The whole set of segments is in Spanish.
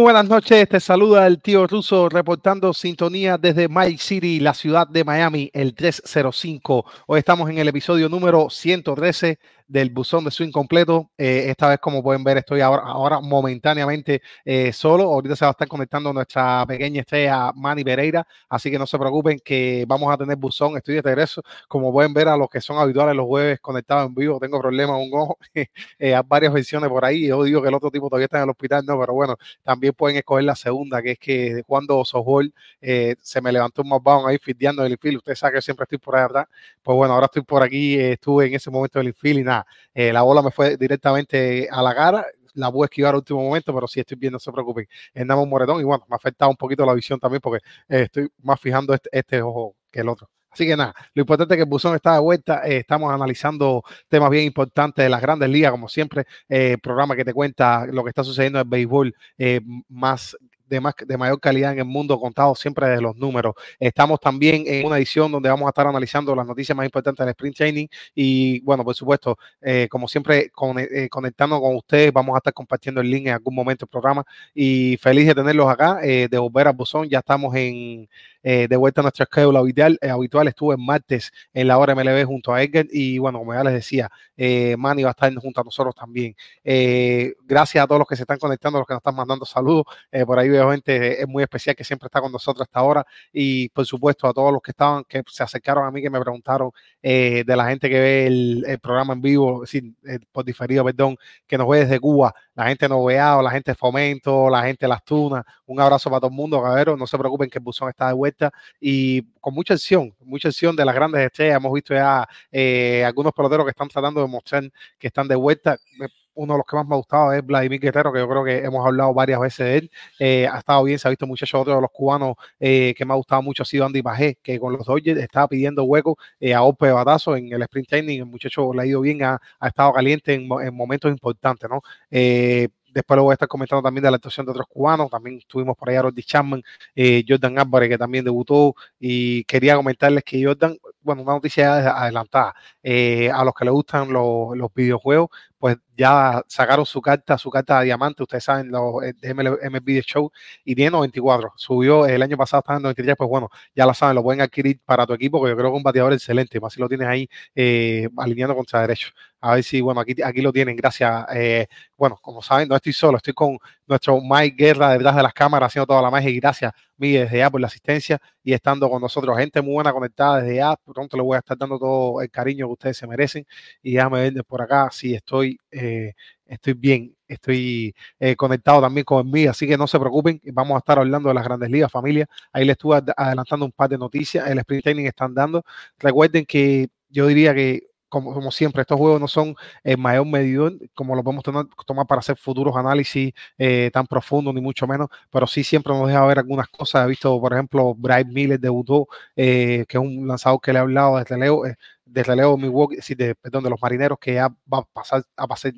Buenas noches, te saluda el tío ruso reportando sintonía desde My City, la ciudad de Miami, el 305. Hoy estamos en el episodio número 113 del buzón de swing completo. Eh, esta vez, como pueden ver, estoy ahora, ahora momentáneamente eh, solo. Ahorita se va a estar conectando nuestra pequeña estrella Manny Pereira, así que no se preocupen que vamos a tener buzón. Estoy de regreso. Como pueden ver, a los que son habituales los jueves conectados en vivo, tengo problemas un ojo. eh, hay varias versiones por ahí. Yo digo que el otro tipo todavía está en el hospital, no, pero bueno, también pueden escoger la segunda, que es que cuando softball eh, se me levantó un mouse ahí fildeando el infield. Usted sabe que siempre estoy por ahí atrás. Pues bueno, ahora estoy por aquí. eh, estuve en ese momento del infield y nada, eh, la bola me fue directamente a la cara. La pude esquivar al último momento, pero sí estoy bien, no se preocupen. Un moretón y bueno, me ha afectado un poquito la visión también porque eh, estoy más fijando este, este ojo que el otro. Así que nada, lo importante es que el buzón está de vuelta. eh, estamos analizando temas bien importantes de las grandes ligas, como siempre, eh, programa que te cuenta lo que está sucediendo en el béisbol más de, más, de mayor calidad en el mundo, contado siempre de los números. Estamos también en una edición donde vamos a estar analizando las noticias más importantes del sprint training y, bueno, por supuesto, eh, como siempre, con, eh, conectando con ustedes, vamos a estar compartiendo el link en algún momento del programa y feliz de tenerlos acá, eh, de volver a Buzón. Ya estamos en, eh, de vuelta a nuestra esquema habitual, eh, habitual. Estuve en martes en la hora MLB junto a Edgar y, bueno, como ya les decía, eh, Manny va a estar junto a nosotros también. Eh, gracias a todos los que se están conectando, los que nos están mandando saludos. Por ahí veo gente, es muy especial que siempre está con nosotros hasta ahora. Y por supuesto a todos los que estaban, que se acercaron a mí, que me preguntaron de la gente que ve el, el programa en vivo, es decir, por diferido, perdón, que nos ve desde Cuba, la gente noveado, la gente Fomento, la gente Las Tunas. Un abrazo para todo el mundo, cabrero. No se preocupen que el buzón está de vuelta y con mucha acción, mucha acción de las grandes estrellas. Hemos visto ya eh, algunos peloteros que están tratando de mostrar que están de vuelta. Uno de los que más me ha gustado es Vladimir Guerrero, que yo creo que hemos hablado varias veces de él. Eh, ha estado bien, se ha visto muchachos, otro de los cubanos eh, que me ha gustado mucho ha sido Andy Pajé, que con los Dodgers estaba pidiendo hueco eh, a golpe de batazo en el sprint training. El muchacho le ha ido bien, ha, ha estado caliente en, en, momentos importantes, ¿no? Después lo voy a estar comentando también de la actuación de otros cubanos. También tuvimos por ahí a Roddy Chapman, eh, Jordan Álvarez, que también debutó. Y quería comentarles que Jordan, bueno, una noticia adelantada. Eh, a los que les gustan los, videojuegos, pues ya sacaron su carta, su carta de diamante. Ustedes saben, los de MLB Show, y tiene 94. Subió el año pasado, estaba en 93. Pues bueno, ya lo saben, lo pueden adquirir para tu equipo, que yo creo que es un bateador excelente. Más si lo tienes ahí eh, alineando contra derecho. A ver si, bueno, aquí, aquí lo tienen, gracias. Eh, bueno, como saben, no estoy solo, estoy con nuestro Mike Guerra detrás de las cámaras haciendo toda la magia y gracias, Miguel, desde ya por la asistencia y estando con nosotros. Gente muy buena conectada desde ya, pronto le voy a estar dando todo el cariño que ustedes se merecen y ya me ven por acá, sí, estoy, eh, estoy bien, estoy eh, conectado también con mí, así que no se preocupen, vamos a estar hablando de las grandes ligas, familia. Ahí les estuve adelantando un par de noticias, el sprint training están dando. Recuerden que yo diría que como, como, siempre, estos juegos no son en mayor medida como los podemos tomar, tomar para hacer futuros análisis eh, tan profundos, ni mucho menos, pero sí siempre nos deja ver algunas cosas. He visto, por ejemplo, Brian Miller debutó, eh, que es un lanzador que le he hablado de relevo, eh, de relevo Milwaukee, de, perdón, de los marineros, que ya va a pasar a, pasar,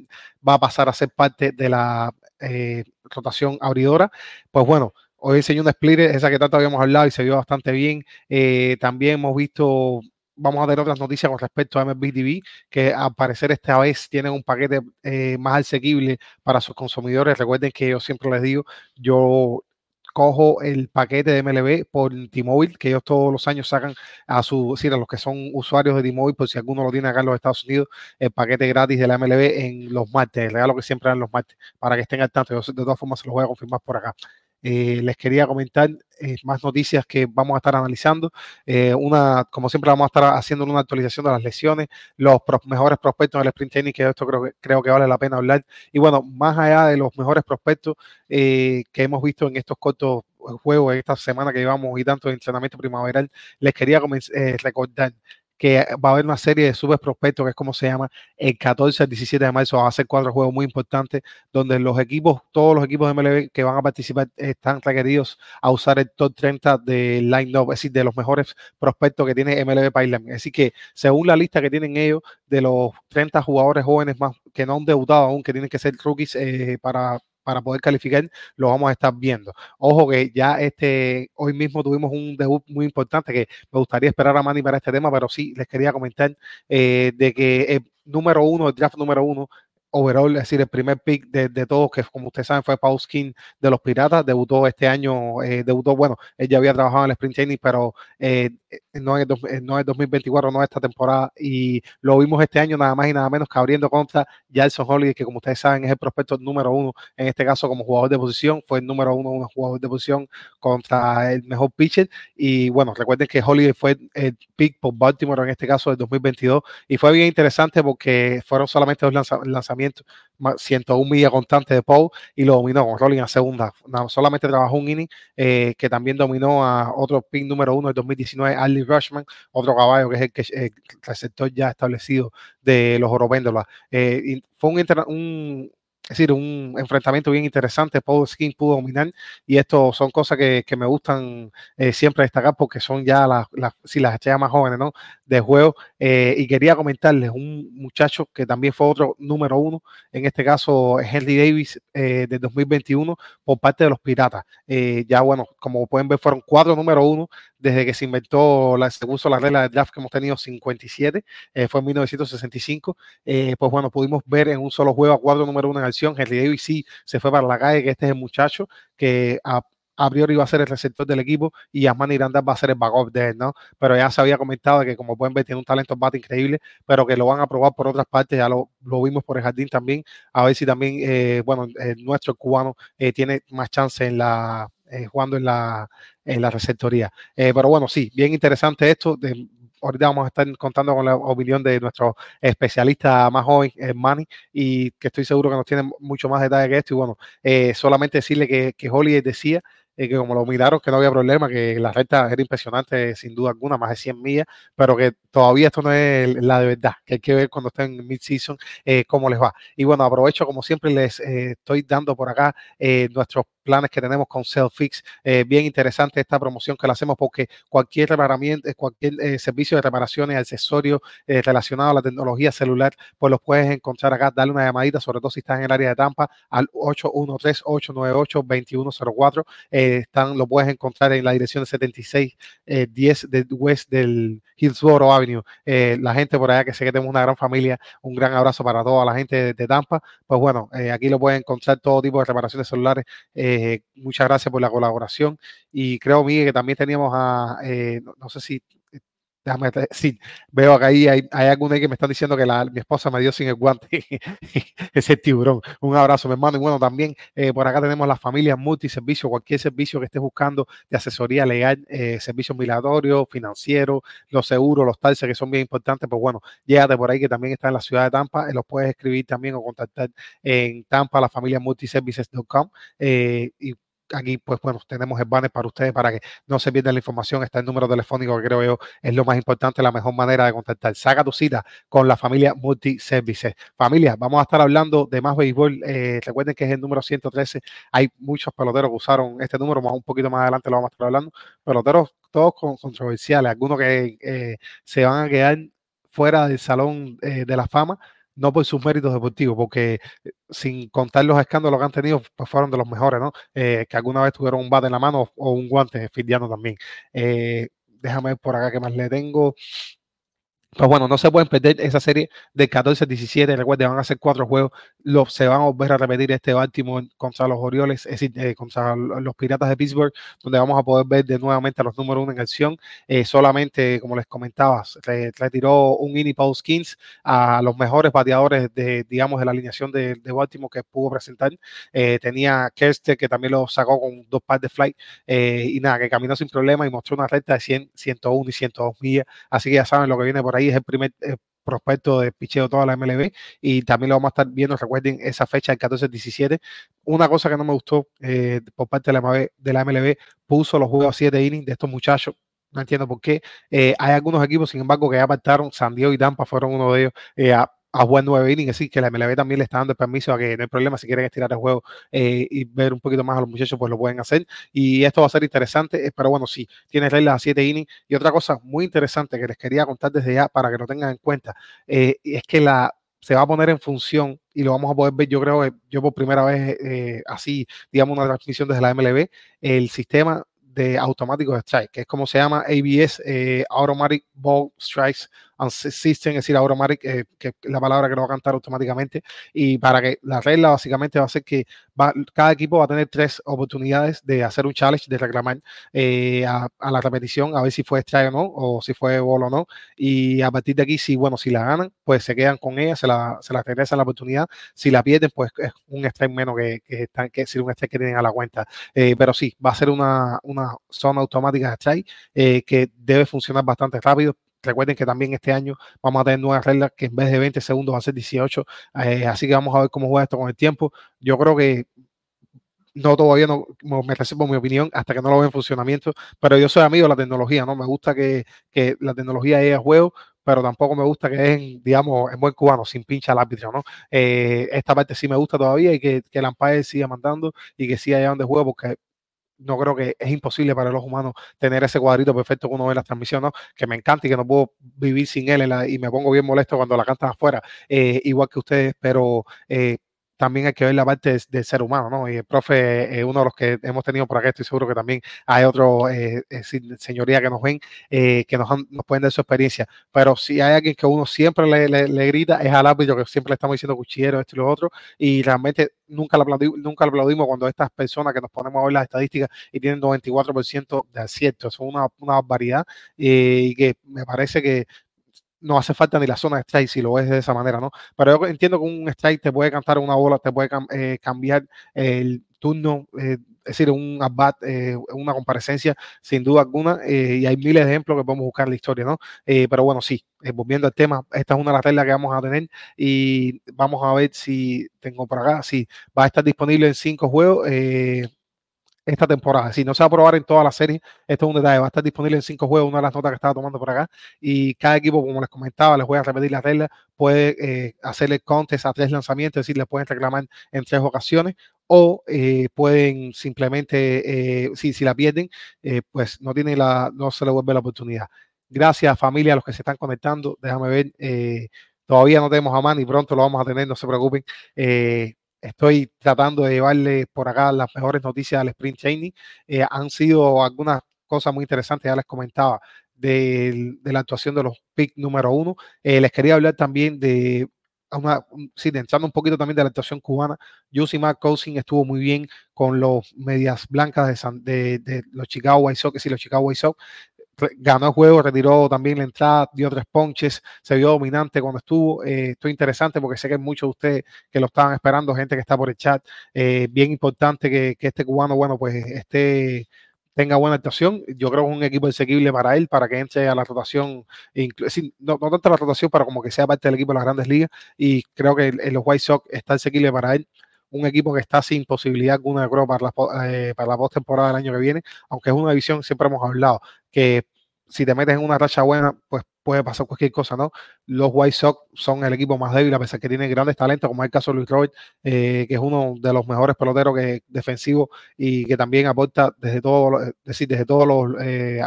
va a, pasar a ser parte de la eh, rotación abridora. Pues bueno, hoy enseñó un splitter, esa que tanto habíamos hablado y se vio bastante bien. Eh, también hemos visto vamos a ver otras noticias con respecto a MLB TV, que al parecer esta vez tienen un paquete eh, más asequible para sus consumidores. Recuerden que yo siempre les digo, yo cojo el paquete de MLB por T-Mobile, que ellos todos los años sacan a su, a los que son usuarios de T-Mobile, por si alguno lo tiene acá en los Estados Unidos, el paquete gratis de la MLB en los martes, el regalo que siempre dan los martes, para que estén al tanto. De todas formas se los voy a confirmar por acá. Eh, les quería comentar eh, más noticias que vamos a estar analizando. Eh, una, como siempre, vamos a estar haciendo una actualización de las lesiones, los mejores prospectos en el sprint training, que esto creo que, creo que vale la pena hablar. Y bueno, más allá de los mejores prospectos que hemos visto en estos cortos juegos, esta semana que llevamos y tanto de entrenamiento primaveral, les quería recordar que va a haber una serie de subes prospectos, que es como se llama, el 14 al 17 de marzo. Va a ser cuatro juegos muy importantes, donde los equipos, todos los equipos de MLB que van a participar están requeridos a usar el top 30 de line-up, es decir, de los mejores prospectos que tiene MLB Pipeline. Así que, según la lista que tienen ellos, de los 30 jugadores jóvenes más que no han debutado aún, que tienen que ser rookies eh, para para poder calificar, lo vamos a estar viendo. Ojo que ya este, hoy mismo tuvimos un debut muy importante que me gustaría esperar a Manny para este tema, pero sí les quería comentar eh, de que el número uno, el draft número uno, overall, es decir, el primer pick de, de todos, que como ustedes saben fue Paul Skin de los Piratas, debutó este año, eh, debutó, bueno, él ya había trabajado en el Sprint Training, pero eh, no, es el, no es 2024, no es esta temporada, y lo vimos este año nada más y nada menos que abriendo contra Jalson Holiday, que como ustedes saben es el prospecto número uno, en este caso como jugador de posición, fue el número uno, un jugador de posición contra el mejor pitcher, y bueno, recuerden que Holiday fue el pick por Baltimore en este caso del 2022, y fue bien interesante porque fueron solamente dos lanzamientos 101 millas constante de Paul y lo dominó con Rolling a segunda. solamente trabajó un inning eh, que también dominó a otro pin número uno del 2019, Ali Rushman, otro caballo que es el, que, el receptor ya establecido de los Orovéndolas. Eh, fue un, un es decir, un enfrentamiento bien interesante. Paul Skin pudo dominar y esto son cosas que, que me gustan eh, siempre destacar porque son ya las, las, si las estrellas más jóvenes ¿no? de juego. Eh, y quería comentarles un muchacho que también fue otro número uno, en este caso Henry Davis eh, de 2021 por parte de los Piratas. Eh, ya bueno, como pueden ver, fueron cuatro número uno desde que se inventó, la, se puso la regla de draft que hemos tenido 57, eh, fue en 1965, eh, pues bueno, pudimos ver en un solo juego a cuatro número uno en acción, Henry Davis sí se fue para la calle, que este es el muchacho que a, a priori iba a ser el receptor del equipo y Yasmani Iranda va a ser el backup de él, ¿no? Pero ya se había comentado que como pueden ver tiene un talento bate increíble, pero que lo van a probar por otras partes, ya lo, lo vimos por el jardín también, a ver si también, eh, bueno, nuestro cubano eh, tiene más chance en la, eh, jugando en la, en la receptoría. Eh, pero bueno, sí, bien interesante esto. De, ahorita vamos a estar contando con la opinión de nuestro especialista más joven, eh, Manny, y que estoy seguro que nos tiene mucho más detalle que esto. Y bueno, eh, solamente decirle que, que Holly decía eh, que como lo miraron, que no había problema, que la recta era impresionante, sin duda alguna, más de 100 millas, pero que todavía esto no es la de verdad, que hay que ver cuando estén en mid-season eh, cómo les va. Y bueno, aprovecho, como siempre, les eh, estoy dando por acá nuestros planes que tenemos con Selfix. Eh, bien interesante esta promoción que la hacemos porque cualquier reparamiento, cualquier eh, servicio de reparaciones, accesorios eh, relacionado a la tecnología celular, pues los puedes encontrar acá. Dale una llamadita, sobre todo si estás en el área de Tampa, al 813-898-2104. están, lo puedes encontrar en la dirección de 7610 de West del Hillsboro Avenue. la gente por allá que sé que tenemos una gran familia, un gran abrazo para toda la gente de, Tampa. Pues bueno, aquí lo puedes encontrar todo tipo de reparaciones celulares. Eh, muchas gracias por la colaboración. Y creo, Miguel, que también teníamos a, eh, no, sé si déjame sí, veo que ahí hay, hay algunos que me están diciendo que la, mi esposa me dio sin el guante ese tiburón. Un abrazo, mi hermano. Y bueno, también eh, por acá tenemos la familia multiservicio, cualquier servicio que estés buscando de asesoría legal, eh, servicios migratorios, financieros, los seguros, los taxes que son bien importantes, pues bueno, llégate por ahí que también está en la ciudad de Tampa, eh, los puedes escribir también o contactar en Tampa, la familia multiservices.com y aquí, pues bueno, tenemos el banner para ustedes para que no se pierdan la información. Está el número telefónico que creo yo es lo más importante, la mejor manera de contactar. Saca tu cita con la familia Multiservices. Familia, vamos a estar hablando de más béisbol. Eh, recuerden que es el número 113. Hay muchos peloteros que usaron este número, más un poquito más adelante lo vamos a estar hablando. Peloteros todos controversiales, algunos que eh, se van a quedar fuera del salón eh, de la fama no por sus méritos deportivos, porque eh, sin contar los escándalos que han tenido, pues fueron de los mejores, ¿no? Eh, que alguna vez tuvieron un bate en la mano o un guante fildiano también. Eh, déjame ver por acá que más le tengo. Pues bueno, no se pueden perder esa serie del 14-17. Recuerden, van a ser cuatro juegos. Los, se van a volver a repetir este Baltimore contra los Orioles, es decir, eh, contra los Piratas de Pittsburgh, donde vamos a poder ver de nuevamente a los números uno en acción. Eh, solamente, como les comentaba, retiró un Innie Paul Skins a los mejores bateadores de, digamos, de la alineación de, de Baltimore que pudo presentar. Eh, tenía Kerster, que también lo sacó con dos par de fly, y nada, que caminó sin problema y mostró una recta de 100, 101 y 102 millas. Así que ya saben lo que viene por ahí es el primer eh, prospecto de picheo toda la MLB y también lo vamos a estar viendo, recuerden esa fecha, el 14-17. Una cosa que no me gustó eh, por parte de la, MLB, de la MLB, puso los juegos a 7 innings de estos muchachos. No entiendo por qué. Eh, hay algunos equipos, sin embargo, que ya apartaron. San y Tampa fueron uno de ellos. a a jugar nueve innings, así que la MLB también le está dando el permiso a que no hay problema, si quieren estirar el juego eh, y ver un poquito más a los muchachos, pues lo pueden hacer. Y esto va a ser interesante, eh, pero bueno, sí, tiene reglas a siete innings. Y otra cosa muy interesante que les quería contar desde ya para que lo tengan en cuenta, eh, es que la se va a poner en función y lo vamos a poder ver, yo creo que yo por primera vez así, digamos, una transmisión desde la MLB, el sistema de automático de strike, que es como se llama ABS, Automatic Ball Strikes System, es decir, Automatic, eh, que es la palabra que lo va a cantar automáticamente, y para que la regla básicamente va a ser que va, cada equipo va a tener tres oportunidades de hacer un challenge, de reclamar eh, a, la repetición, a ver si fue strike o no, o si fue bolo o no, y a partir de aquí, si bueno, si la ganan, pues se quedan con ella, se la, se la regresan la oportunidad, si la pierden, pues es un strike menos que, que están, que es un strike que tienen a la cuenta, eh, pero sí, va a ser una, una zona automática de strike que debe funcionar bastante rápido, Recuerden que también este año vamos a tener nuevas reglas que en vez de 20 segundos va a ser 18. Eh, así que vamos a ver cómo juega esto con el tiempo. Yo creo que no todavía no me reservo mi opinión hasta que no lo vea en funcionamiento, pero yo soy amigo de la tecnología, ¿no? Me gusta que, la tecnología es a juego, pero tampoco me gusta que es, digamos, en buen cubano, sin pincha al árbitro, ¿no? Eh, esta parte sí me gusta todavía y que, que el umpire siga mandando y que siga llevando de juego, porque no creo que es imposible para los humanos tener ese cuadrito perfecto que uno ve en las transmisiones, que me encanta y que no puedo vivir sin él y me pongo bien molesto cuando la cantan afuera, eh, igual que ustedes, pero eh, también hay que ver la parte del ser humano, ¿no? Y el profe es uno de los que hemos tenido por acá, estoy seguro que también hay otro eh, eh señoría que nos ven, eh, que nos, nos, pueden dar su experiencia. Pero si hay alguien que uno siempre le, grita, es al árbitro que siempre le estamos diciendo cuchillero, esto y lo otro, y realmente nunca lo, aplaudimos, nunca lo aplaudimos cuando estas personas que nos ponemos a ver las estadísticas y tienen 94% de acierto, es una, una barbaridad, eh, y que me parece que no hace falta ni la zona de strike si lo ves de esa manera, ¿no? Pero yo entiendo que un strike te puede cantar una bola, te puede eh, cambiar el turno, eh, es decir, un abat, eh, una comparecencia, sin duda alguna, y hay miles de ejemplos que podemos buscar la historia, ¿no? pero bueno, sí, volviendo al tema, esta es una de las reglas que vamos a tener y vamos a ver si tengo por acá, si va a estar disponible en cinco juegos esta temporada. Si no se va a probar en toda la serie, esto es un detalle. Va a estar disponible en cinco juegos, una de las notas que estaba tomando por acá. Y cada equipo, como les comentaba, les voy a repetir las reglas, puede eh, hacerle contest a tres lanzamientos, es decir, le pueden reclamar en tres ocasiones o eh, pueden simplemente, eh, si, si la pierden, pues no, tiene la, no se le vuelve la oportunidad. Gracias familia a los que se están conectando. Déjame ver. todavía no tenemos a mano y pronto lo vamos a tener, no se preocupen. Estoy tratando de llevarle por acá las mejores noticias al Sprint Training. Eh, han sido algunas cosas muy interesantes, ya les comentaba, de, la actuación de los pick número uno. Eh, les quería hablar también de una, sí, entrando un poquito también de la actuación cubana, Mark Cousin estuvo muy bien con los medias blancas de, de, los Chicago White Sox y los Chicago White ganó el juego, retiró también la entrada, dio tres ponches, se vio dominante cuando estuvo. Eh, esto es interesante porque sé que muchos de ustedes que lo estaban esperando, gente que está por el chat. Eh, bien importante que, este cubano, bueno, pues esté tenga buena actuación. Yo creo que es un equipo asequible para él, para que entre a la rotación, no, no tanto la rotación, pero como que sea parte del equipo de las grandes ligas. Y creo que en los White Sox está asequible para él un equipo que está sin posibilidad alguna, creo, para la, eh, para la postemporada del año que viene, aunque es una división, siempre hemos hablado, que si te metes en una racha buena, pues puede pasar cualquier cosa, ¿no? Los White Sox son el equipo más débil, a pesar que tiene grandes talentos, como es el caso de Luis Robert, eh, que es uno de los mejores peloteros que, defensivos y que también aporta desde todo, es decir, desde todos los, eh,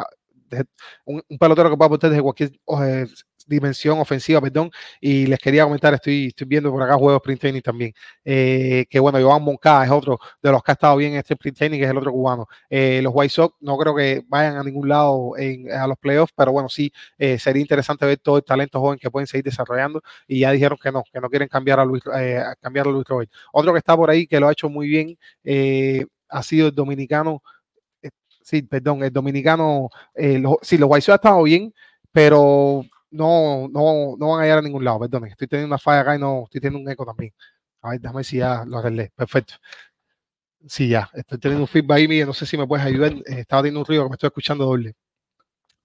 un, pelotero que puede aportar desde cualquier dimensión ofensiva, perdón, y les quería comentar, estoy, estoy viendo por acá juegos sprint training también, eh, que bueno, Joan Moncada es otro de los que ha estado bien en este sprint training, que es el otro cubano. Eh, los White Sox no creo que vayan a ningún lado a los playoffs, pero bueno, sí, eh, sería interesante ver todo el talento joven que pueden seguir desarrollando, y ya dijeron que no, que no quieren cambiar a Luis, cambiar a Luis Robert. Otro que está por ahí, que lo ha hecho muy bien, ha sido el dominicano, sí, perdón, el dominicano, sí, los White Sox ha estado bien, pero no, no, no van a llegar a ningún lado, perdón. Estoy teniendo una falla acá y no estoy teniendo un eco también. A ver, déjame si ya lo arreglé. Perfecto. Sí, ya. Estoy teniendo un feedback ahí, no sé si me puedes ayudar. Eh, estaba teniendo un ruido me estoy escuchando doble.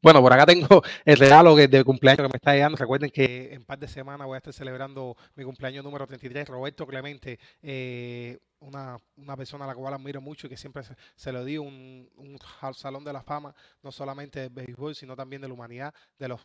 Bueno, por acá tengo el regalo de cumpleaños que me está llegando. Recuerden que en par de semanas voy a estar celebrando mi cumpleaños número 33. Roberto Clemente, eh, una, persona a la cual admiro mucho y que siempre se, lo di un, un, salón de la fama, no solamente del béisbol, sino también de la humanidad, de los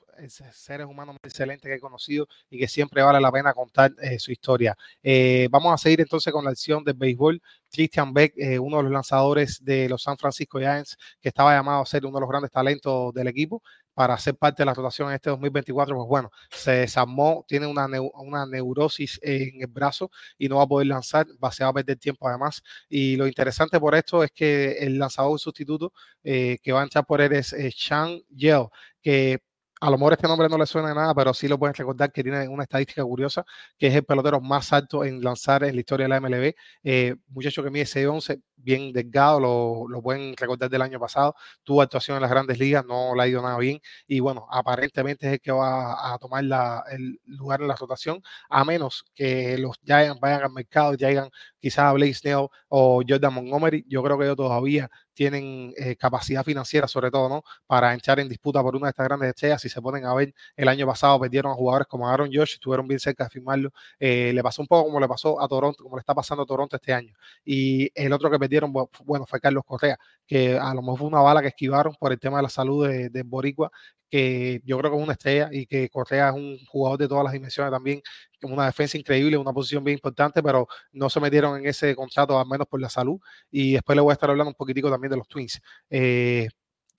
seres humanos más excelentes que he conocido y que siempre vale la pena contar eh, su historia. Eh, vamos a seguir entonces con la acción del béisbol. Christian Beck, eh, uno de los lanzadores de los San Francisco Giants, que estaba llamado a ser uno de los grandes talentos del equipo, para ser parte de la rotación en este 2024, pues bueno, se desarmó, tiene una, una neurosis en el brazo y no va a poder lanzar, va, se va a perder tiempo además. Y lo interesante por esto es que el lanzador sustituto eh, que va a entrar por él es eh, Chan Yeo, que a lo mejor este nombre no le suena nada, pero sí lo pueden recordar que tiene una estadística curiosa, que es el pelotero más alto en lanzar en la historia de la MLB. Eh, muchacho que mide 6'11, bien delgado, lo, lo, pueden recordar del año pasado. Tuvo actuación en las grandes ligas, no le ha ido nada bien. Y bueno, aparentemente es el que va a tomar el lugar en la rotación, a menos que los Giants vayan al mercado traigan quizás a Blake Snell o Jordan Montgomery. Yo creo que ellos todavía tienen eh, capacidad financiera, sobre todo, ¿no? Para entrar en disputa por una de estas grandes estrellas. Si se ponen a ver, el año pasado perdieron a jugadores como Aaron Josh, estuvieron bien cerca de firmarlo. Eh, le pasó un poco como le pasó a Toronto, como le está pasando a Toronto este año. Y el otro que perdieron, bueno, fue Carlos Correa, que a lo mejor fue una bala que esquivaron por el tema de la salud de, de Boricua, que yo creo que es una estrella y que Correa es un jugador de todas las dimensiones también, una defensa increíble, una posición bien importante, pero no se metieron en ese contrato, al menos por la salud. Y después le voy a estar hablando un poquitico también de los Twins. Eh,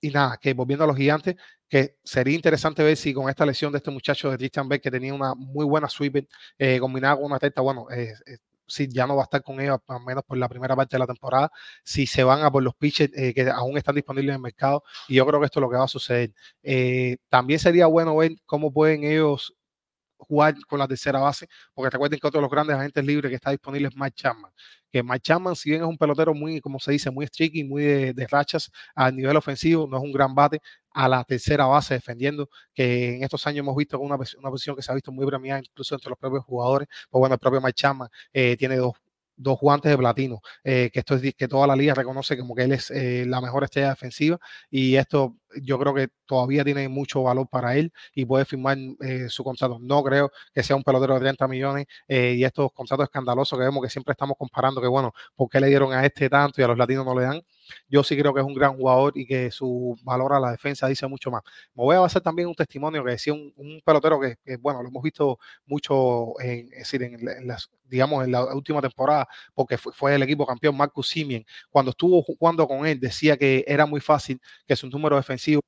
y nada, que volviendo a los gigantes, que sería interesante ver si con esta lesión de este muchacho de Christian Beck, que tenía una muy buena sweeper, eh, combinada con una testa, bueno, eh, si ya no va a estar con ellos, al menos por la primera parte de la temporada, si se van a por los pitches eh, que aún están disponibles en el mercado, y yo creo que esto es lo que va a suceder. Eh, también sería bueno ver cómo pueden ellos jugar con la tercera base, porque recuerden que otro de los grandes agentes libres que está disponible es Mike Chapman, que Mike Chapman, si bien es un pelotero muy, como se dice, muy streaky, muy de, rachas a nivel ofensivo, no es un gran bate, a la tercera base defendiendo, que en estos años hemos visto una, una posición que se ha visto muy premiada incluso entre los propios jugadores, pues bueno, el propio Mike Chapman eh, tiene dos dos guantes de platino, eh, que esto es que toda la liga reconoce como que él es eh, la mejor estrella defensiva y esto yo creo que todavía tiene mucho valor para él y puede firmar eh, su contrato. No creo que sea un pelotero de 30 millones y estos contratos escandalosos que vemos que siempre estamos comparando que bueno, ¿por qué le dieron a este tanto y a los latinos no le dan? Yo sí creo que es un gran jugador y que su valor a la defensa dice mucho más. Me voy a basar también un testimonio que decía un, pelotero que, bueno, lo hemos visto mucho en, decir, en, digamos, en la última temporada, porque fue, el equipo campeón, Marcus Simien. Cuando estuvo jugando con él, decía que era muy fácil que su número defensivo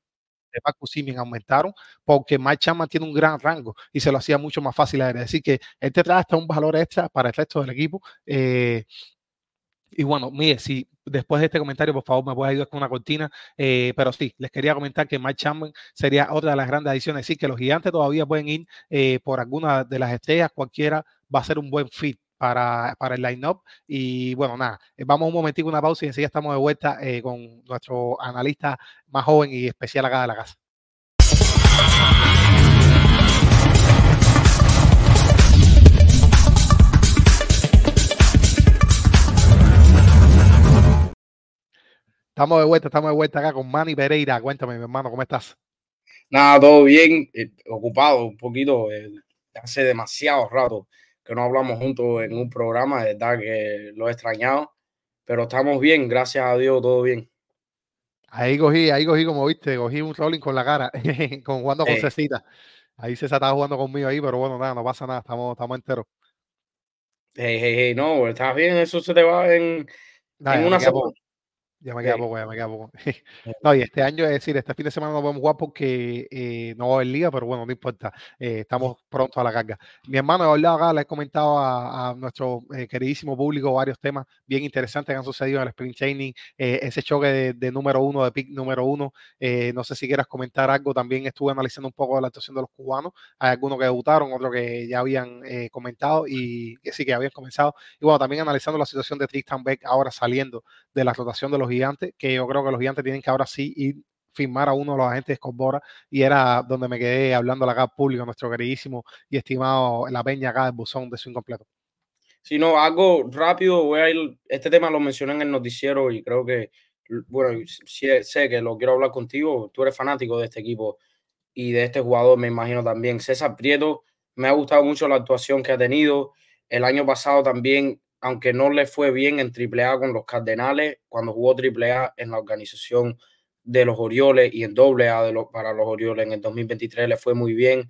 de Marcus Simien aumentaron porque Mike Chapman tiene un gran rango y se lo hacía mucho más fácil a él. Es decir, que este trae hasta un valor extra para el resto del equipo. Eh, y bueno, mire, si después de este comentario, por favor, me puede ayudar con una cortina. Eh, pero sí, les quería comentar que Mike Chapman sería otra de las grandes adiciones. Es decir, que los gigantes todavía pueden ir eh, por alguna de las estrellas, cualquiera va a ser un buen fit. Para, para el line-up. Y bueno, nada, eh, vamos un momentico, una pausa y enseguida estamos de vuelta con nuestro analista más joven y especial acá de la casa. Estamos de vuelta, estamos de vuelta acá con Manny Pereira. Cuéntame, mi hermano, ¿cómo estás? Nada, todo bien, eh, ocupado un poquito. eh, hace demasiado rato que no hablamos juntos en un programa, de verdad que lo he extrañado, pero estamos bien, gracias a Dios, todo bien. Ahí cogí, ahí cogí, como viste, cogí un rolling con la cara, con jugando con Eh. Cecita. Ahí César estaba jugando conmigo ahí, pero bueno, nada, no pasa nada, estamos, estamos enteros. Hey, hey, hey, no, estás bien, eso se te va en, una semana. poco, ya me queda Ok. poco, ya me queda poco. No, y este año, es decir, este fin de semana no podemos jugar porque eh, no va a haber liga, pero bueno, no importa, eh, estamos pronto a la carga. Mi hermano, he acá, le he comentado a, a nuestro eh, queridísimo público varios temas bien interesantes que han sucedido en el sprint training, eh, ese choque de, de número uno, de pick número uno, eh, no sé si quieras comentar algo, también estuve analizando un poco la actuación de los cubanos, hay algunos que debutaron, otros que ya habían eh, comentado y que sí que habían comenzado, y bueno, también analizando la situación de Tristan Beck ahora saliendo de la rotación de los gigantes, que yo creo que los gigantes tienen que ahora sí ir firmar a uno de los agentes de Scott Bora, y era donde me quedé hablando acá al público, nuestro queridísimo y estimado La Peña acá del buzón de su incompleto. Si no, algo rápido, voy a ir, este tema lo mencioné en el noticiero y creo que, bueno, sé que lo quiero hablar contigo, tú eres fanático de este equipo y de este jugador, me imagino también. César Prieto, me ha gustado mucho la actuación que ha tenido. El año pasado también, aunque no le fue bien en AAA con los Cardenales, cuando jugó AAA en la organización de los Orioles y en AA de los, para los Orioles en el 2023 le fue muy bien.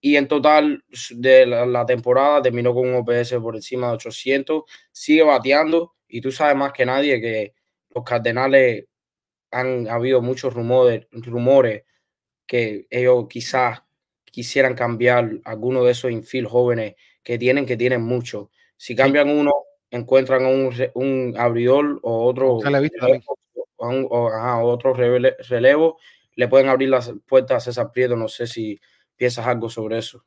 Y en total de la, la, temporada terminó con un OPS por encima de 800, sigue bateando y tú sabes más que nadie que los Cardenales han habido muchos rumores, rumores que ellos quizás quisieran cambiar alguno de esos infield jóvenes que tienen, que tienen mucho. Si cambian uno, encuentran un, un abridor o otro relevo, un, o ajá, otro rele, relevo, le pueden abrir las puertas a César Prieto. No sé si piensas algo sobre eso.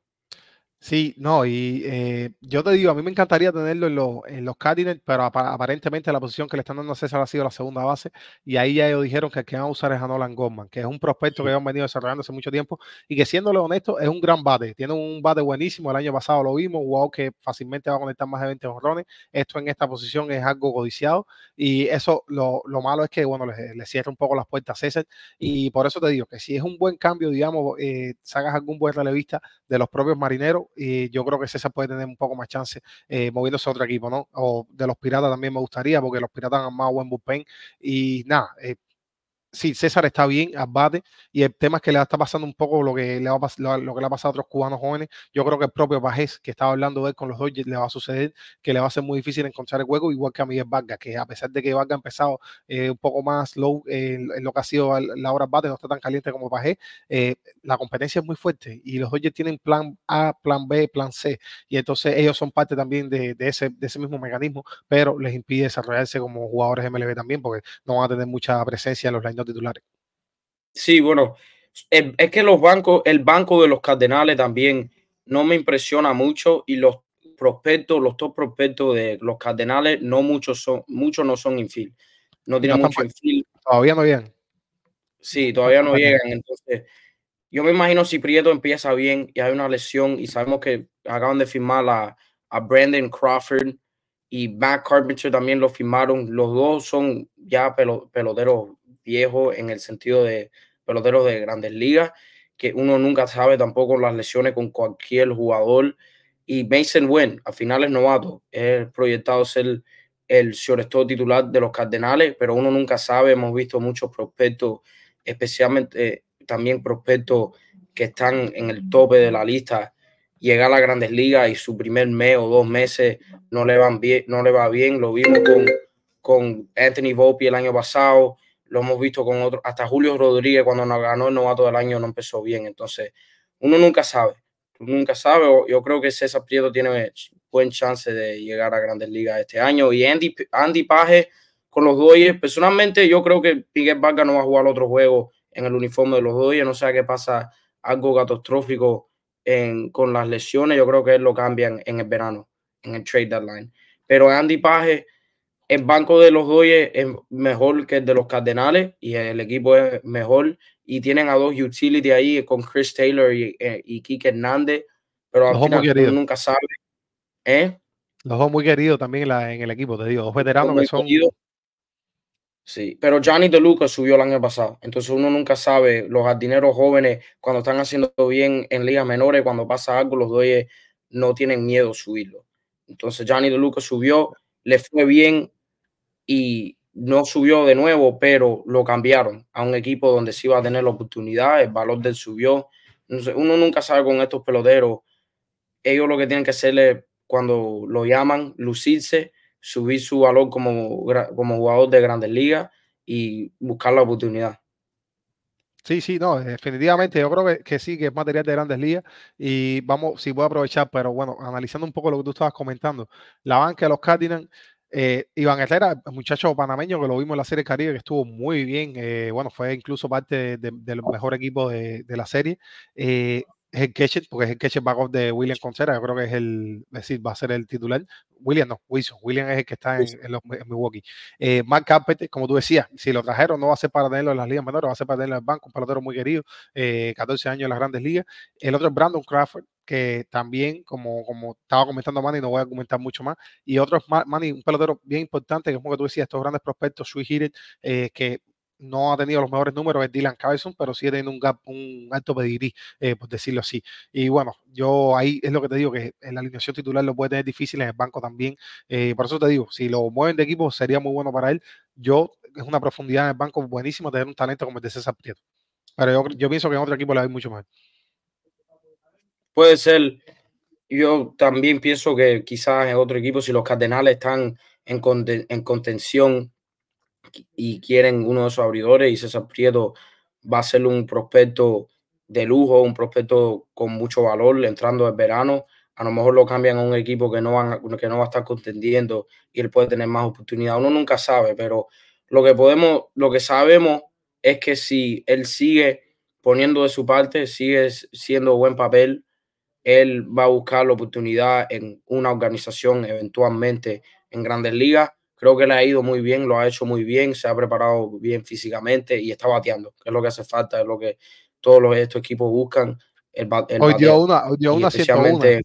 Sí, no, y eh, yo te digo, a mí me encantaría tenerlo en, lo, en los Cardinals, pero ap aparentemente la posición que le están dando a César ha sido la segunda base, y ahí ya ellos dijeron que el que van a usar es a Nolan Gorman, que es un prospecto Sí. que han venido desarrollando hace mucho tiempo, y que siéndole honesto, es un gran bate, tiene un bate buenísimo, el año pasado lo vimos, wow, que fácilmente va a conectar más de 20 honrones, esto en esta posición es algo codiciado, y eso lo, lo malo es que, bueno, le, le, cierra un poco las puertas a César, y por eso te digo que si es un buen cambio, digamos, eh, sacas algún buen relevista de los propios marineros, y yo creo que César puede tener un poco más chance eh, moviéndose a otro equipo, ¿no? O de los Piratas también me gustaría, porque los Piratas han más buen bullpen. Y nada, eh, sí, César está bien, abate, y el tema es que le está pasando un poco lo que le, va a lo, que le ha pasado a otros cubanos jóvenes. Yo creo que el propio Pajés, que estaba hablando de él con los Dodgers, le va a suceder que le va a ser muy difícil encontrar el hueco, igual que a Miguel Vargas, que a pesar de que Vargas ha empezado eh, un poco más low en lo que ha sido la hora bate, no está tan caliente como Pajés, eh, la competencia es muy fuerte y los Dodgers tienen plan A, plan B, plan C, y entonces ellos son parte también de, de, ese, de ese mismo mecanismo, pero les impide desarrollarse como jugadores MLB también, porque no van a tener mucha presencia en los line titulares. Sí, bueno, es, es, que los bancos, el banco de los Cardenales también no me impresiona mucho y los prospectos, los top prospectos de los Cardenales, no muchos son, muchos no son infield. No tienen no mucho infield. Todavía no llegan. Sí, todavía no llegan. Entonces, yo me imagino si Prieto empieza bien y hay una lesión y sabemos que acaban de firmar a, a Brandon Crawford y Matt Carpenter también lo firmaron. Los dos son ya peloteros viejos en el sentido de peloteros de grandes ligas, que uno nunca sabe tampoco las lesiones con cualquier jugador. Y Mason Wynn, al final es novato, es proyectado ser el shortstop titular de los Cardenales, pero uno nunca sabe. Hemos visto muchos prospectos, especialmente eh, también prospectos que están en el tope de la lista, llegar a las grandes ligas y su primer mes o dos meses no le, van bien, no le va bien. Lo vimos con, con Anthony Volpe el año pasado, lo hemos visto con otros, hasta Julio Rodríguez cuando nos ganó el novato del año no empezó bien. Entonces, uno nunca sabe, nunca sabe. Yo creo que César Prieto tiene buen chance de llegar a grandes ligas este año. Y Andy, Andy Paje con los Dodgers, personalmente yo creo que Miguel Vargas no va a jugar otro juego en el uniforme de los Dodgers, no sé qué pasa, algo catastrófico en, con las lesiones, yo creo que él lo cambian en el verano, en el trade deadline. Pero Andy Paje, el banco de los Dodgers es mejor que el de los Cardenales y el equipo es mejor y tienen a dos utility ahí con Chris Taylor y, y Kike Hernández, pero al final nunca sabe. ¿Eh? Los dos muy queridos también en, la, en, el equipo, te digo, dos veteranos que son. Sí, pero Johnny DeLuca subió el año pasado. Entonces uno nunca sabe, los jardineros jóvenes, cuando están haciendo bien en ligas menores, cuando pasa algo, los doyes no tienen miedo subirlo. Entonces Johnny DeLuca subió, le fue bien y no subió de nuevo, pero lo cambiaron a un equipo donde sí iba a tener la oportunidad, el valor del subió. uno nunca sabe con estos peloteros. Ellos lo que tienen que hacerle cuando lo llaman, lucirse subir su valor como, como jugador de grandes ligas y buscar la oportunidad. Sí, sí, no, definitivamente yo creo que, que, sí, que es material de grandes ligas y vamos, si a aprovechar, pero bueno, analizando un poco lo que tú estabas comentando, la banca de los Cardinals, eh, Iván Herrera, muchacho panameño que lo vimos en la Serie Caribe, que estuvo muy bien, eh, bueno, fue incluso parte del de, mejor equipo de, de la serie. Eh, es el porque es el catcher backup de William Contreras, yo creo que es el, decir, va a ser el titular. William no, Wilson, William es el que está en, en, los, en Milwaukee. Eh, Mark Carpenter, como tú decías, si lo trajeron no va a ser para tenerlo en las ligas menores, va a ser para tenerlo en el banco, un pelotero muy querido, eh, 14 años en las grandes ligas. El otro es Brandon Crawford, que también, como, como estaba comentando Manny, no voy a comentar mucho más. Y otro es Manny, un pelotero bien importante, que como tú decías, estos grandes prospectos, sweet hitter, eh, que no ha tenido los mejores números es Dylan Carlson, pero sí ha tenido un, gap, un alto pedigrí, eh, por decirlo así. Y bueno, yo ahí es lo que te digo, que en la alineación titular lo puede tener difícil en el banco también. Eh, por eso te digo, si lo mueven de equipo sería muy bueno para él. Yo, es una profundidad en el banco buenísima tener un talento como el de César Prieto. Pero yo, yo pienso que en otro equipo le hay mucho más. Puede ser. Yo también pienso que quizás en otro equipo, si los Cardenales están en, en contención y quieren uno de esos abridores y César Prieto va a ser un prospecto de lujo, un prospecto con mucho valor entrando el verano. A lo mejor lo cambian a un equipo que no, van, que no va a estar contendiendo y él puede tener más oportunidad. Uno nunca sabe, pero lo que podemos, lo que sabemos es que si él sigue poniendo de su parte, sigue siendo buen papel, él va a buscar la oportunidad en una organización eventualmente en grandes ligas Creo que le ha ido muy bien, lo ha hecho muy bien, se ha preparado bien físicamente y está bateando, que es lo que hace falta, es lo que todos los, estos equipos buscan. El, el hoy dio una, hoy dio una especialmente,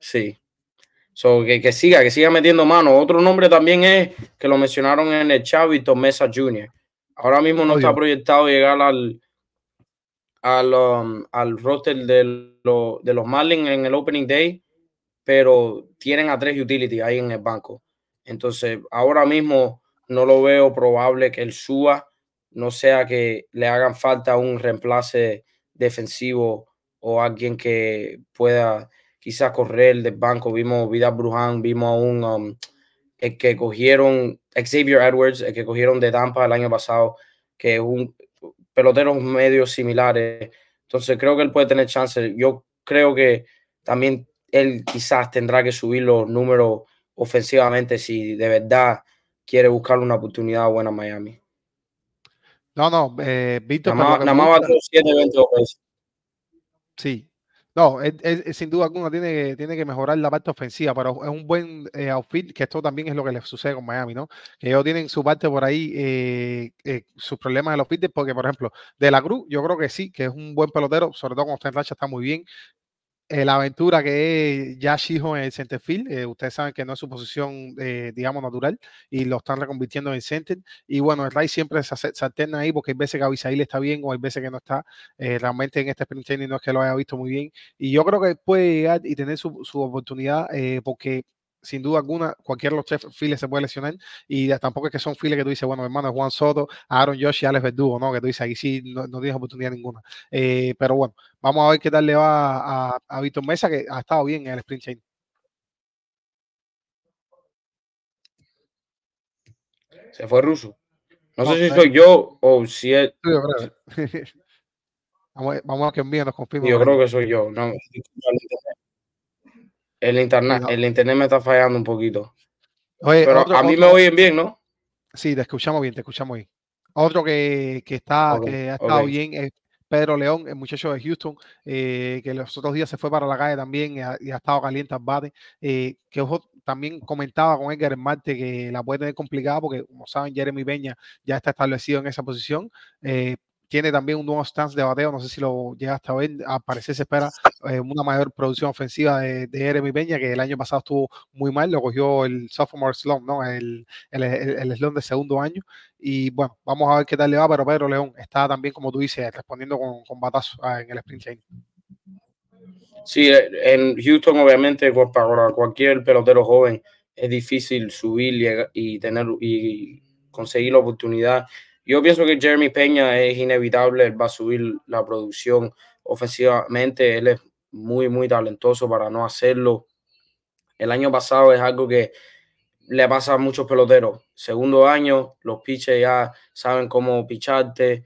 Sí. So, que, que, siga, que siga metiendo mano. Otro nombre también es que lo mencionaron en el Chavito Mesa Jr. Ahora mismo no está proyectado llegar al, al, um, al roster de, lo, de los Marlins en el Opening Day, pero tienen a tres utility ahí en el banco. Entonces, ahora mismo no lo veo probable que el suba, no sea que le hagan falta un reemplace defensivo o alguien que pueda quizás correr del banco. Vimos Vidal Bruján, vimos a un um, el que cogieron Xavier Edwards, el que cogieron de Tampa el año pasado, que es un pelotero medio similares. Entonces creo que él puede tener chance. Yo creo que también él quizás tendrá que subir los números ofensivamente si de verdad quiere buscar una oportunidad buena en Miami. No, no, eh, Víctor. Nada más va 7, 20 Sí. No, él, sin duda alguna tiene, tiene que mejorar la parte ofensiva, pero es un buen eh, outfit, que esto también es lo que le sucede con Miami, ¿no? Que ellos tienen su parte por ahí, eh, eh, sus problemas en los outfit, porque, por ejemplo, De la Cruz, yo creo que sí, que es un buen pelotero, sobre todo en racha, está muy bien. Eh, la aventura que es ya Shijo en el center field. Eh, ustedes saben que no es su posición, eh, digamos, natural y lo están reconvirtiendo en center. Y bueno, el Ray siempre se, se, alterna ahí porque hay veces que Abisail está bien o hay veces que no está. realmente en este sprint training no es que lo haya visto muy bien. Y yo creo que puede llegar y tener su, su oportunidad porque sin duda alguna, cualquiera de los tres files se puede lesionar y tampoco es que son files que tú dices, bueno, hermano, Juan Soto, Aaron Josh y Alex Verdugo, ¿no? Que tú dices, ahí sí no, no tienes oportunidad ninguna. Eh, pero bueno, vamos a ver qué tal le va a, a Víctor Mesa, que ha estado bien en el sprint chain. Se fue ruso. No, no sé si soy yo o si es. vamos, vamos a que envíe nos confirme. Yo creo que soy yo. No, el internet, el internet me está fallando un poquito. Oye, Pero otro, a mí otro, me oyen bien, ¿no? Sí, te escuchamos bien, te escuchamos bien. Otro que, que está, que ha estado bien es Pedro León, el muchacho de Houston, eh, que los otros días se fue para la calle también y ha, y ha estado caliente al bate. eh, que ojo, también comentaba con Edgar en Marte que la puede tener complicada porque, como saben, Jeremy Peña ya está establecido en esa posición. eh, tiene también un nuevo stance de bateo, no sé si lo llegaste a ver, a parecer se espera eh, una mayor producción ofensiva de, de Jeremy Peña, que el año pasado estuvo muy mal, lo cogió el sophomore slump, ¿no? El, el, el, slump de segundo año, y bueno, vamos a ver qué tal le va, pero Pedro León está también, como tú dices, respondiendo con, con batazo ah, en el sprint chain. Sí, en Houston obviamente para cualquier pelotero joven es difícil subir y, y tener y conseguir la oportunidad. Yo pienso que Jeremy Peña es inevitable, él va a subir la producción ofensivamente, él es muy, muy talentoso para no hacerlo. El año pasado es algo que le pasa a muchos peloteros. Segundo año, los pitchers ya saben cómo picharte,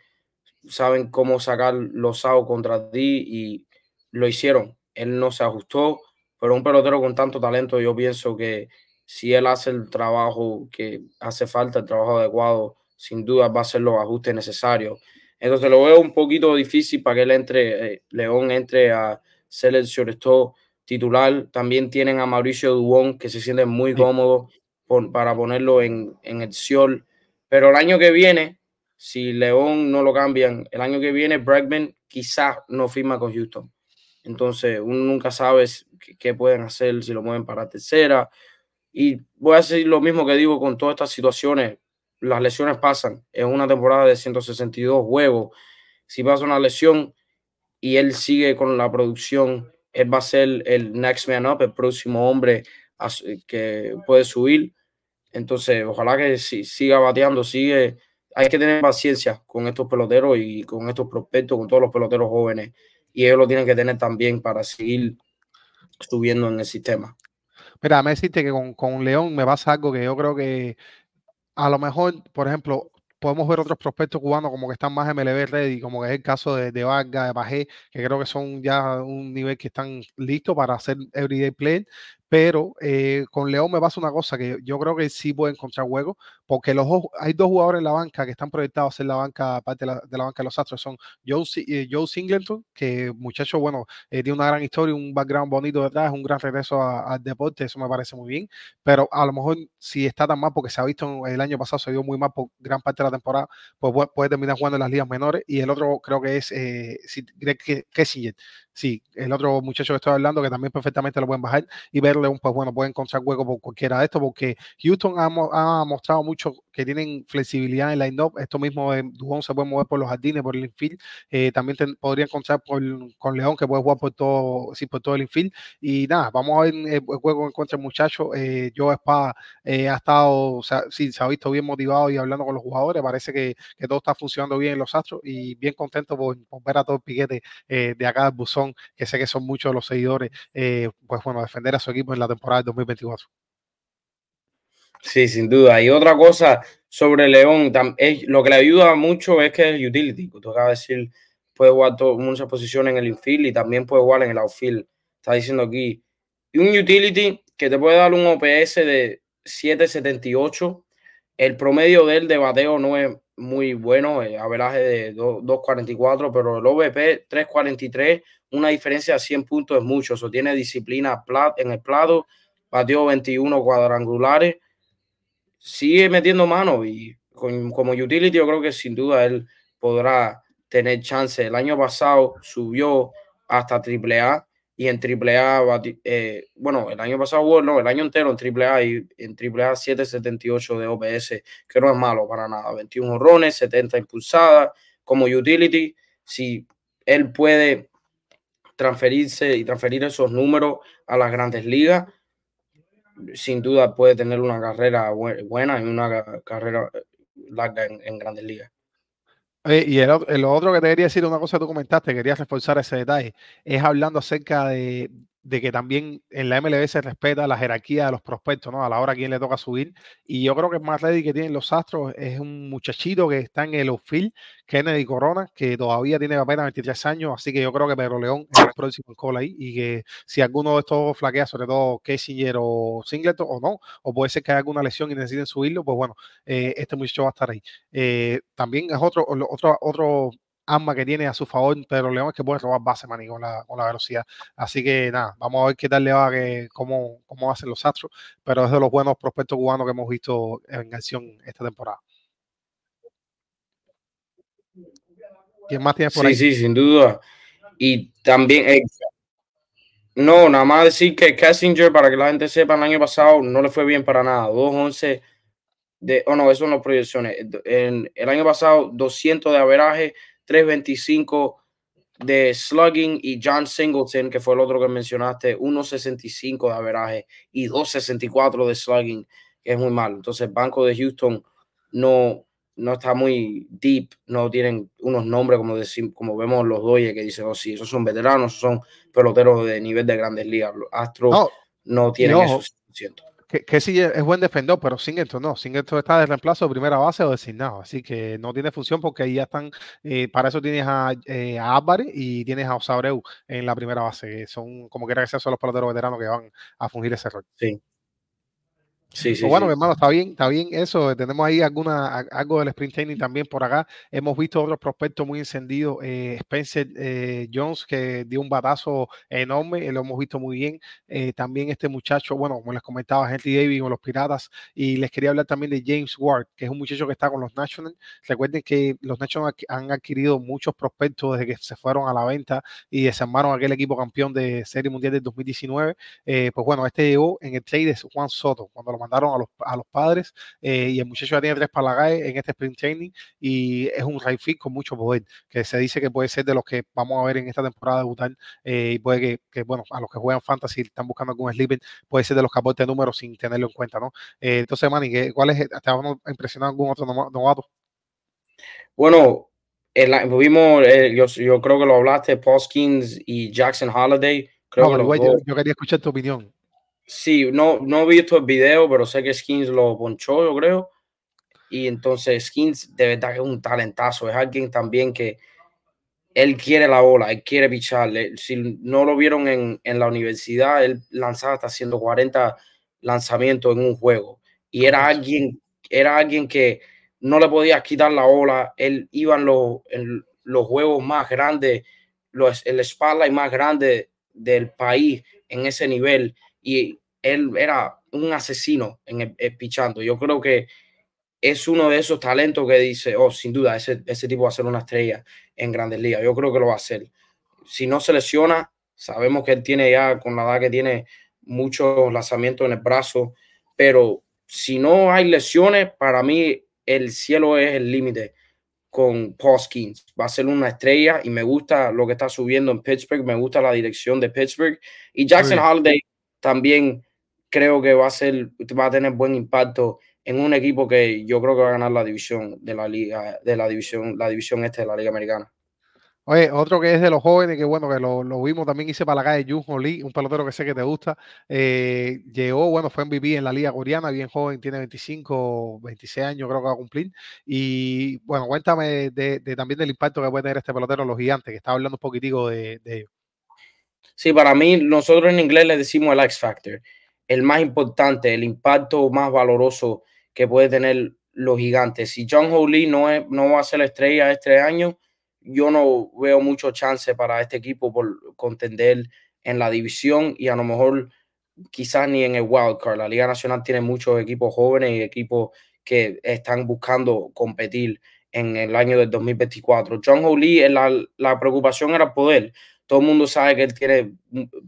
saben cómo sacar los outs contra ti y lo hicieron. Él no se ajustó, pero un pelotero con tanto talento, yo pienso que si él hace el trabajo que hace falta, el trabajo adecuado, sin duda va a hacer los ajustes necesarios. Entonces lo veo un poquito difícil para que él entre, eh, León entre a ser el shortstop titular. También tienen a Mauricio Dubón, que se siente muy cómodo por, para ponerlo en, en el Ciol. Pero el año que viene, si León no lo cambian, el año que viene Bregman quizás no firma con Houston. Entonces uno nunca sabe qué, qué pueden hacer, si lo mueven para tercera y voy a decir lo mismo que digo con todas estas situaciones. Las lesiones pasan. Es una temporada de 162 juegos. Si pasa una lesión y él sigue con la producción, él va a ser el next man up, el próximo hombre que puede subir. Entonces, ojalá que siga bateando, sigue. Hay que tener paciencia con estos peloteros y con estos prospectos, con todos los peloteros jóvenes. Y ellos lo tienen que tener también para seguir subiendo en el sistema. Mira, me deciste que con, con León me pasa algo que yo creo que a lo mejor, por ejemplo, podemos ver otros prospectos cubanos como que están más MLB ready, como que es el caso de, de Vargas, de Pajé, que creo que son ya un nivel que están listos para hacer everyday play, pero eh, con León me pasa una cosa que yo creo que sí puede encontrar hueco, porque los hay dos jugadores en la banca que están proyectados a ser la banca, parte de la, banca de los Astros, son Joe, eh, Singleton, que muchacho, bueno, eh, tiene una gran historia, un background bonito detrás, un gran regreso al deporte, eso me parece muy bien, pero a lo mejor si está tan mal, porque se ha visto el año pasado, se vio muy mal por gran parte de la temporada, pues puede, terminar jugando en las ligas menores, y el otro creo que es Greg Sí, el otro muchacho que estoy hablando, que también perfectamente lo pueden bajar y verle un, pues bueno, pueden encontrar hueco por cualquiera de estos, porque Houston ha mostrado mucho que tienen flexibilidad en line-up. Esto mismo de Dubón se puede mover por los jardines, por el infield. Eh, también te, podría encontrar por, con León, que puede jugar por todo, sí, por todo el infield. Y nada, vamos a ver el juego en contra el muchacho. Eh, Joe eh, ha estado, o sea, sí, se ha visto bien motivado y hablando con los jugadores. Parece que, todo está funcionando bien en los Astros y bien contento por, ver a todo el piquete eh, de acá del Buzón, que sé que son muchos los seguidores, eh, pues bueno, defender a su equipo en la temporada del 2024. Sí, sin duda. Y otra cosa sobre León, es, lo que le ayuda mucho es que es utility. Tú acabas de decir, puede jugar muchas posiciones en el infield y también puede jugar en el outfield. Está diciendo aquí. Un utility que te puede dar un OPS de 778. El promedio del de bateo no es muy bueno, el averaje de 2.44, pero el OVP 3.43, una diferencia de 100 puntos es mucho. Eso tiene disciplina en el plato, batió 21 cuadrangulares sigue metiendo mano y con, como utility yo creo que sin duda él podrá tener chance. El año pasado subió hasta AAA y en AAA, eh, bueno, el año pasado, no, el año entero en AAA y en AAA 778 de OPS, que no es malo para nada. 21 horrones, 70 impulsadas. Como utility, si él puede transferirse y transferir esos números a las grandes ligas, sin duda puede tener una carrera buena y una carrera eh, larga en, grandes ligas. y el, el, otro que te quería decir, una cosa que tú comentaste, querías reforzar ese detalle, es hablando acerca de, de que también en la MLB se respeta la jerarquía de los prospectos, ¿no? A la hora a quién le toca subir. Y yo creo que el más ready que tienen los Astros es un muchachito que está en el outfield, Kennedy Corona, que todavía tiene apenas 23 años, así que yo creo que Pedro León es el próximo en ahí y que si alguno de estos flaquea, sobre todo Kessinger o Singleton o no, o puede ser que haya alguna lesión y necesiten subirlo, pues bueno, eh, este muchacho va a estar ahí. Eh, también es otro, otro, otro arma que tiene a su favor Pedro León es que puede robar base, maní, con la, con la velocidad. Así que nada, vamos a ver qué tal le va, que, cómo, cómo hacen los Astros, pero es de los buenos prospectos cubanos que hemos visto en acción esta temporada. ¿Quién más tienes por sí, ahí? sí, sin duda. Y también, eh, no, nada más decir que Kessinger, para que la gente sepa, el año pasado no le fue bien para nada. 2-11 de, oh no, eso no proyecciones. En el año pasado, 200 de averaje, 325 de slugging y John Singleton, que fue el otro que mencionaste, 1.65 de averaje y 2.64 de slugging, que es muy malo. Entonces, el banco de Houston no, no está muy deep, no tienen unos nombres como, decir, como vemos los Dodgers que dicen, oh sí, esos son veteranos, son peloteros de nivel de grandes ligas. Los Astros no, no tienen no. eso 100% que, que sí es buen defensor, pero sin esto no. Sin esto está de reemplazo de primera base o designado. Así que no tiene función porque ahí ya están. Eh, para eso tienes a, eh, Álvarez y tienes a Osabreu en la primera base. Son como quiera que sea, son los peloteros veteranos que van a fungir ese rol. Sí. Sí, sí, bueno, sí. mi hermano, está bien, está bien eso. Tenemos ahí alguna, algo del sprint training también por acá. Hemos visto otros prospectos muy encendidos. Eh, Spencer eh, Jones, que dio un batazo enorme, eh, lo hemos visto muy bien. Eh, también este muchacho, bueno, como les comentaba, Henry Davis con los Piratas. Y les quería hablar también de James Ward, que es un muchacho que está con los Nationals. Recuerden que los Nationals han adquirido muchos prospectos desde que se fueron a la venta y desarmaron aquel equipo campeón de Serie Mundial del 2019. Eh, pues bueno, este llegó en el trade de Juan Soto, cuando lo mandaron a los, a los padres eh, y el muchacho ya tiene tres palagaes en este sprint training y es un right fit con mucho poder, que se dice que puede ser de los que vamos a ver en esta temporada debutar eh, y puede que, que, bueno, a los que juegan fantasy están buscando algún sleeper, puede ser de los que aporte números sin tenerlo en cuenta, ¿no? Eh, entonces, Manny, ¿cuál es, te vamos a impresionar algún otro novato? Bueno, el, vimos, eh, yo, yo, creo que lo hablaste, Paul Skins y Jackson Holiday. Creo no, que yo, yo, quería escuchar tu opinión. Sí, no, no he visto el video, pero sé que Skins lo ponchó, yo creo. Y entonces Skins de verdad que es un talentazo. Es alguien también que él quiere la bola, él quiere picharle. Si no lo vieron en, en la universidad, él lanzaba hasta 140 lanzamientos en un juego. Y era alguien, era alguien que no le podías quitar la bola. Él iba en los, en los juegos más grandes, los, el spotlight más grande del país en ese nivel. Y él era un asesino en el, el pichando. Yo creo que es uno de esos talentos que dice, oh, sin duda, ese, ese tipo va a ser una estrella en grandes ligas. Yo creo que lo va a hacer. Si no se lesiona, sabemos que él tiene ya, con la edad que tiene, muchos lanzamientos en el brazo, pero si no hay lesiones, para mí el cielo es el límite con Paul Skeens. Va a ser una estrella y me gusta lo que está subiendo en Pittsburgh, me gusta la dirección de Pittsburgh. Y Jackson Holiday también creo que va a ser, va a tener buen impacto en un equipo que yo creo que va a ganar la división de la liga, de la división, la división este de la Liga Americana. Oye, otro que es de los jóvenes, que bueno, que lo, vimos también hice para la calle, Jun Lee, un pelotero que sé que te gusta. Eh, llegó, bueno, fue MVP en la Liga Coreana, bien joven, tiene 25, 26 años, creo que va a cumplir. Y bueno, cuéntame de, de también del impacto que puede tener este pelotero en los gigantes, que estaba hablando un poquitico de, de ellos. Sí, para mí, nosotros en inglés le decimos el X Factor, el más importante, el impacto más valoroso que puede tener los gigantes. Si John Holy no, es, no va a ser la estrella este año, yo no veo mucho chance para este equipo por contender en la división y a lo mejor quizás ni en el wild card. La Liga Nacional tiene muchos equipos jóvenes y equipos que están buscando competir en el año del 2024. John Holy, la, la preocupación era poder. Todo el mundo sabe que él tiene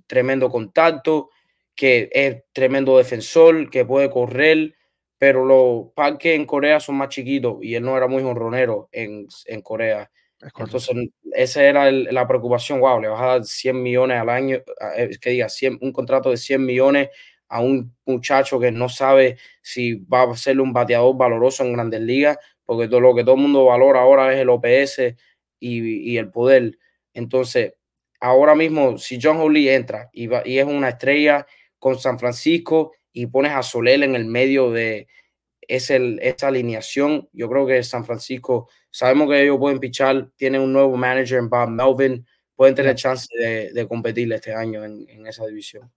tremendo contacto, que es tremendo defensor, que puede correr, pero los parques en Corea son más chiquitos y él no era muy honronero en, en Corea. Entonces, esa era el, la preocupación. Wow, le vas a dar 100 millones al año, que diga, 100, un contrato de 100 millones a un muchacho que no sabe si va a ser un bateador valoroso en grandes ligas, porque todo lo que todo el mundo valora ahora es el OPS y, y el poder. Entonces, ahora mismo, si John Holy entra y, va, y es una estrella con San Francisco y pones a Soler en el medio de esa alineación, yo creo que San Francisco, sabemos que ellos pueden pichar, tienen un nuevo manager en Bob Melvin, pueden tener chance de, de competir este año en, en, esa división.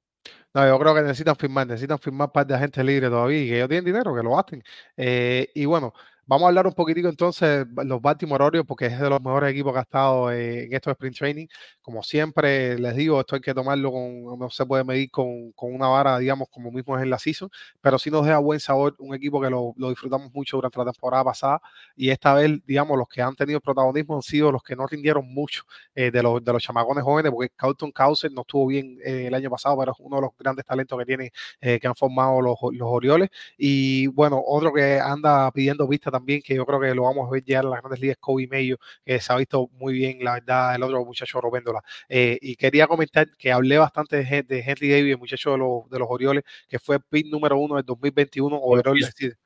No, yo creo que necesitan firmar, necesitan firmar parte de agentes libres todavía y que ellos tienen dinero, que lo hacen. Eh, y bueno, Vamos a hablar un poquitico entonces los Baltimore Orioles porque es de los mejores equipos que ha estado eh, en estos sprint training. Como siempre les digo, esto hay que tomarlo con, no se puede medir con, con una vara, digamos, como mismo es en la season, pero sí nos deja buen sabor, un equipo que lo, lo, disfrutamos mucho durante la temporada pasada y esta vez, digamos, los que han tenido protagonismo han sido los que no rindieron mucho eh, de, los, de los chamacones jóvenes, porque Carlton Causer no estuvo bien eh, el año pasado, pero es uno de los grandes talentos que tiene, eh, que han formado los, los Orioles. Y bueno, otro que anda pidiendo vista también, que yo creo que lo vamos a ver ya en las grandes ligas, Kobe Mayo, que se ha visto muy bien, la verdad, el otro muchacho Robéndola. Eh, y quería comentar que hablé bastante de, de Henry Davis, el muchacho de los, de los Orioles, que fue pick número uno del 2021, overall, es decir,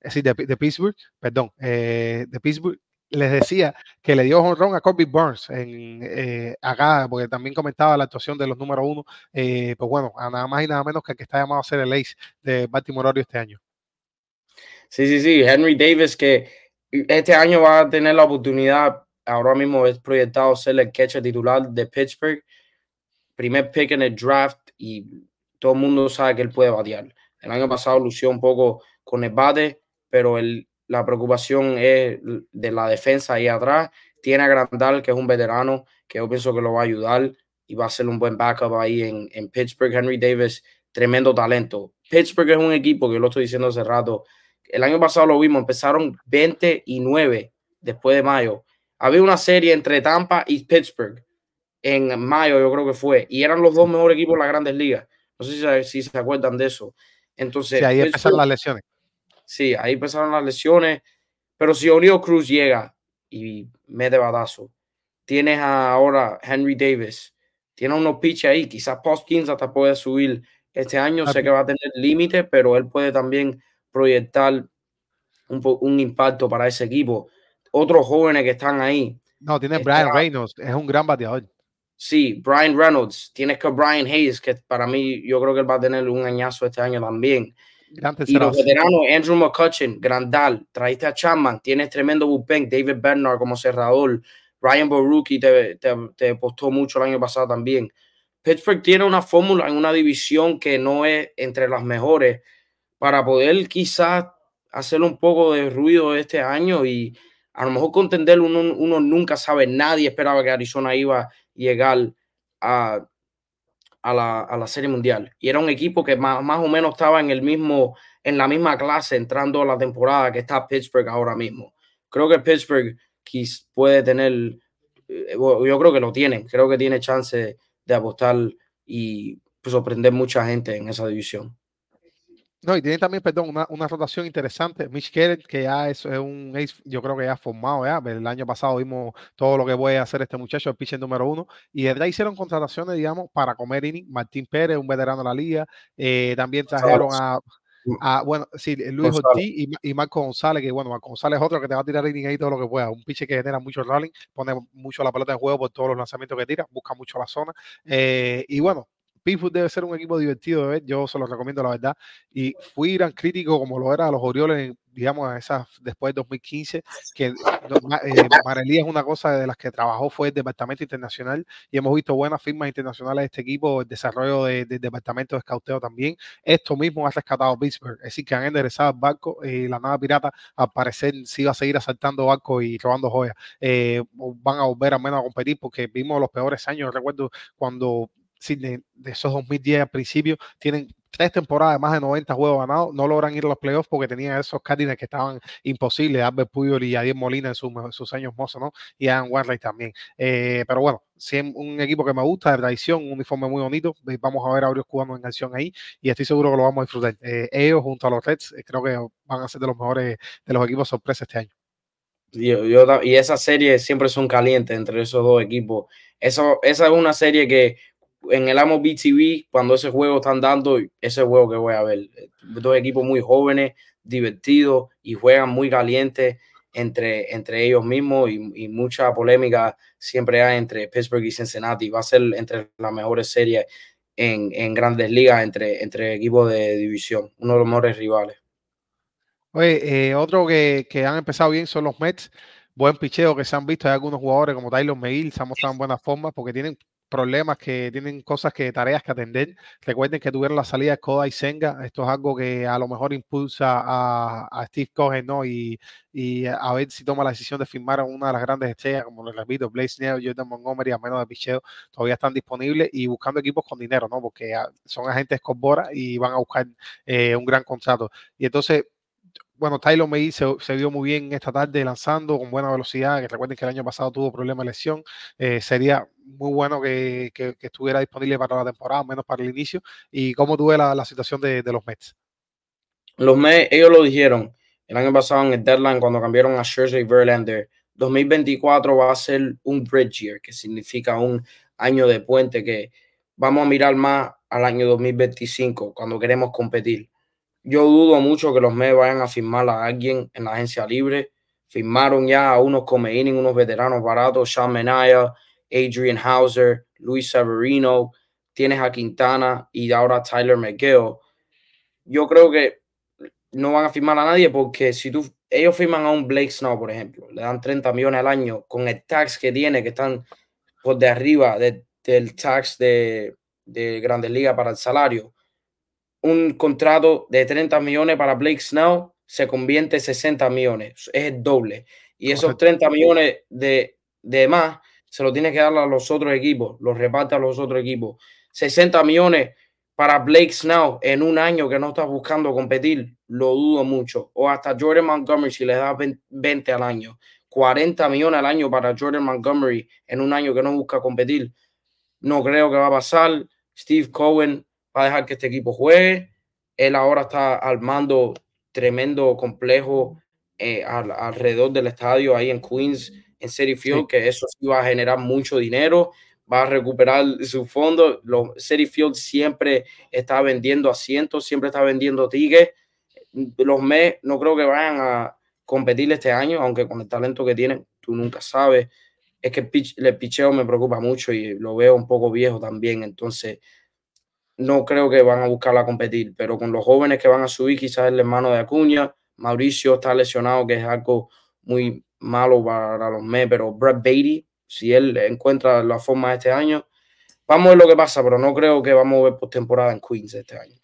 es decir de, de, Pittsburgh, perdón, eh, de Pittsburgh. Les decía que le dio honrón a Kobe Burns en, eh, acá, porque también comentaba la actuación de los número uno. Eh, pues bueno, a nada más y nada menos que el que está llamado a ser el ace de Baltimore Orioles este año. Sí, sí, sí. Henry Davis, que este año va a tener la oportunidad, ahora mismo es proyectado ser el catcher titular de Pittsburgh, primer pick en el draft y todo el mundo sabe que él puede batear. El año pasado lució un poco con el bate, pero el, la preocupación es de la defensa ahí atrás. Tiene a Grandal, que es un veterano, que yo pienso que lo va a ayudar y va a ser un buen backup ahí en, en Pittsburgh. Henry Davis, tremendo talento. Pittsburgh es un equipo que lo estoy diciendo hace rato. El año pasado lo vimos, empezaron 29 después de mayo. Había una serie entre Tampa y Pittsburgh en mayo, yo creo que fue, y eran los dos mejores equipos de las grandes ligas. No sé si, si se acuerdan de eso. Entonces, sí, ahí empezaron las lesiones. Sí, ahí empezaron las lesiones. Pero si Oriol Cruz llega y mete badazo, tienes ahora Henry Davis, tiene unos pitches ahí, quizás Postkins hasta puede subir este año. Sé que va a tener límite, pero él puede también proyectar un, un, impacto para ese equipo. Otros jóvenes que están ahí. No, tiene Brian está, Reynolds, es un gran bateador. Sí, Brian Reynolds, tienes que Brian Hayes, que para mí yo creo que él va a tener un añazo este año también. Y los veteranos, Andrew McCutcheon, Grandal, traíste a Chapman, tienes tremendo bullpen, David Bernard como cerrador, Ryan Borucki te, te, te postó mucho el año pasado también. Pittsburgh tiene una fórmula en una división que no es entre las mejores para poder quizás hacer un poco de ruido este año y a lo mejor contender uno, uno nunca sabe, nadie esperaba que Arizona iba a llegar a, a, la, a la Serie Mundial. Y era un equipo que más, más o menos estaba en, el mismo, en la misma clase entrando a la temporada que está Pittsburgh ahora mismo. Creo que Pittsburgh puede tener, yo creo que lo tiene, creo que tiene chance de apostar y sorprender mucha gente en esa división. No, y tiene también, perdón, una, una rotación interesante. Mitch Kenneth, que ya es, es, un ace, yo creo que ya ha formado, ya. El año pasado vimos todo lo que puede hacer este muchacho, el pitcher número uno. Y de verdad hicieron contrataciones, digamos, para comer inning. Martín Pérez, un veterano de la liga. Eh, también trajeron a, a, bueno, sí, Luis González. Ortiz y, y, Marco González, que bueno, Marco González es otro que te va a tirar inning ahí todo lo que pueda. Un pitcher que genera mucho rolling, pone mucho la pelota en juego por todos los lanzamientos que tira, busca mucho la zona. Eh, y bueno, Pittsburgh debe ser un equipo divertido de ver, yo se lo recomiendo la verdad. Y fui gran crítico como lo era a los Orioles, digamos, esas después de 2015, que eh, Marelí es una cosa de las que trabajó fue el departamento internacional y hemos visto buenas firmas internacionales de este equipo, el desarrollo del de, de departamento de escauteo también. Esto mismo ha rescatado Pittsburgh, es decir, que han enderezado el barco y la nada pirata al parecer sí va a seguir asaltando barcos y robando joyas. Eh, van a volver al menos a competir porque vimos los peores años, recuerdo cuando de, de, esos 2010 al principio, tienen tres temporadas más de 90 juegos ganados, no logran ir a los playoffs porque tenían esos Cardinals que estaban imposibles, Albert Puyol y Adiel Molina en, su, en sus años mozos, ¿no? Y Adam Warley también. Eh, pero bueno, sí, un equipo que me gusta, de tradición, un uniforme muy bonito, vamos a ver a varios cubanos en acción ahí y estoy seguro que lo vamos a disfrutar. Eh, ellos junto a los Reds eh, creo que van a ser de los mejores, de los equipos sorpresa este año. Y esas series siempre son calientes entre esos dos equipos. Eso, esa es una serie que en el Amo BTV, cuando ese juego están dando, ese juego que voy a ver. Dos equipos muy jóvenes, divertidos y juegan muy calientes entre, entre ellos mismos y, mucha polémica siempre hay entre Pittsburgh y Cincinnati. Va a ser entre las mejores series en, en grandes ligas entre, entre equipos de división, uno de los mejores rivales. Oye, eh, otro que, que han empezado bien son los Mets buen picheo que se han visto. Hay algunos jugadores como Tyler McGill se han mostrado en buenas formas porque tienen problemas, que tienen cosas que, tareas que atender. Recuerden que tuvieron la salida de Koda y Senga. Esto es algo que a lo mejor impulsa a, Steve Cohen, ¿no? Y, a ver si toma la decisión de firmar a una de las grandes estrellas, como les repito, Blaze Snell, Jordan Montgomery, a menos de picheo, todavía están disponibles y buscando equipos con dinero, ¿no? Porque ah, son agentes con Bora y van a buscar eh, un gran contrato. Y entonces, bueno, Tyler May se, se, vio muy bien esta tarde lanzando con buena velocidad, que recuerden que el año pasado tuvo problemas de lesión, eh, sería muy bueno que, estuviera disponible para la temporada, menos para el inicio. ¿Y cómo tuve la, situación de, de, los Mets? Los Mets, ellos lo dijeron el año pasado en el deadline cuando cambiaron a Scherzer y Verlander. 2024 va a ser un bridge year, que significa un año de puente que vamos a mirar más al año 2025 cuando queremos competir yo dudo mucho que los Mets vayan a firmar a alguien en la agencia libre. Firmaron ya a unos come unos veteranos baratos, Sean Menaya, Adrian Hauser, Luis Severino, tienes a Quintana y ahora Tyler McGill. Yo creo que no van a firmar a nadie porque si tú, ellos firman a un Blake Snow, por ejemplo, le dan 30 millones al año con el tax que tiene, que están por de arriba del tax de, de Grandes Ligas para el salario un contrato de 30 millones para Blake Snow se convierte en 60 millones, es el doble. Y esos 30 millones de, de más se lo tiene que dar a los otros equipos, los reparte a los otros equipos. 60 millones para Blake Snow en un año que no está buscando competir, lo dudo mucho. O hasta Jordan Montgomery si le da 20 al año. 40 millones al año para Jordan Montgomery en un año que no busca competir. No creo que va a pasar. Steve Cohen va a dejar que este equipo juegue. Él ahora está armando tremendo complejo eh, alrededor del estadio ahí en Queens, en City Field, que eso sí va a generar mucho dinero, va a recuperar su fondo. Los City Field siempre está vendiendo asientos, siempre está vendiendo tickets. Los Mets no creo que vayan a competir este año, aunque con el talento que tienen, tú nunca sabes. Es que el, el picheo me preocupa mucho y lo veo un poco viejo también. Entonces, no creo que van a buscarla competir, pero con los jóvenes que van a subir, quizás el hermano de Acuña, Mauricio está lesionado, que es algo muy malo para los Mets, pero Brad Beatty, si él encuentra la forma este año, vamos a ver lo que pasa, pero no creo que vamos a ver postemporada en Queens este año.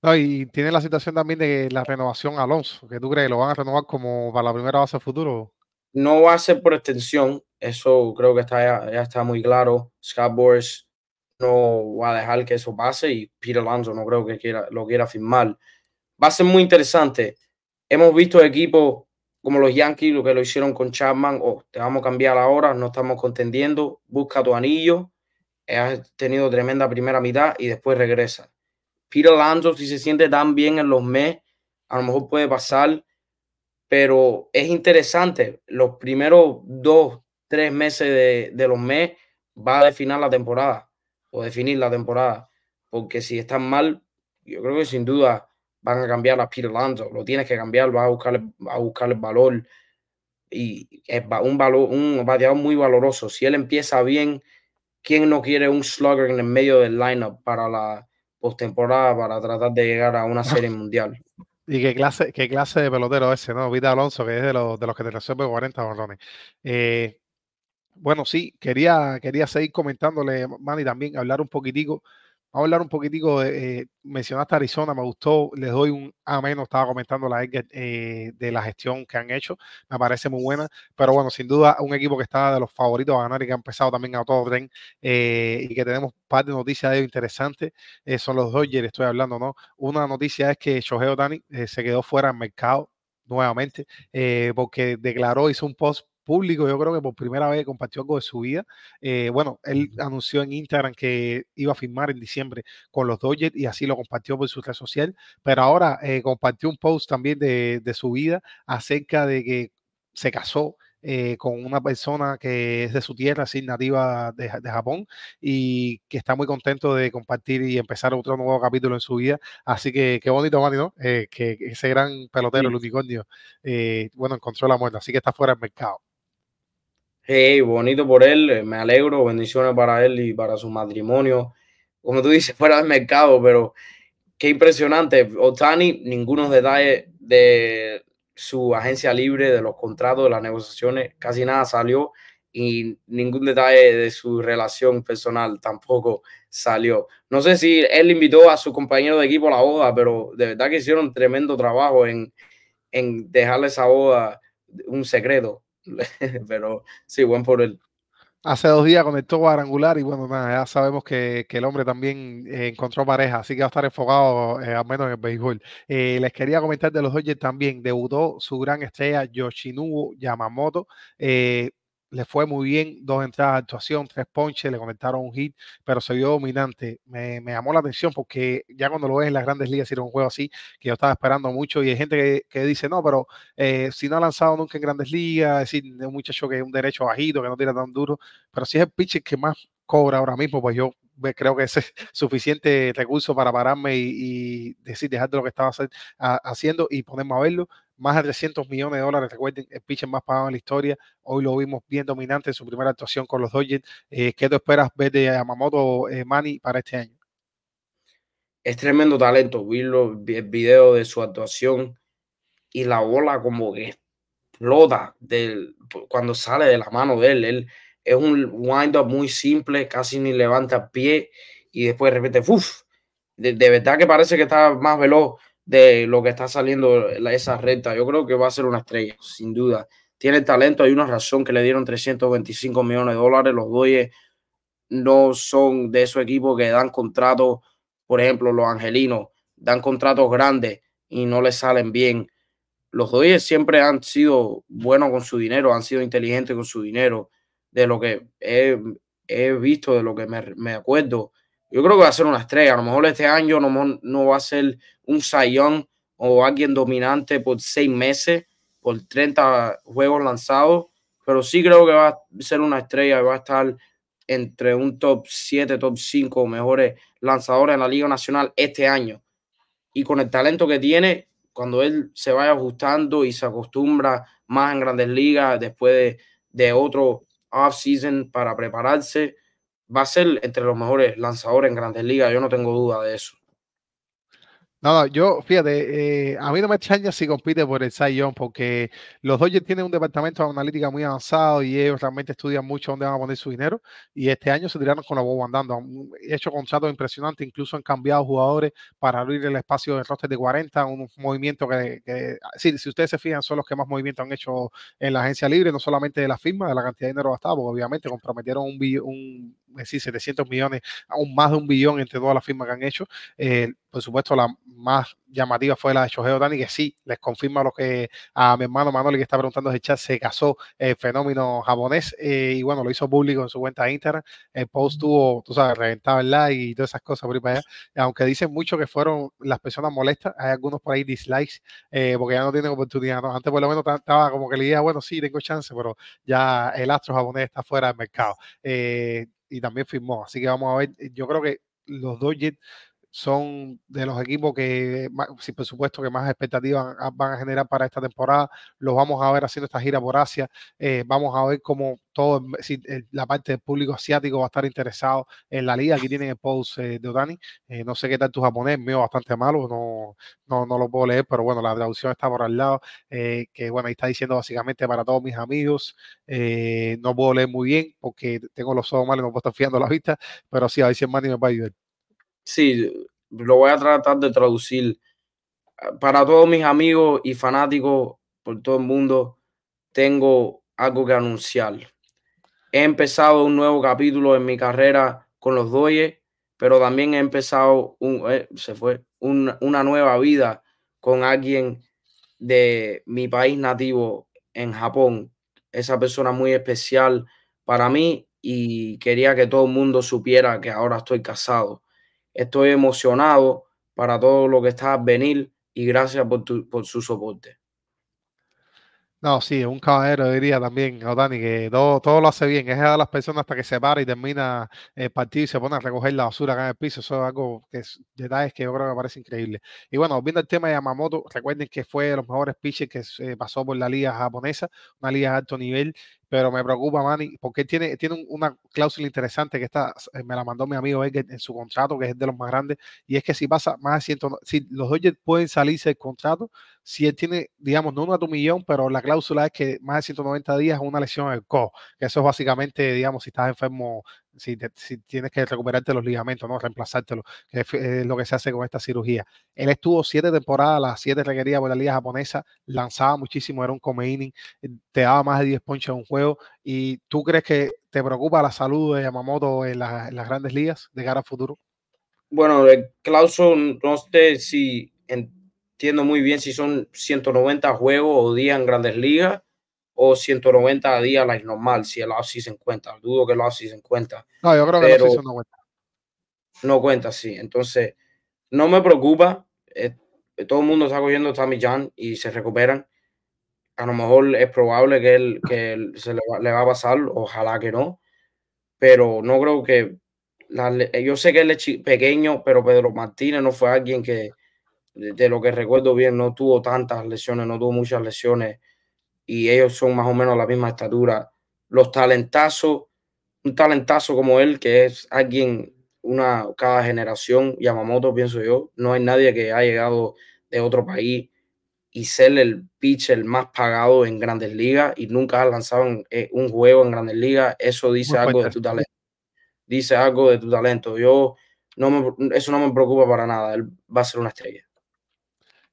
No, y tiene la situación también de la renovación Alonso, que tú crees, ¿lo van a renovar como para la primera base futuro? No va a ser por extensión, eso creo que está, ya, está muy claro. Scott Boris no va a dejar que eso pase y Peter Alonso no creo que quiera, lo quiera firmar. Va a ser muy interesante. Hemos visto equipos como los Yankees, lo que lo hicieron con Chapman, o oh, te vamos a cambiar ahora, no estamos contendiendo, busca tu anillo, has tenido tremenda primera mitad y después regresa. Peter Alonso, si se siente tan bien en los mes, a lo mejor puede pasar, pero es interesante. Los primeros dos, tres meses de, de los mes va a definir la temporada o definir la temporada. Porque si están mal, yo creo que sin duda van a cambiar a Peter Lanzo. Lo tienes que cambiar, va a buscar, a buscar el valor. Y es un, valor, un bateador muy valoroso. Si él empieza bien, ¿quién no quiere un slugger en el medio del lineup para la postemporada para tratar de llegar a una serie mundial? Y qué clase, qué clase de pelotero ese, ¿no? Vita Alonso, que es de los, de los que te resuelve 40 borrones. Eh, bueno, sí, quería, quería seguir comentándole, Manny, también hablar un poquitico. Vamos a hablar un poquitico de, eh, mencionaste Arizona, me gustó, les doy un a menos, estaba comentando la eh, de la gestión que han hecho, me parece muy buena, pero bueno, sin duda un equipo que está de los favoritos a ganar y que ha empezado también a todo tren eh, y que tenemos un par de noticias de ellos interesantes, eh, son los Dodgers, estoy hablando, ¿no? Una noticia es que Shohei Otani se quedó fuera del mercado nuevamente porque declaró, hizo un post público, yo creo que por primera vez compartió algo de su vida. Eh, bueno, él anunció en Instagram que iba a firmar en diciembre con los Dodgers y así lo compartió por su red social, pero ahora eh, compartió un post también de, de su vida acerca de que se casó eh, con una persona que es de su tierra, así nativa de, Japón, y que está muy contento de compartir y empezar otro nuevo capítulo en su vida. Así que qué bonito, Mani, ¿no? que ese gran pelotero, el unicornio, bueno, encontró la muerte, así que está fuera del mercado. Hey, bonito por él, eh, me alegro, bendiciones para él y para su matrimonio. Como tú dices, fuera del mercado, pero qué impresionante. Otani, ningunos detalles de su agencia libre, de los contratos, de las negociaciones, casi nada salió. y ningún detalle de su relación personal tampoco salió. No sé si él invitó a su compañero de equipo a la boda, pero de verdad que hicieron tremendo trabajo en, en dejarle esa boda un secreto. pero sí, buen por él. Hace dos días conectó cuadrangular y bueno, nada, ya sabemos que, que el hombre también eh, encontró pareja, así que va a estar enfocado eh, al menos en el béisbol. Eh, les quería comentar de los Dodgers también, debutó su gran estrella Yoshinobu Yamamoto, le fue muy bien, dos entradas de actuación, tres ponches, le conectaron un hit, pero se vio dominante. Me, me, llamó la atención porque ya cuando lo ves en las grandes ligas, era un juego así que yo estaba esperando mucho y hay gente que, que dice, no, pero eh, si no ha lanzado nunca en grandes ligas, es un muchacho que es un derecho bajito, que no tira tan duro, pero si es el pitcher que más cobra ahora mismo, pues yo creo que es suficiente recurso para pararme y, decir, dejar de lo que estaba haciendo y ponerme a verlo más de 300 millones de dólares. Recuerden, el pitcher más pagado en la historia. Hoy lo vimos bien dominante en su primera actuación con los Dodgers. Eh, ¿Qué tú esperas ver de Yamamoto eh, Mani para este año? Es tremendo talento. Vi el video de su actuación y la bola como que explota del, cuando sale de la mano de él. Él es un wind-up muy simple, casi ni levanta pie y después de repente, ¡uf! De, de verdad que parece que está más veloz de lo que está saliendo esa recta. Yo creo que va a ser una estrella, sin duda. Tiene talento, hay una razón que le dieron 325 millones de dólares. Los Doyes no son de esos equipos que dan contratos, por ejemplo, los angelinos, dan contratos grandes y no les salen bien. Los Doyes siempre han sido buenos con su dinero, han sido inteligentes con su dinero. De lo que he, visto, de lo que me, me acuerdo, yo creo que va a ser una estrella. A lo mejor este año no, no va a ser un sayón o alguien dominante por seis meses, por 30 juegos lanzados, pero sí creo que va a ser una estrella, va a estar entre un top 7, top 5 mejores lanzadores en la Liga Nacional este año. Y con el talento que tiene, cuando él se vaya ajustando y se acostumbra más en grandes ligas después de, de otro off-season para prepararse, va a ser entre los mejores lanzadores en grandes ligas, yo no tengo duda de eso. No, no, yo, fíjate, eh, a mí no me extraña si compite por el Young, porque los Dodgers tienen un departamento de analítica muy avanzado y ellos realmente estudian mucho dónde van a poner su dinero. Y este año se tiraron con la boba andando. Han hecho contratos impresionantes, incluso han cambiado jugadores para abrir el espacio del roster de 40, un movimiento que, que si ustedes se fijan, son los que más movimiento han hecho en la agencia libre, no solamente de la firma, de la cantidad de dinero gastado, porque obviamente comprometieron un decir, 700 millones, aún más de un billón entre todas las firmas que han hecho. Eh, por supuesto, la más llamativa fue la de Shohei Otani, que sí, les confirma lo que a mi hermano Manoli que está preguntando de chat, se casó el fenómeno japonés eh, y bueno, lo hizo público en su cuenta de Instagram. El post tuvo, tú sabes, reventado el like y todas esas cosas por ahí para allá. Aunque dicen mucho que fueron las personas molestas, hay algunos por ahí dislikes eh, porque ya no tienen oportunidad. ¿no? Antes por lo menos estaba como que le diría, bueno, sí, tengo chance, pero ya el astro japonés está fuera del mercado. Eh, y también firmó. Así que vamos a ver. Yo creo que los Dodgers son de los equipos que, sí, por supuesto, que más expectativas van a generar para esta temporada. Los vamos a ver haciendo esta gira por Asia. Eh, vamos a ver cómo todo, si, la parte del público asiático va a estar interesado en la liga. Aquí tienen el post eh, de Otani. Eh, no sé qué tal tu japonés, mío bastante malo, no, no, no, lo puedo leer, pero bueno, la traducción está por al lado. que bueno, ahí está diciendo básicamente para todos mis amigos. no puedo leer muy bien porque tengo los ojos malos y no puedo estar fiando la vista, pero sí, a el Manny me va a ayudar sí, lo voy a tratar de traducir. Para todos mis amigos y fanáticos por todo el mundo, tengo algo que anunciar. He empezado un nuevo capítulo en mi carrera con los Doyes, pero también he empezado eh, se fue, una nueva vida con alguien de mi país nativo en Japón. Esa persona muy especial para mí y quería que todo el mundo supiera que ahora estoy casado. Estoy emocionado para todo lo que está a venir y gracias por, tu, por su soporte. No, sí, un caballero diría también, Otani, que todo, todo lo hace bien. Es de las personas hasta que se para y termina el partido y se pone a recoger la basura acá en el piso. Eso es algo que es detalles que yo creo que me parece increíble. Y bueno, viendo el tema de Yamamoto, recuerden que fue de los mejores pitchers que se pasó por la liga japonesa, una liga de alto nivel pero me preocupa, Manny, porque tiene, tiene una cláusula interesante que está, eh, me la mandó mi amigo Edgar en su contrato, que es de los más grandes, y es que si pasa más de 100, si los Dodgers pueden salirse del contrato, si él tiene, digamos, no una tu millón, pero la cláusula es que más de 190 días es una lesión en el que eso es básicamente, digamos, si estás enfermo si, tienes que recuperarte los ligamentos, ¿no? Reemplazártelo, que es, lo que se hace con esta cirugía. Él estuvo siete temporadas, las siete requeridas por la liga japonesa, lanzaba muchísimo, era un come inning, eh, te daba más de 10 ponches en un juego. ¿Y tú crees que te preocupa la salud de Yamamoto en, las grandes ligas de cara al futuro? Bueno, el Clauso, no sé si entiendo muy bien si son 190 juegos o días en grandes ligas o 190 días like normal, si el off-season cuenta. Dudo que el off-season cuenta. No, yo creo que el no cuenta. No cuenta, sí. Entonces, no me preocupa. Eh, todo el mundo está cogiendo Tommy John y se recuperan. A lo mejor es probable que él, que se le va, a pasar, ojalá que no. Pero no creo que. yo sé que él es pequeño, pero Pedro Martínez no fue alguien que, de lo que recuerdo bien, no tuvo tantas lesiones, no tuvo muchas lesiones y ellos son más o menos la misma estatura. Los talentazos, un talentazo como él, que es alguien, una cada generación, Yamamoto, pienso yo, no hay nadie que ha llegado de otro país y ser el pitcher más pagado en grandes ligas y nunca ha lanzado eh, un juego en grandes ligas, eso dice algo de tu talento. Dice algo de tu talento. Yo no me, eso no me preocupa para nada. Él va a ser una estrella.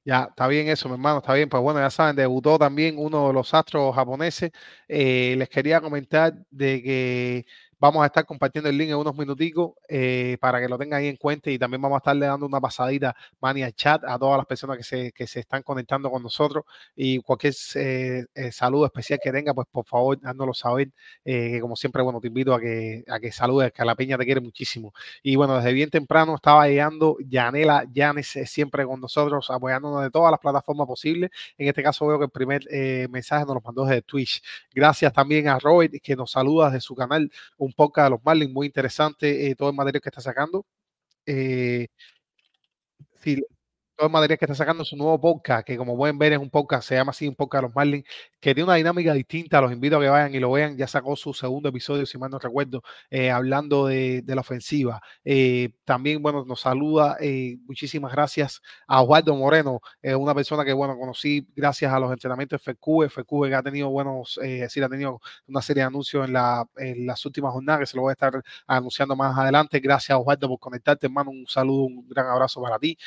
Ya, está bien eso, mi hermano, está bien. Pues bueno, ya saben, debutó también uno de los astros japoneses. Eh, les quería comentar de que Vamos a estar compartiendo el link en unos minuticos eh, para que lo tengan ahí en cuenta y también vamos a estarle dando una pasadita, Mani, al chat a todas las personas que se, que se están conectando con nosotros y cualquier eh, eh, saludo especial que tenga, pues por favor, dándolo saber, que como siempre, bueno, te invito a que, a que saludes, que la peña te quiere muchísimo. Y bueno, desde bien temprano estaba llegando Yanela Yanes siempre con nosotros, apoyándonos de todas las plataformas posibles. En este caso veo que el primer mensaje nos lo mandó desde Twitch. Gracias también a Robert, que nos saluda desde su canal un podcast de los Marlins muy interesante, eh, todo el material que está sacando. Eh, todo el material que está sacando su nuevo podcast, que como pueden ver es un podcast, se llama así un podcast de los Marlins, que tiene una dinámica distinta. Los invito a que vayan y lo vean. Ya sacó su segundo episodio, si mal no recuerdo, eh, hablando de, la ofensiva. Eh, también, bueno, nos saluda. Eh, muchísimas gracias a Osvaldo Moreno, una persona que, bueno, conocí gracias a los entrenamientos de FQ. FQ que ha tenido buenos, sí, ha tenido una serie de anuncios en, la, en las últimas jornadas, que se lo voy a estar anunciando más adelante. Gracias, Osvaldo, por conectarte, hermano. Un saludo, un gran abrazo para ti.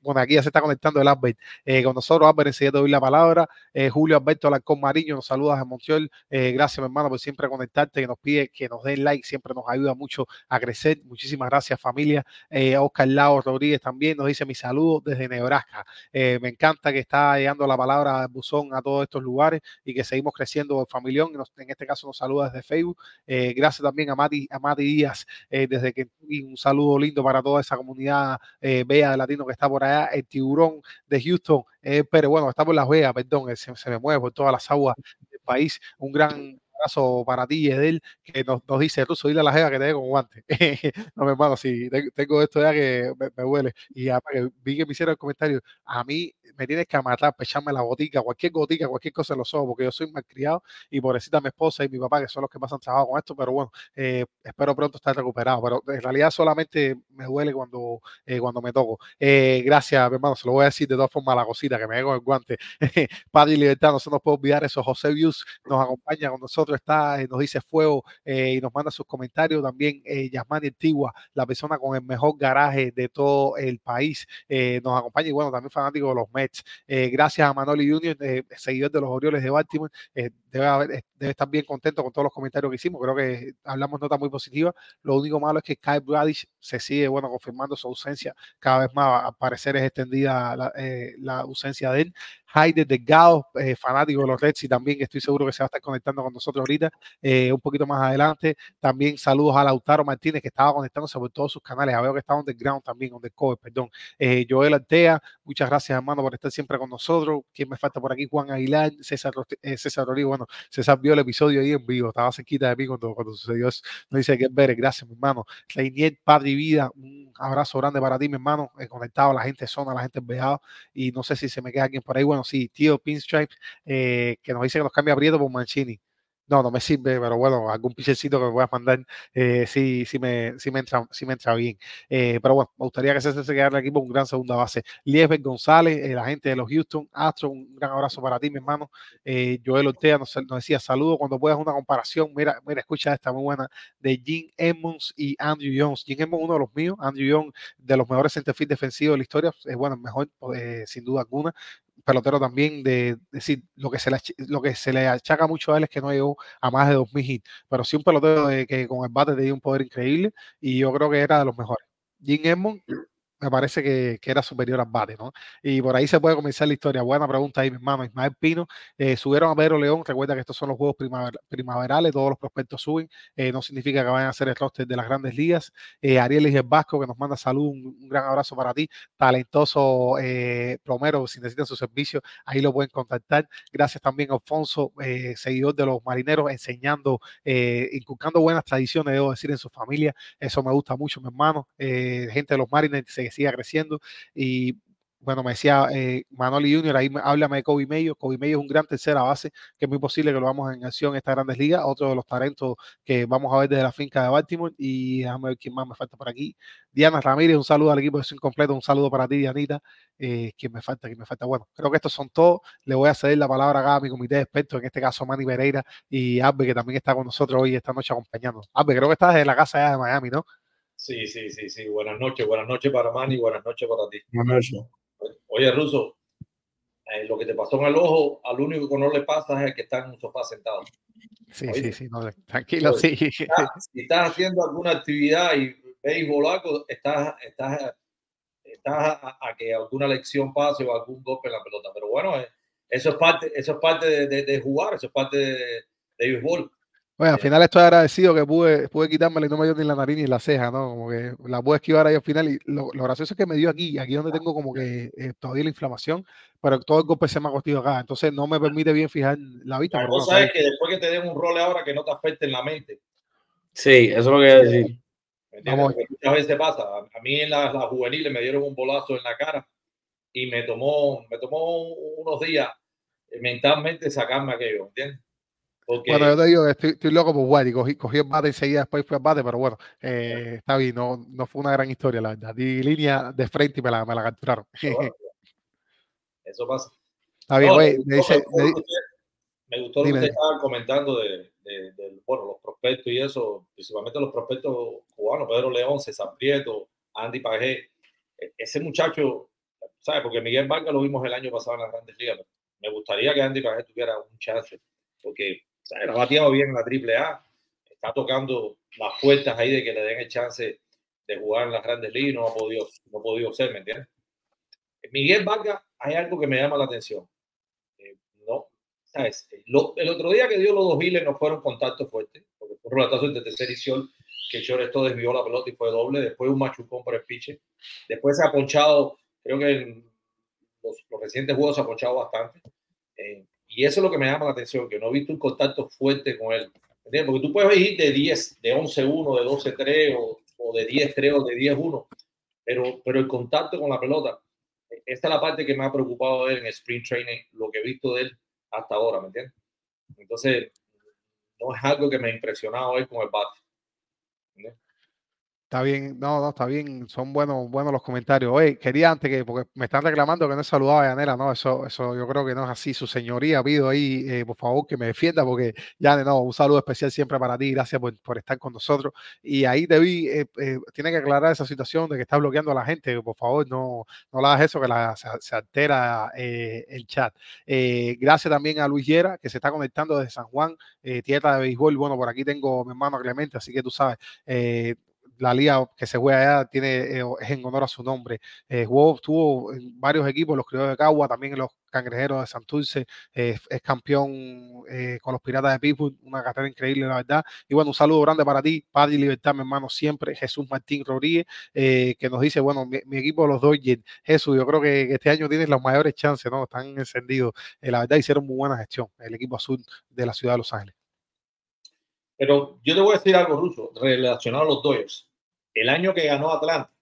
bueno, aquí ya se está conectando el Albert con nosotros. Albert, enseguida te doy la palabra. Julio Alberto con Mariño, nos saludas a Montreal. Eh, gracias, mi hermano, por siempre conectarte, que nos pide que nos den like, siempre nos ayuda mucho a crecer. Muchísimas gracias, familia. Eh, Oscar Lao Rodríguez también nos dice mi saludo desde Nebraska. Eh, me encanta que está llegando la palabra buzón a todos estos lugares y que seguimos creciendo familión. En este caso nos saluda desde Facebook. gracias también a Mati, a Mati Díaz desde que un saludo lindo para toda esa comunidad bella de latino que está por allá. El tiburón de Houston, pero bueno, está por Las Vegas, perdón, se, se me mueve por todas las aguas del país. Un gran abrazo para ti, Edel, que nos, dice, Ruso, dile a la jeva que te dé con guante. no, mi hermano, sí, tengo esto ya que me, me huele. Y que vi que me hicieron el comentario, a mí me tienes que matar, pecharme la botica, cualquier gotica, cualquier cosa en los ojos, porque yo soy malcriado y pobrecita mi esposa y mi papá, que son los que pasan trabajo con esto, pero bueno, eh, espero pronto estar recuperado. Pero en realidad solamente me duele cuando, eh, cuando me toco. Eh, gracias, mi hermano, se lo voy a decir de todas formas la cosita, que me dé con el guante. Padre y libertad, no se nos puede olvidar eso. José Views nos acompaña con nosotros, está, nos dice fuego y nos manda sus comentarios. También Yasmani Antigua, la persona con el mejor garaje de todo el país, nos acompaña y bueno, también fanático de los Mets eh, gracias a Manoli Junior, eh, seguidor de los Orioles de Baltimore. Eh, debe, debe, estar bien contento con todos los comentarios que hicimos. Creo que hablamos nota muy positiva. Lo único malo es que Kyle Bradish se sigue, bueno, confirmando su ausencia. Cada vez más, al parecer, es extendida la, la ausencia de él. Heide Delgado, eh, fanático de los Reds y también estoy seguro que se va a estar conectando con nosotros ahorita eh, un poquito más adelante. También saludos a Lautaro Martínez que estaba conectándose por todos sus canales. veo que está underground también, undercover, perdón. Eh, Joel Artea, muchas gracias hermano por estar siempre con nosotros. ¿Quién me falta por aquí? Juan Aguilar, César, César Rodrigo. Bueno, César vio el episodio ahí en vivo, estaba cerquita de mí cuando, cuando sucedió eso. Nos dice que es ver, gracias mi hermano. Reinier, Padre y Vida, un abrazo grande para ti mi hermano, conectado a la gente zona, a la gente enviado y no sé si se me queda alguien por ahí. Bueno, sí, tío Pinstripe, eh, que nos dice que nos cambia Prieto por Mancini. No, no me sirve, pero bueno, algún pichecito que me puedas mandar, eh, sí, me, sí, me entra, sí me entra bien. Eh, pero bueno, me gustaría que se, quedara el equipo un gran segunda base. Liesbeth González, eh, la gente de los Houston Astros, un gran abrazo para ti, mi hermano. Eh, Joel Ortega nos, decía, saludos cuando puedas una comparación. Mira, mira, escucha esta muy buena de Jim Emmons y Andrew Jones. Jim Emmons, uno de los míos, Andrew Jones, de los mejores centerfield defensivos de la historia, es bueno, mejor, sin duda alguna pelotero también de, decir lo que se le lo que se le achaca mucho a él es que no llegó a más de 2000 hits, pero sí un pelotero de, que con el bate tenía un poder increíble y yo creo que era de los mejores. Jim Edmond me parece que, que, era superior al bate, ¿no? Y por ahí se puede comenzar la historia. Buena pregunta ahí, mi hermano. Ismael Pino, eh, subieron a Pedro León. Recuerda que estos son los juegos primaver primaverales, todos los prospectos suben. Eh, no significa que vayan a ser el roster de las grandes ligas. Eh, Ariel Iger Vasco, que nos manda salud, un, un, gran abrazo para ti. Talentoso eh, plomero, si necesitan su servicio, ahí lo pueden contactar. Gracias también Alfonso, eh, seguidor de los marineros, enseñando, inculcando buenas tradiciones, debo decir, en su familia. Eso me gusta mucho, mi hermano. gente de los marineros, siga creciendo. Y bueno, me decía eh, Manoli Junior, ahí háblame de Kobe Mayo. Kobe Mayo es un gran tercera base, que es muy posible que lo vamos en acción en estas grandes ligas. Otro de los talentos que vamos a ver desde la finca de Baltimore. Y déjame ver quién más me falta por aquí. Diana Ramírez, un saludo al equipo de Swing Completo, un saludo para ti, Dianita. Eh, ¿Quién me falta? ¿Quién me falta? Bueno, creo que estos son todos. Le voy a ceder la palabra a mi comité de expertos, en este caso Manny Pereira y Abbe, que también está con nosotros hoy esta noche acompañando. Abbe, creo que estás en la casa de Miami, ¿no? Sí, sí, sí, sí. Buenas noches, buenas noches para Manny, buenas noches para ti. Buenas noches. Oye, Ruso, eh, lo que te pasó en el ojo, al único que no le pasa es el que está en un sofá sentado. Sí, Oye, sí, sí, no, tranquilo, sí. Si estás, si estás, haciendo alguna actividad y veis bolaco, estás, estás, estás a, a, que alguna lección pase o algún golpe en la pelota. Pero bueno, eh, eso es parte, eso es parte de, de, de jugar, eso es parte de, de béisbol. Bueno, al final estoy agradecido que pude, pude quitármela y no me dio ni la nariz ni la ceja, ¿no? Como que la pude esquivar ahí al final y lo, lo gracioso es que me dio aquí, aquí donde tengo como que eh, todavía la inflamación, pero todo el golpe se me ha cogido acá, entonces no me permite bien fijar la vista. La cosa bueno, es que después que te den un role ahora que no te afecte en la mente. Sí, eso es lo que voy a decir. Vamos. Muchas veces pasa. A mí en las la juveniles me dieron un bolazo en la cara y me tomó, me tomó unos días mentalmente sacarme aquello, ¿entiendes? Porque... Bueno, yo te digo, estoy, estoy loco por White y cogí, cogí, el bate enseguida, después fui al bate, pero bueno, eh, está bien, no, no fue una gran historia, la verdad. Di línea de frente y me la, me la capturaron. Eso pasa. Está bien, güey. No, me, dice, me, me, me gustó lo que usted estaba comentando de, de, de, bueno, los prospectos y eso, principalmente los prospectos cubanos, Pedro León, César Prieto, Andy Pajé. Ese muchacho, ¿sabes? Porque Miguel Vargas lo vimos el año pasado en las grandes ligas. Me gustaría que Andy Pajé tuviera un chance, porque ¿sabes? ha bateado bien en la triple A, está tocando las puertas ahí de que le den el chance de jugar en las grandes ligas y no ha podido, no ha podido ser, ¿me entiendes? Miguel Vargas, hay algo que me llama la atención. Eh, no, ¿sabes? Lo, el otro día que dio los dos giles no fueron contactos fuertes, porque fue un relatazo de tercera edición que esto desvió la pelota y fue doble, después un machucón por el piche, después se ha ponchado, creo que en los, los recientes juegos se ha ponchado bastante. Eh, y eso es lo que me llama la atención, que no he visto un contacto fuerte con él. ¿Entiendes? Porque tú puedes ir de 10, de 11-1, de 12-3 o, o, de 10-3 o de 10-1, pero, pero el contacto con la pelota, esta es la parte que me ha preocupado de él en el sprint training, lo que he visto de él hasta ahora, ¿me entiendes? Entonces, no es algo que me ha impresionado él con el bate. Está bien, no, no, está bien, son buenos, buenos los comentarios. Oye, quería antes que, porque me están reclamando que no he saludado a Yanela, no, eso, eso yo creo que no es así. Su señoría, pido ahí, eh, por favor, que me defienda, porque ya, no, un saludo especial siempre para ti, gracias por, estar con nosotros. Y ahí te vi, eh, eh, tiene que aclarar esa situación de que está bloqueando a la gente, por favor, no, no le hagas eso, que la, se, altera eh, el chat. Eh, gracias también a Luis Yera, que se está conectando desde San Juan, tierra de béisbol. Bueno, por aquí tengo mi hermano Clemente, así que tú sabes la liga que se juega allá tiene, eh, es en honor a su nombre. Eh, jugó, estuvo en varios equipos, los criollos de Cagua, también los cangrejeros de Santurce, eh, es campeón con los Piratas de Pittsburgh, una carrera increíble, la verdad. Y bueno, un saludo grande para ti, Padre y Libertad, mi hermano, siempre, Jesús Martín Rodríguez, que nos dice, bueno, mi, mi equipo, los Dodgers, Jesús, yo creo que, este año tienes los mayores chances, ¿no? Están encendidos. la verdad, hicieron muy buena gestión, el equipo azul de la ciudad de Los Ángeles. Pero yo te voy a decir algo, Ruso, relacionado a los Dodgers el año que ganó Atlanta,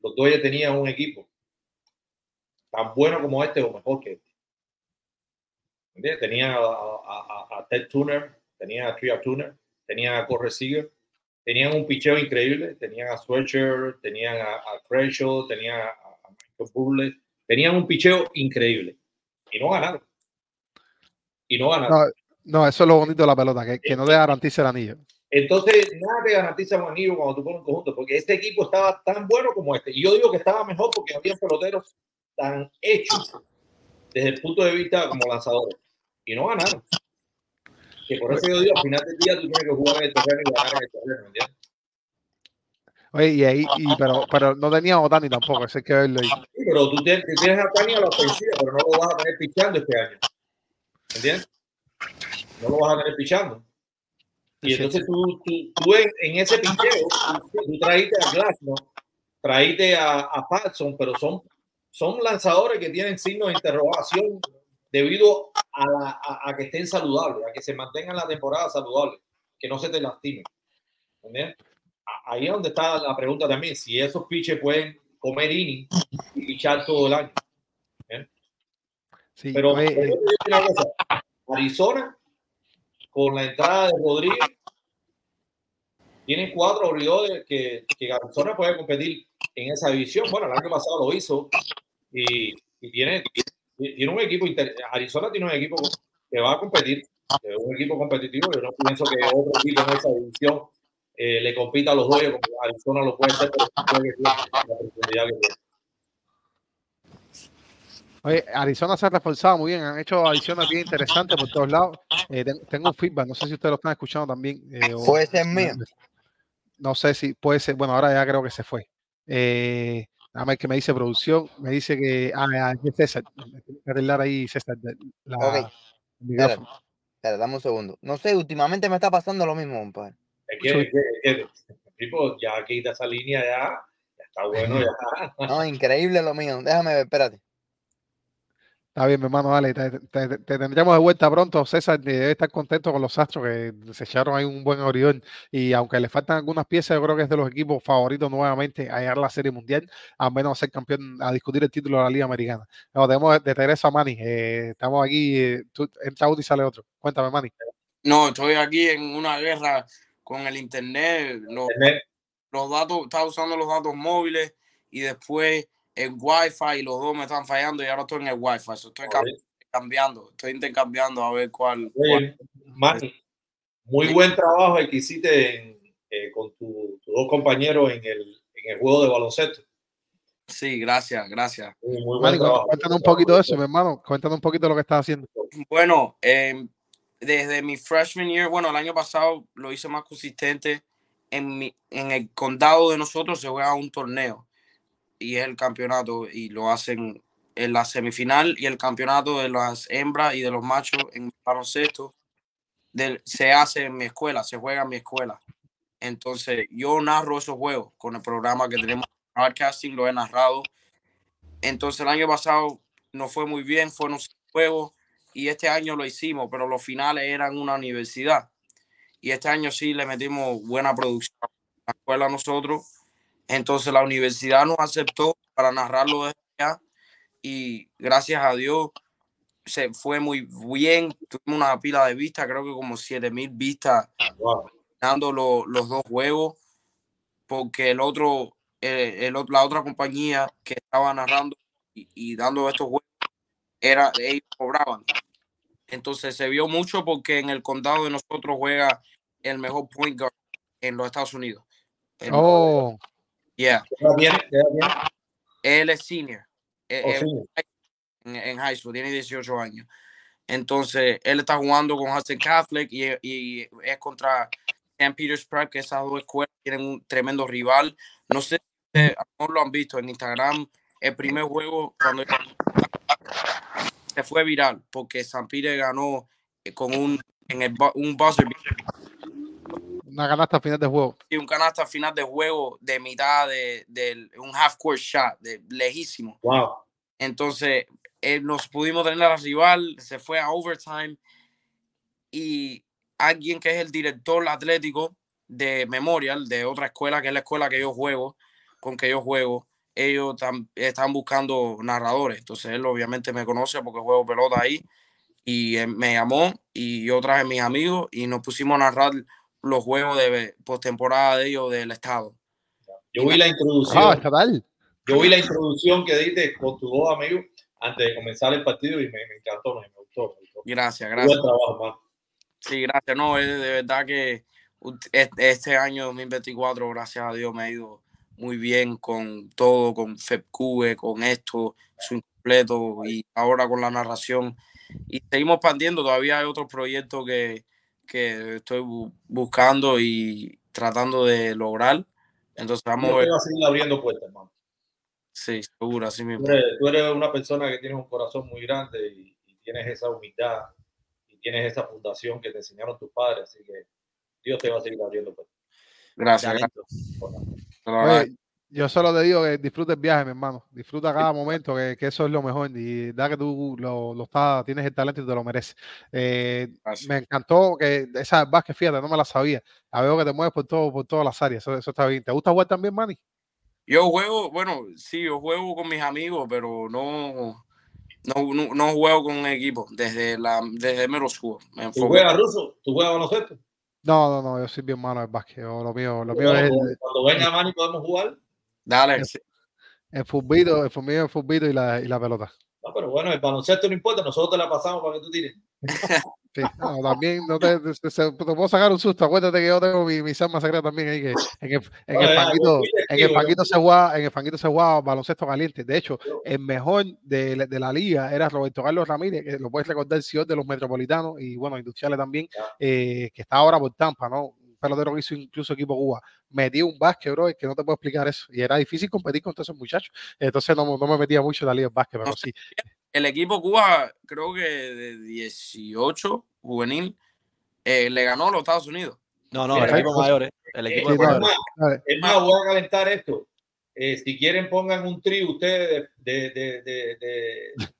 los Dodgers tenían un equipo tan bueno como este o mejor que este. Tenía a, Ted Tuner, tenía a Tria Tuner, tenía a Corre tenían un picheo increíble, tenían a Sweatshirt, tenían a, a tenían a, Michael Burley, tenían un picheo increíble y no ganaron. Y no ganaron. No, eso es lo bonito de la pelota, que, que no te garantiza el anillo. Entonces, nada te garantiza un anillo cuando tú pones un conjunto, porque este equipo estaba tan bueno como este. Y yo digo que estaba mejor porque había peloteros tan hechos desde el punto de vista como lanzadores. Y no ganaron. Que por eso yo digo, al final del día tú tienes que jugar en el terreno y ganar en el terreno, ¿me entiendes? Oye, y ahí, y, pero, pero no tenía Otani tampoco, ese hay que verlo ahí. Sí, pero tú tienes, tienes a Otani a la ofensiva, pero no lo vas a tener pichando este año. ¿Entiendes? No lo vas a tener pichando. Y entonces tú, tú, tú en, ese picheo, tú, traíste a Glasnow, traíste a, a Patson, pero son, son lanzadores que tienen signos de interrogación debido a, la, a, que estén saludables, a que se mantengan la temporada saludable, que no se te lastimen. ¿Entiendes? Ahí es donde está la pregunta también, si esos pitches pueden comer inning y pichar todo el año. Sí, pero, Arizona con la entrada de Rodríguez, tienen cuatro abridores que, que Arizona puede competir en esa división. Bueno, el año pasado lo hizo y, tiene, tiene un equipo, Arizona tiene un equipo que va a competir, un equipo competitivo. Yo no pienso que otro equipo en esa división eh, le compita a los dos, como Arizona lo puede hacer, pero la oportunidad que tiene. Oye, Arizona se ha reforzado muy bien, han hecho adiciones bien interesantes por todos lados. Eh, tengo un feedback, no sé si ustedes lo están escuchando también. Eh, puede ser mío. No sé si puede ser, bueno, ahora ya creo que se fue. Eh, nada más que me dice producción, me dice que, ah, es César, me tiene que arreglar ahí César. La, ok, espera, dame un segundo. No sé, últimamente me está pasando lo mismo, compadre. Es que, es que, es tipo, ya quita esa línea, ya, ya está bueno, ya. no, increíble lo mío. Déjame ver, espérate. Está bien, mi hermano, dale, te, tendremos de vuelta pronto. César debe estar contento con los Astros que se echaron ahí un buen orión y aunque le faltan algunas piezas, yo creo que es de los equipos favoritos nuevamente a llegar a la Serie Mundial, al menos a ser campeón, a discutir el título de la Liga Americana. No, tenemos de Teresa Mani, eh, estamos aquí, eh, entra uno y sale otro. Cuéntame, Mani. No, estoy aquí en una guerra con el internet, los, los datos, estaba usando los datos móviles y después el Wi-Fi y los dos me están fallando y ahora estoy en el Wi-Fi. estoy cambiando, estoy intercambiando a ver cuál. muy buen trabajo el que hiciste eh, con tus dos compañeros en el, en el juego de baloncesto. Sí, gracias, gracias. Muy, cuéntanos un poquito de eso, mi hermano. Cuéntanos un poquito de lo que estás haciendo. Bueno, em, desde mi freshman year, bueno, el año pasado lo hice más consistente. En, mi, en el condado de nosotros se juega un torneo y es el campeonato y lo hacen en la semifinal y el campeonato de las hembras y de los machos en baloncesto se hace en mi escuela, se juega en mi escuela. Entonces yo narro esos juegos con el programa que tenemos, broadcasting, lo he narrado. Entonces el año pasado no fue muy bien, fue un juego y este año lo hicimos, pero los finales eran una universidad. Y este año sí le metimos buena producción a la escuela nosotros entonces la universidad nos aceptó para narrarlo desde allá y gracias a Dios se fue muy bien. Tuvimos una pila de vistas, creo que como 7 mil vistas, dando los dos juegos, porque el otro, el, la otra compañía que estaba narrando y, dando estos juegos, era, ellos cobraban. Entonces se vio mucho porque en el condado de nosotros juega el mejor point guard en los Estados Unidos. oh. Yeah. Él es senior. Eh, oh, en, high school, tiene 18 años. Entonces, él está jugando con Hudson Catholic y, y es contra St. Peter's Prep, que esas dos escuelas tienen un tremendo rival. No sé si no lo han visto en Instagram. El primer juego, cuando se fue viral, porque San Peter ganó eh, con un, en el, un buzzer una canasta final de juego. Y un canasta final de juego de mitad de, un half court shot, de lejísimo. Wow. Entonces, eh, nos pudimos tener a la rival, se fue a overtime y alguien que es el director atlético de Memorial, de otra escuela, que es la escuela que yo juego, con que yo juego, ellos están buscando narradores. Entonces, él obviamente me conoce porque juego pelota ahí y me llamó y yo traje a mis amigos y nos pusimos a narrar los juegos de postemporada de ellos del estado. Yo vi la introducción. Ah, Yo vi la introducción que diste con tu dos amigos antes de comenzar el partido y me, encantó, me, gustó, Gracias, gracias. Buen trabajo, Sí, gracias. No, es de verdad que este año 2024, gracias a Dios, me ha ido muy bien con todo, con FEPCUE, con esto, su incompleto y ahora con la narración. Y seguimos expandiendo, todavía hay otros proyectos que, que estoy buscando y tratando de lograr. Entonces vamos a ver. a seguir abriendo puertas, hermano. Sí, seguro, así mismo. Tú eres, una persona que tiene un corazón muy grande y, y, tienes esa humildad y tienes esa fundación que te enseñaron tus padres, así que Dios te va a seguir abriendo puertas. Gracias. gracias. Yo solo te digo que disfrutes el viaje, mi hermano. Disfruta cada momento, que, que, eso es lo mejor. Y da que tú lo, lo estás, tienes el talento y te lo mereces. Eh, me encantó que esa básquet, fíjate, no me la sabía. La veo que te mueves por, todo, por todas las áreas. Eso, eso está bien. ¿Te gusta jugar también, Manny? Yo juego, bueno, sí, yo juego con mis amigos, pero no, no, no, juego con un equipo desde la desde mero ¿Tú juegas ruso? ¿Tú juegas baloncesto? No, no, no, yo soy bien malo en básquet. lo mío, lo mío es Cuando venga Manny podemos jugar. Dale. El, el futbito, el futbito, el futbito y la, y la pelota. No, pero bueno, el baloncesto no importa, nosotros te la pasamos para que tú tires. Sí, no, también no te, te, te, puedo sacar un susto. Acuérdate que yo tengo mi, mi arma secreta también ahí que en el, en el fanguito, en el se jugaba, en el fanguito se jugaba baloncesto caliente. De hecho, el mejor de, de la liga era Roberto Carlos Ramírez, que lo puedes recordar, el de los metropolitanos y bueno, industriales también, eh, que está ahora por Tampa, ¿no? Pelotero que hizo incluso equipo Cuba. Metió un básquet, bro, que no te puedo explicar eso. Y era difícil competir con todos esos muchachos. Entonces no, no me metía mucho en la liga de básquet, pero sí el equipo Cuba, creo que de 18 juvenil, eh, le ganó a los Estados Unidos. No, no, el equipo mayor, eh. el equipo es, más, es más, voy a calentar esto. Eh, si quieren, pongan un trío ustedes de, de, de,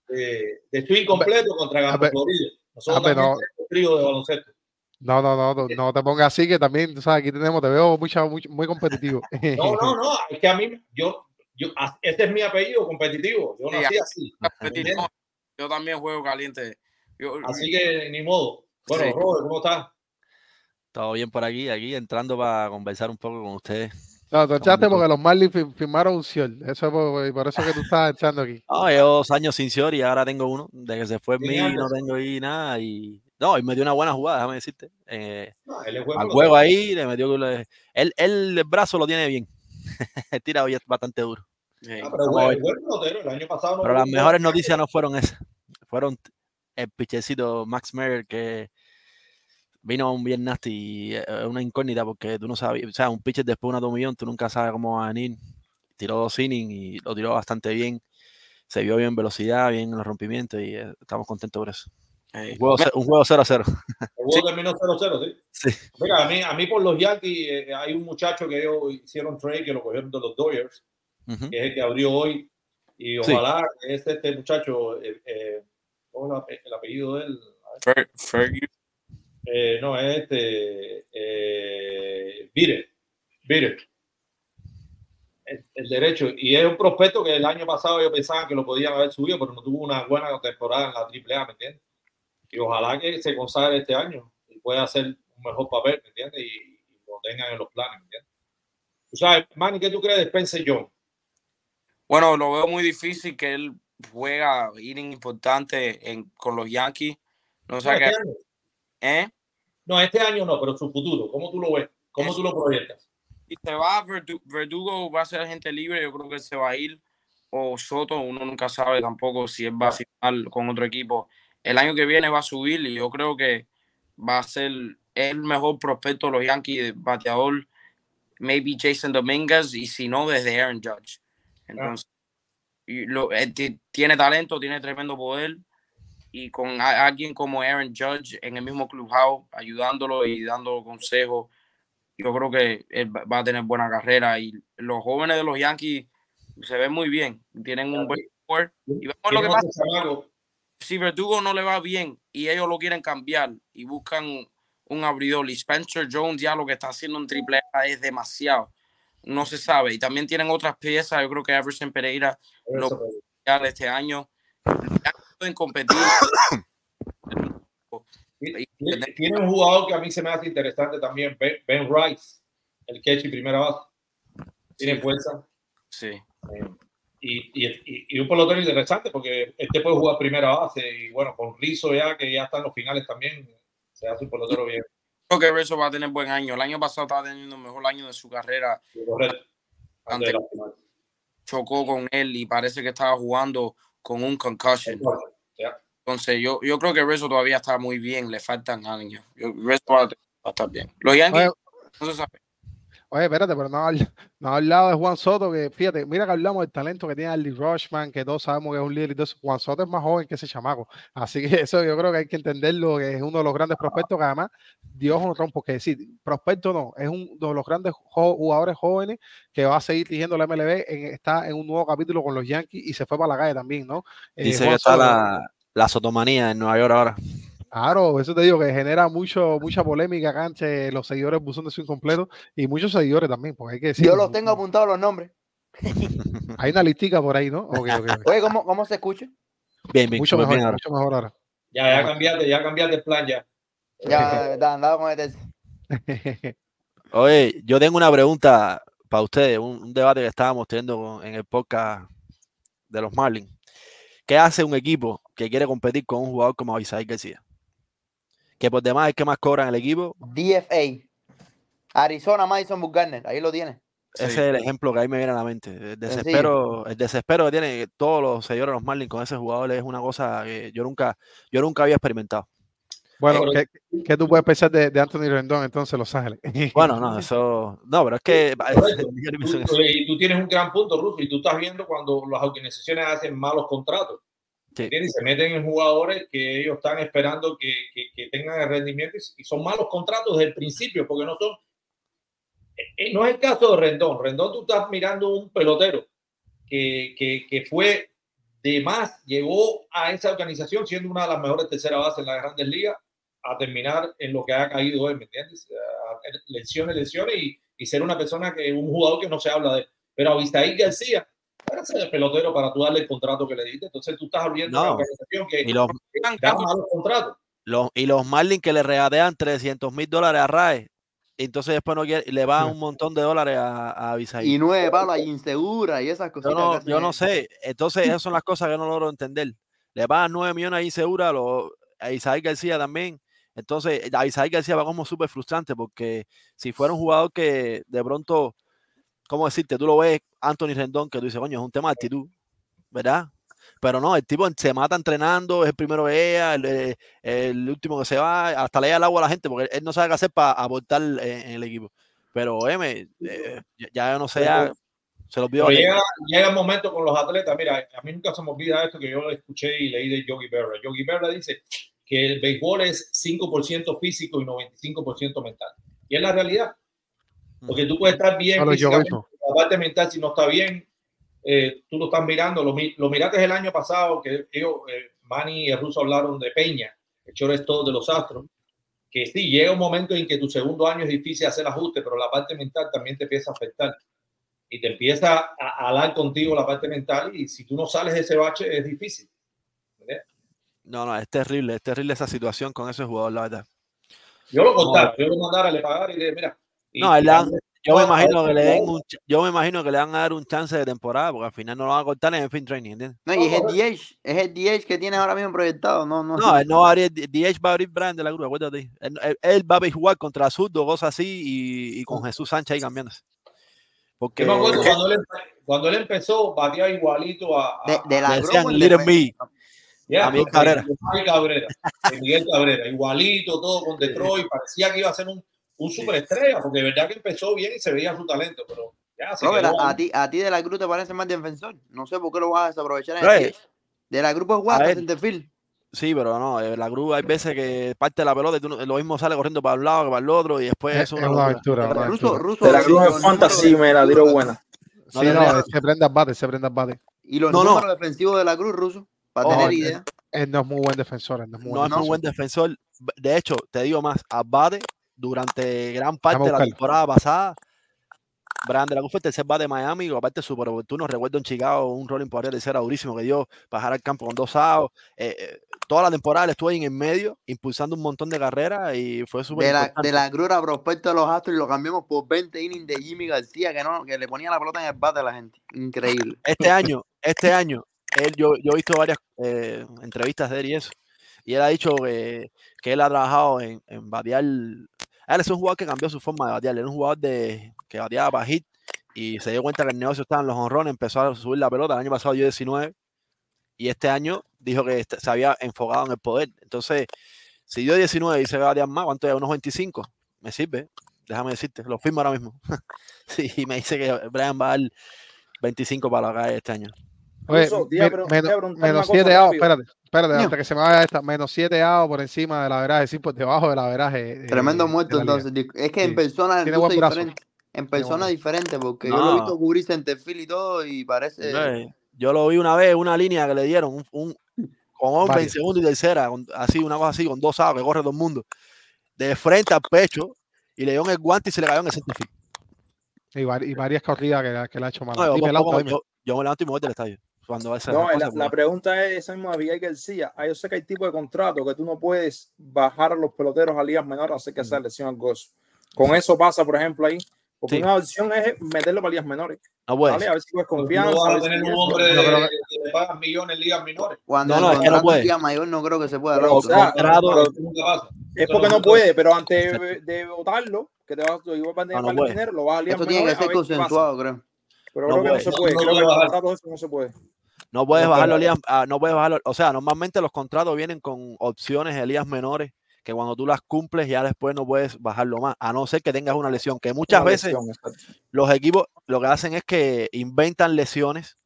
de, de, swing completo contra Gamba Florida. Nosotros no. un trío de baloncesto. No, no, no, no, no te pongas así, que también, tú sabes, aquí tenemos, te veo mucha, muy, muy competitivo. No, no, no, es que a mí, yo, yo, este es mi apellido competitivo. Yo nací así. Yo también juego caliente. así que ni modo. Bueno, Robert, ¿cómo estás? Todo bien por aquí, aquí entrando para conversar un poco con ustedes. No, tú echaste porque los Marlins firmaron un Ciol. Eso es por, por, eso que tú estás echando aquí. No, yo dos años sin Ciol y ahora tengo uno. De que se fue mí no tengo ahí nada. Y no, y me dio una buena jugada, déjame decirte. Eh, al juego ahí le metió. Él, él, el brazo lo tiene bien. Tira hoy bastante duro. Ah, pero el año pasado pero las mejores noticias no fueron esas. Fueron el pichecito Max Meyer que vino un bien nasty y es una incógnita porque tú no sabes, o sea, un pitcher después de una millón, tú nunca sabes cómo va a venir. Tiró dos innings y lo tiró bastante bien. Se vio bien velocidad, bien en los rompimientos y eh, estamos contentos por eso. Un juego 0-0. El juego terminó 0-0, ¿sí? sí. Mira, a mí, a mí por los Yankees eh, hay un muchacho que ellos hicieron trade que lo cogieron de los Dodgers, que es el que abrió hoy. Y ojalá sí. es este muchacho, eh, eh, ¿cómo es el apellido de él? Fergie. Eh, no, es este. Eh, Vire. Vire. El, el, derecho. Y es un prospecto que el año pasado yo pensaba que lo podían haber subido, pero no tuvo una buena temporada en la AAA, ¿me entiendes? Y ojalá que se consagre este año y pueda hacer un mejor papel, ¿me entiendes? Y, y, lo tengan en los planes, ¿me entiendes? Tú sabes, Manny, ¿qué tú crees de Spencer John? Bueno, lo veo muy difícil que él juega inning importante en, con los Yankees. No, sé no, este ¿Eh? No, este año no, pero su futuro, ¿cómo tú lo ves? ¿Cómo tú lo proyectas? Si se va, Verdugo, Verdugo va a ser gente libre, yo creo que se va a ir. O Soto, uno nunca sabe tampoco si él va a firmar con otro equipo el año que viene va a subir y yo creo que va a ser el mejor prospecto de los Yankees, bateador, maybe Jason Dominguez, y si no, desde Aaron Judge. Entonces, y lo, tiene talento, tiene tremendo poder, y con alguien como Aaron Judge en el mismo clubhouse, ayudándolo y dando consejos, yo creo que él va a tener buena carrera. Y los jóvenes de los Yankees se ven muy bien, tienen un buen. Y vemos lo que pasa si Verdugo no le va bien y ellos lo quieren cambiar y buscan un abridor y Spencer Jones ya lo que está haciendo en triple A es demasiado. No se sabe. Y también tienen otras piezas. Yo creo que Everson Pereira lo este año. Ya pueden competir. Tiene, tiene un jugador que a mí se me hace interesante también, Ben, Ben Rice, el catch y primera base. Tiene Sí. fuerza. Sí. eh, y, y, y un pelotero interesante porque este puede jugar primera base y bueno, con Rizzo ya que ya está en los finales también, se hace un pelotero bien. Creo que Rizzo va a tener buen año. El año pasado estaba teniendo el mejor año de su carrera. Correcto. Antes. Chocó con él y parece que estaba jugando con un concussion. Entonces, yo, yo creo que Rizzo todavía está muy bien. Le faltan años. Yo, Rizzo va a, estar bien. Los Yankees, no se sabe. Oye, espérate, pero no, no ha hablado de Juan Soto, que fíjate, mira que hablamos del talento que tiene Andy Rushman, que todos sabemos que es un líder y todo eso. Juan Soto es más joven que ese chamaco. Así que eso yo creo que hay que entenderlo, que es uno de los grandes prospectos que además Dios un rompo, porque decir, prospecto no, es uno de los grandes jugadores jóvenes que va a seguir dirigiendo la MLB, en- está en un nuevo capítulo con los Yankees y se fue para la calle también, ¿no? Eh, Dice que está Soto- la, la sotomanía en Nueva York ahora. Claro, eso te digo que genera mucho, mucha polémica acá entre los seguidores Buzón de su incompleto y muchos seguidores también, porque hay que decir, Yo los tengo apuntados los nombres. hay una listica por ahí, ¿no? Ok, ok, ok. Oye, ¿cómo, cómo se escucha? Bien, bien, Mucho mejor, bien ahora. mucho mejor ahora. Ya, ya cambiaste, ya cambiaste el plan ya. Ya, de verdad, andaba con este. Oye, yo tengo una pregunta para ustedes, un, un debate que estábamos teniendo en el podcast de los Marlins. ¿Qué hace un equipo que quiere competir con un jugador como Isaac García? Que por demás es que más cobra en el equipo. DFA. Arizona Madison Bumgarner. Ahí lo tiene. Ese es el ejemplo que ahí me viene a la mente. El desespero, el desespero que tienen todos los seguidores de los Marlins con ese jugador es una cosa que yo nunca, yo nunca había experimentado. Bueno, Pero- ¿qué, qué tú puedes pensar de, de Anthony Rendón entonces en Los Ángeles? Bueno, no, eso. No, pero es que. Tú- Y tú tienes un gran punto, Russo, y tú estás viendo cuando las organizaciones hacen malos contratos. Sí. Y se meten en jugadores que ellos están esperando que, que- que tengan el rendimiento y- son malos contratos desde el principio, porque no son. eh, eh, No es el caso de Rendón. Rendón, tú estás mirando un pelotero que, que, que fue de más, llegó a esa organización siendo una de las mejores terceras bases en las grandes ligas, a terminar en lo que ha caído él, ¿me entiendes? Lesiones, lesiones y, y ser una persona que, un jugador que no se habla de él. Pero a Vistaín García, el pelotero para tú darle el contrato que le diste. Entonces tú estás abriendo una No. organización que Y los, da malos contratos. los, y los Marlins que le regatean 300 mil dólares a Rae, entonces después no quiere, le van un montón de dólares a, a. Y nueve palos y insegura y esas Yo cositas. no, yo no sé. Entonces, esas son las cosas que no logro entender. Le pagan 9 millones ahí segura lo- a Isaac García también. Entonces, a Isaac García va como súper frustrante porque si fuera un jugador que de pronto, ¿cómo decirte? Tú lo ves, Anthony Rendón, que tú dices, coño, es un tema de actitud, ¿verdad? Pero no, el tipo se mata entrenando, es el primero que llega, el, eh, el último que se va, hasta le da el agua a la gente porque él no sabe qué hacer para aportar en, en el equipo. Pero, M, eh, ya, no sé, ya se los vio. Pero llega, llega un momento con los atletas. Mira, a mí nunca se me olvida esto que yo lo escuché y leí de Yogi Berra. Yogi Berra dice que el béisbol es 5% físico y 95% mental. Y es la realidad. Porque tú puedes estar bien mismo. la parte mental, si no está bien, eh, tú lo estás mirando. Lo, lo miraste el año pasado, que ellos, eh, Manny y el ruso hablaron de Peña, el shortstop de los Astros, que sí, llega un momento en que tu segundo año es difícil hacer ajuste, pero la parte mental también te empieza a afectar. Y te empieza a hablar contigo la parte mental y si tú no sales de ese bache es difícil. No, no, es terrible, es terrible esa situación con ese jugador, la verdad. Yo lo contara, yo lo mandara, le pagara y le mira. No, él la- Yo me No, imagino que le den un, yo me imagino que le van a dar un chance de temporada, porque al final no lo van a cortar en el fin training, ¿entiendes? No, y es el DH, es el DH que tienes ahora mismo proyectado. No, no. No, él no va a abrir, DH va a abrir Brian de la Cruz, acuérdate. Él, él- él va a jugar contra Zurdo, cosas así, y, y con Jesús Sánchez ahí cambiándose. Porque Yo me acuerdo cuando él, cuando él empezó, batía igualito a, a- De, de la. Ya, a Miguel de- Cabrera. de Miguel Cabrera. de Miguel Cabrera. Igualito, todo con Detroit. Parecía que iba a ser un, un superestrella, porque de verdad que empezó bien y se veía su talento, pero ya se Robert, quedó a, ti, a ti de la Cruz te parece más defensor. No sé por qué lo vas a desaprovechar en el DH. De la Cruz es guapa, ver. centerfield. Sí, pero no, eh, la Cruz hay veces que parte de la pelota y tú no- lo mismo sale corriendo para un lado que para el otro, y después Es, es es una una aventura. una Ruso, ruso. De la Cruz los en Fantasy me la tiró buena. No Sí, se prende al bate, se prende al bate. Y los No, no. números defensivos de la Cruz, ruso. Para tener eh, idea. Él no es muy buen defensor. él No es muy no buen es muy buen defensor. De hecho, te digo más, Abate durante gran parte de la temporada pasada Brian de la fue el tercer bate de Miami, y aparte súper oportuno. Recuerdo en Chicago un rolling por arriba tercera durísimo que dio bajar al campo con dos outs. Eh, eh, toda la temporada él estuvo ahí en el medio, impulsando un montón de carreras y fue súper De la, de la Cruz a prospecto de los Astros y lo cambiamos por 20 innings de Jimmy García, que no, que le ponía la pelota en el bate a la gente. Increíble. Este año, este año, él, yo, yo he visto varias eh, entrevistas de él y eso, y él ha dicho que, que él ha trabajado en, en batear. Él es un jugador que cambió su forma de batear. Era un jugador de, que bateaba para hit y se dio cuenta que el negocio estaba en los honrones, empezó a subir la pelota. El año pasado dio 19 y este año dijo que est- se había enfocado en el poder. Entonces, si dio 19 y se va a batear más, ¿cuánto es? Unos 25. Me sirve. Déjame decirte, lo firmo ahora mismo. sí, me dice que Brian va a dar 25 para la este año. Oye, men- menos, iba a preguntar una menos cosa 7 outs, rápido. espérate, espérate, Ño. antes que se me vaya esta, menos 7 outs por encima de la veraje, sí, por debajo de la veraje. Tremendo eh, muerto la liga. entonces. Es que en persona Tiene buen diferente. En persona brazo. diferente, porque yo lo he visto No. cubrir centerfield y todo y parece... Hombre, Yo lo vi una vez, una línea que le dieron, un, un- con hombre en segundo y tercera, con- así, una cosa así, con dos aros que corre todo el mundo, de frente al pecho, y le dio en el guante y se le cayó en el centerfield. Y, vari- y varias corridas que, que le ha hecho mal. No, Dime, yo- yo me levanto y me voy del estadio. Cuando esa No, cosa, la, la pregunta es esa misma de Miguel García. Ah, yo sé que hay tipo de contrato que tú no puedes bajar a los peloteros a ligas menores a hacer que sea lesión al gozo. Con eso pasa, por ejemplo, ahí. Porque Sí. una opción es meterlo para ligas menores. no puedes. ¿vale? A ver si No confianza. vas a a ver si tener un hombre creo que le pagan millones en ligas menores. Cuando No, no, es que no puede. sea mayor no creo que se pueda. Pero, o sea, contrato- pero es porque no puede, pero antes de, de votarlo, que te vas, igual van a No, no tener puede. dinero, lo vas a ligas Eso tiene que menores a ser ver qué pasa. consensuado, creo. Pero No creo que no puede. se puede. No, no creo que puede el bajar. contrato eso no se puede. No puedes No puede ligas- ah, no puedes bajarlo. O sea, normalmente los contratos vienen con opciones de ligas menores que cuando tú las cumples ya después no puedes bajarlo más, a no ser que tengas una lesión, que muchas Una veces lesión, los equipos lo que hacen es que inventan lesiones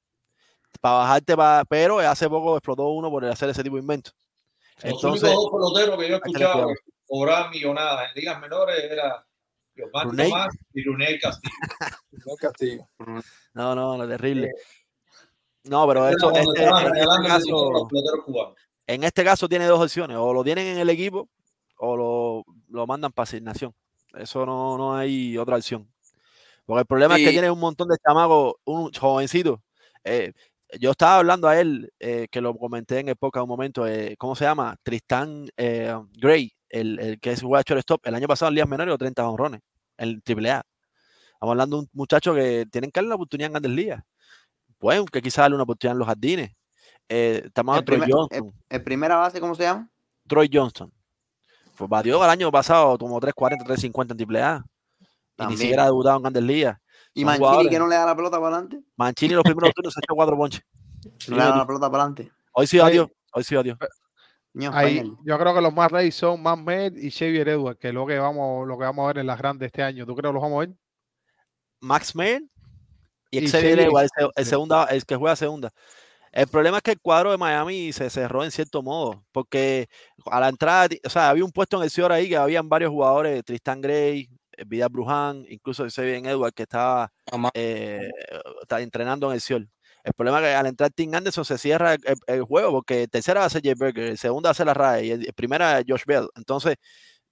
para bajarte, pero hace poco explotó uno por hacer ese tipo de inventos. Los Entonces, únicos dos peloteros que yo que cobraban millonadas en ligas menores era Giovanni. Tomás y Runey Castillo. No castigo. no, no, no, terrible. Eh, No, pero esto, cuando este- en, este el caso, en este caso tiene dos opciones, o lo tienen en el equipo o lo, lo mandan para asignación. Eso no, no hay otra opción. Porque el problema es que tiene un montón de chamacos, un jovencito. eh, yo estaba hablando a él, eh, que lo comenté en el podcast un momento, eh, ¿cómo se llama? Tristán eh, Gray, el, el que es jugador shortstop. El año pasado en Ligas Menores dio 30 honrones, en AAA. Estamos hablando de un muchacho que tienen que darle la oportunidad en Grandes Ligas. Pues, que quizás darle una oportunidad en los jardines. Eh, estamos El de Troy primer- Johnston. ¿El primera base cómo se llama? Troy Johnston. Pues batió el año pasado como 340, 350 en AAA. Y ni siquiera ha debutado en Grandes Ligas. ¿Y Mancini jugadores. que no le da la pelota para adelante? Mancini los primeros turnos se echó cuatro ponches. No le da la pelota para adelante. Hoy sí adiós. Hoy sí adiós. Ahí, yo creo que los más reyes son Matt Med y Xavier Edwards, que es lo que vamos, lo que vamos a ver en las grandes este año. ¿Tú crees que los vamos a ver? Max Mayer y Y Xavier el sí. segunda, el que juega segunda. El problema es que el cuadro de Miami se cerró en cierto modo, porque a la entrada, o sea, había un puesto en el Cior ahí que habían varios jugadores, Tristan Gray, eh, Vidal Bruján, incluso Xavier Edwards, que estaba eh, está entrenando en el Ciol. El problema es que al entrar Tim Anderson se cierra el, el- juego porque tercera va a ser Jay Berger, el segundo va a ser la RAE y el, el primera es Josh Bell. Entonces,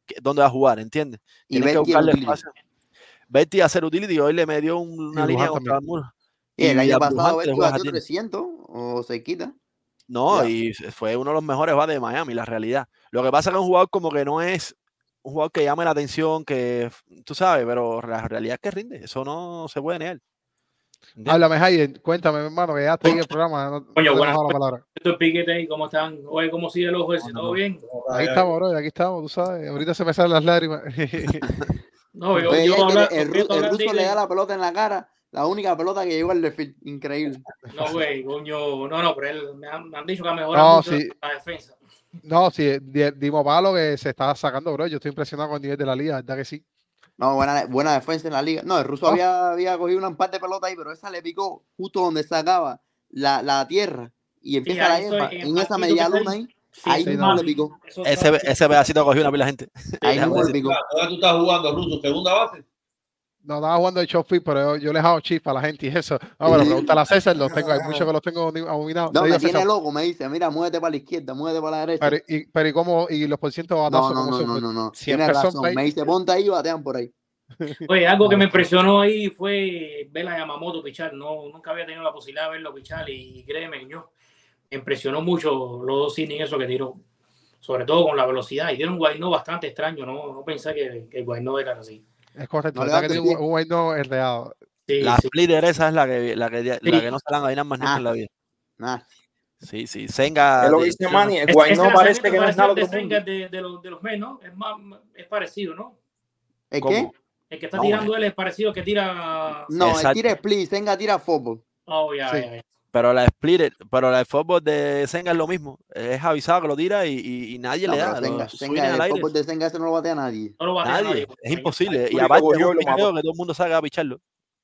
¿qué- ¿dónde va a jugar? ¿Entiendes? Y Tienen que buscarle espacio. Betty a hacer utility, hoy le me dio un- una línea contra el muro. Y el año pasado Betty batió jardín. 300 o se quita. No, Ya. y fue uno de los mejores bates de Miami, la realidad. Lo que pasa es que es un jugador como que no es un jugador que llame la atención, que tú sabes, pero la realidad es que rinde. Eso no se puede negar. ¿Entiendes? Háblame, Hayden, cuéntame, hermano, que ya está ahí el programa. No, no hemos buenas la palabra. Ahí, ¿cómo están? Oye, ¿cómo sigue el ojo ese? ¿Todo bien? Aquí estamos, bro, aquí estamos, tú sabes. Ahorita se me salen las lágrimas. No, yo, Oye, yo el, hablar- ruso le da la pelota en la cara. La única pelota que llegó al desfile. Increíble. No, güey, coño, no, no, pero él, me, han, me han dicho que ha mejorado No, mucho sí. la defensa. no, sí, di- dimos palo que se está sacando, bro. Yo estoy impresionado con el nivel de la liga, ¿verdad que sí? No, buena, buena defensa en la liga. No, el ruso había, había cogido una parte de pelota ahí, pero esa le picó justo donde sacaba la, la tierra y empieza la hierba. en En, esa media luna ahí. Sí, ahí mismo picó. Ese, pedacito cogió una pila de gente. ahí mismo picó. Todavía tú estás jugando, Russo, segunda base. No, estaba jugando el short fit, pero yo, yo les hago chispa a la gente y eso. No, bueno, pregúntale a César, los tengo, hay muchos que los tengo abominados. No, me tiene César, loco, me dice, mira, muévete para la izquierda, muévete para la derecha. pero, y, pero ¿y cómo? ¿Y los porcientos de No, batazo no, no, no, no, no. Tienes son razón. Me dice, ponte ahí y batean por ahí. Oye, algo que me impresionó ahí fue ver a Yamamoto pichar. No, nunca había tenido la posibilidad de verlo pichar y créeme, yo impresionó mucho los dos innings eso que tiró. Sobre todo con la velocidad. Y tiene un guayno bastante extraño. No, no pensé que, que el guayno era así. Es correcto. No verdad que un, enredado. Sí, La sí. splitter esa es la que, la que, la que no se la han adivinado más nunca en la vida. Nah. Sí, sí. Senga. Es lo dice Manny, el Es- Guaynó ese parece que no es nada el de mundo. Senga de, de los, de los Mets, ¿no? Es, más, es parecido, ¿no? ¿El ¿Cómo? qué? El que está No, tirando él es parecido que tira. No, el Exacto. tira split, Senga tira fútbol. Oh, ya, Sí. ya, ya. Pero la splitter, pero la de fútbol de Senga es lo mismo. Es avisado que lo tira y, y, y nadie No, le da. Senga, Senga, el aire. fútbol de Senga ese no lo batea nadie. No lo batea Nadie. nadie. Es imposible. Y aparte es un que todo el mundo sabe a picharlo.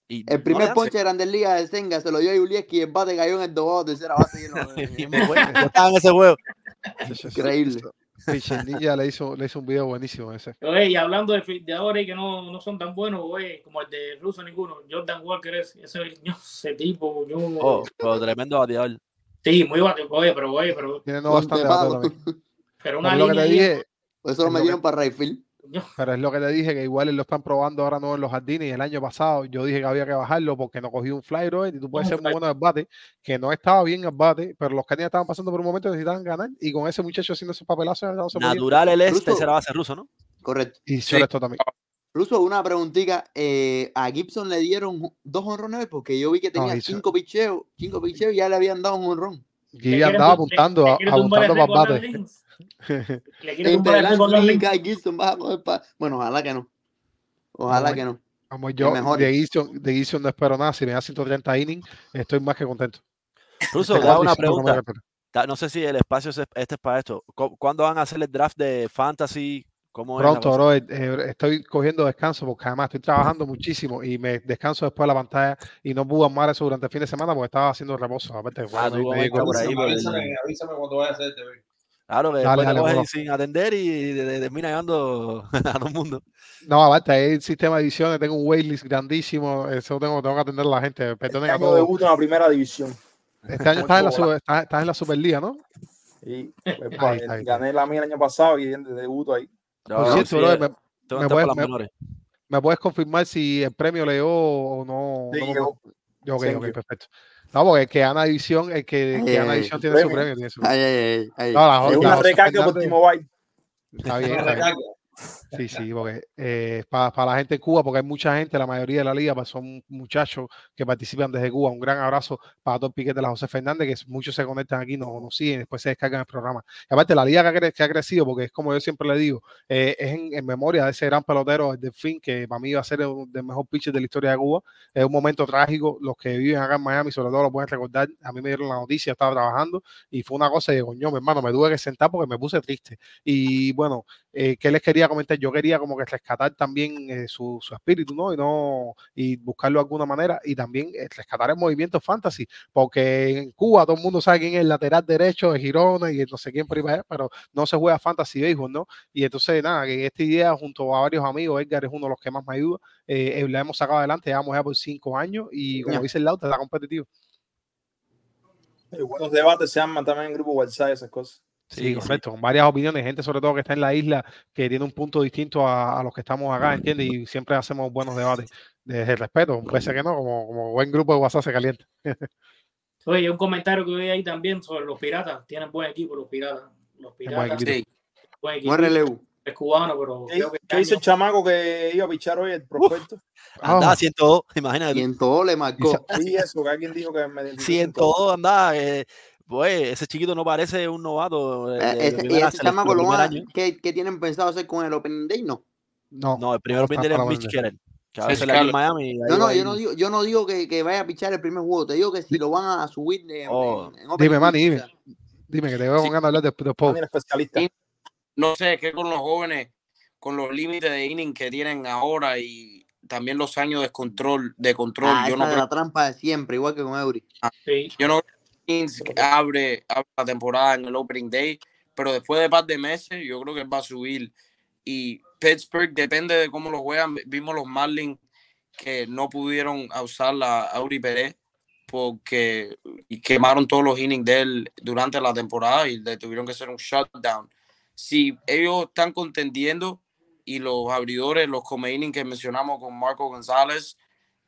Y El no primer hace. ponche de Grandes Ligas de Senga se lo dio a Julieski y el bate cayó en el dogado tercera base. y no-. Yo estaba en ese juego. Increíble. Pitcher Ninja le hizo, le hizo un video buenísimo ese. Oye, y hablando de, fi- de ahora y que no, no son tan buenos, oye, como el de Russo ninguno, Jordan Walker es ese, tipo, yo, Oh, pero tremendo bateador. sí, muy bate, oye, pero oye, pero, Tiene no bastante también. pero una línea dije, eso lo Es lo metieron para Rayfield. Pero es lo que te dije, que igual lo están probando ahora no en los jardines. Y el año pasado yo dije que había que bajarlo porque no cogió un fly y tú puedes Un ser muy bueno al bate, que no estaba bien al bate, pero los Canias estaban pasando por un momento y necesitaban ganar. Y con ese muchacho haciendo esos papelazos, no se podía. Natural el es Russo. tercera base ruso, ¿no? Correcto. Y sobre esto también. Russo, una preguntita. eh, a Gibson le dieron dos honrones porque yo vi que tenía cinco picheos, cinco picheos y ya le habían dado un honrón. Y andaba apuntando, a- apuntando para bate. Le el a a Bueno, ojalá que no. Ojalá Vamos que no. Como yo, mejor. de Gibson, de Gibson no espero nada. Si me da 130 innings, estoy más que contento. Ruso, Este te y una no pregunta. No sé si el espacio es- este es para esto. ¿Cu- ¿Cuándo van a hacer el draft de fantasy? ¿Cómo es Pronto, cosa? bro, eh, estoy cogiendo descanso porque además estoy trabajando muchísimo y me descanso después de la pantalla y no pude armar eso durante el fin de semana porque estaba haciendo reposo. Aparte, Ah, bueno, tú me- como me- entra por ahí, Avísame, por el- avísame, avísame cuando vayas a hacer TV. Claro, que Dale, después te dale, sin atender y de- de- termina llegando a todo el mundo. No, aparte, hay el sistema de ediciones, tengo un waitlist grandísimo, eso tengo, tengo que atender a la gente. Perdonen Este a año todos. debuta en la primera división. Este año estás en, la super- estás- estás en la Superliga, ¿no? Y pues, Ahí ahí está. gané la mía el año pasado y debuto ahí. No, Por no, cierto, sí, bro, me, puedes- las me- menores. me puedes confirmar si el premio le dio o no? Sí, no me- llegó. Ok, Thank ok, you. perfecto. No, porque el que gana división, el que, que Ay, gana ay, división su tiene su premio. Tiene su... Ay, ay, ay, ay. No, la- Es la una recarga por T-Mobile. Está bien, está bien. Sí, sí, porque eh, para, la gente en Cuba, porque hay mucha gente, la mayoría de la liga pues, son muchachos que participan desde Cuba. Un gran abrazo para todo el piquete de la José Fernández, que muchos se conectan aquí, nos, nos siguen, después se descargan el programa. Y aparte, la liga que ha, cre- que ha crecido, porque es como yo siempre le digo, eh, es en, en memoria de ese gran pelotero, el Delfín, que para mí va a ser el, del mejor pitcher de la historia de Cuba. Es un momento trágico. Los que viven acá en Miami, sobre todo, lo pueden recordar. A mí me dieron la noticia, estaba trabajando y fue una cosa de coño, mi hermano, me tuve que sentar porque me puse triste. Y bueno, eh, ¿qué les quería comentar? Yo quería como que rescatar también eh, su, su espíritu, ¿no? Y no y buscarlo de alguna manera y también eh, rescatar el movimiento fantasy, porque en Cuba todo el mundo sabe quién es el lateral derecho de Girona y no sé quién por ahí pero no se juega fantasy béisbol, ¿no? Y entonces, nada, que esta idea junto a varios amigos, Edgar es uno de los que más me ayuda, eh, eh, la hemos sacado adelante, llevamos ya por cinco años y como dice el Lauta, está competitivo. Eh, buenos debates se arman también en grupo WhatsApp, esas cosas. Sí, Sí, sí. correcto, con varias opiniones, gente sobre todo que está en la isla, que tiene un punto distinto a, a los que estamos acá, ¿entiendes? Y siempre hacemos buenos debates desde el respeto, pese a que no, como, como buen grupo de WhatsApp se calienta. Oye, un comentario que vi ahí también sobre los piratas. Tienen buen equipo los piratas. Los buen piratas. equipo. Sí. Buen equipo. Buen relevo. Es cubano, pero ¿Qué, creo que qué dice el chamaco que iba a pichar hoy el prospecto? Andaba Ah. 102, imagínate. Y tú. en todo le marcó. Sí, eso, que alguien dijo que me identificó 102 andaba. eh, pues ese chiquito no parece un novato. de- Eh, de- ese- y ese chamaco lo primer van a- año. ¿qué, ¿Qué tienen pensado hacer con el Opening Day? No. No, No, el primero está pinter es Mitch. Keller, que a veces en Miami. No, no, yo no digo, yo no digo que, que vaya a pichar el primer juego, te digo que si lo van a subir de, Oh. en, en Opening Dime, Manny, dime. Dime que te veo Sí. con ganas de hablar de, de especialista. No sé, es que con los jóvenes, con los límites de inning que tienen ahora y también los años de control, de control, ah, yo esa no de creo, la trampa de siempre, igual que con Eury. Sí. yo no creo Kings abre, abre la temporada en el opening day, pero después de par de meses, yo creo que va a subir. Y Pittsburgh depende de cómo lo juegan. Vimos los Marlins que no pudieron usar la Auri Pérez porque y quemaron todos los innings de él durante la temporada y le tuvieron que hacer un shutdown. Si ellos están contendiendo, y los abridores, los comeining que mencionamos con Marco González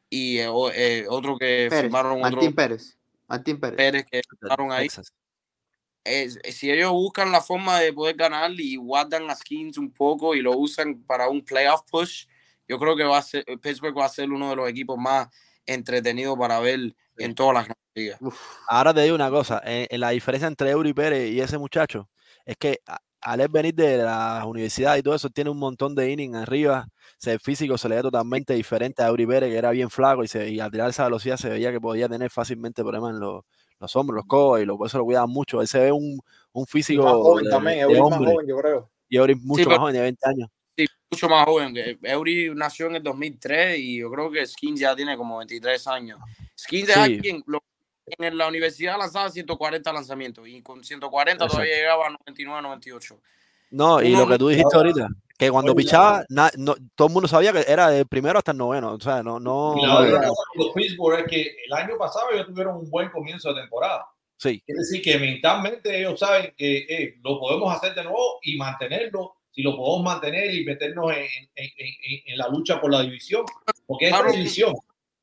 y eh, eh, otro que Pérez, firmaron otro Martín Pérez. Martín Pérez. Pérez que firmaron ahí. Es- si ellos buscan la forma de poder ganar y guardan a Skins un poco y lo usan para un playoff push, yo creo que va a ser, Pittsburgh va a ser uno de los equipos más entretenidos para ver en todas las grandes ligas. Uf, Ahora te digo una cosa, eh, eh, la diferencia entre Eury Pérez y ese muchacho es que a- al él venir de la universidad y todo eso, tiene un montón de innings arriba, se, el físico se le ve totalmente diferente a Eury Pérez, que era bien flaco y, se, y al tirar esa velocidad se veía que podía tener fácilmente problemas en los, los hombros, los codos, y lo, por eso lo cuidaban mucho. Él se ve un, un físico más joven de, también, Eury más hombre, joven, yo creo. y Eury mucho pero- más joven, de 20 años. Sí, mucho más joven. que Eury nació en el 2003 y yo creo que Skins ya tiene como 23 años. Skins es Sí. alguien, lo- en la universidad lanzaba 140 lanzamientos y con 140 todavía llegaba a 99, 98. No, y Uno lo que tú dijiste ahorita, que cuando Oye, pichaba, na- no, todo el mundo sabía que era del primero hasta el noveno. O sea, no, no. Y la no los Pittsburgh es que el año pasado ellos tuvieron un buen comienzo de temporada. sí, Quiere decir que mentalmente ellos saben que eh, lo podemos hacer de nuevo y mantenerlo, si lo podemos mantener y meternos en, en- en- en la lucha por la división. Porque esta Claro. división,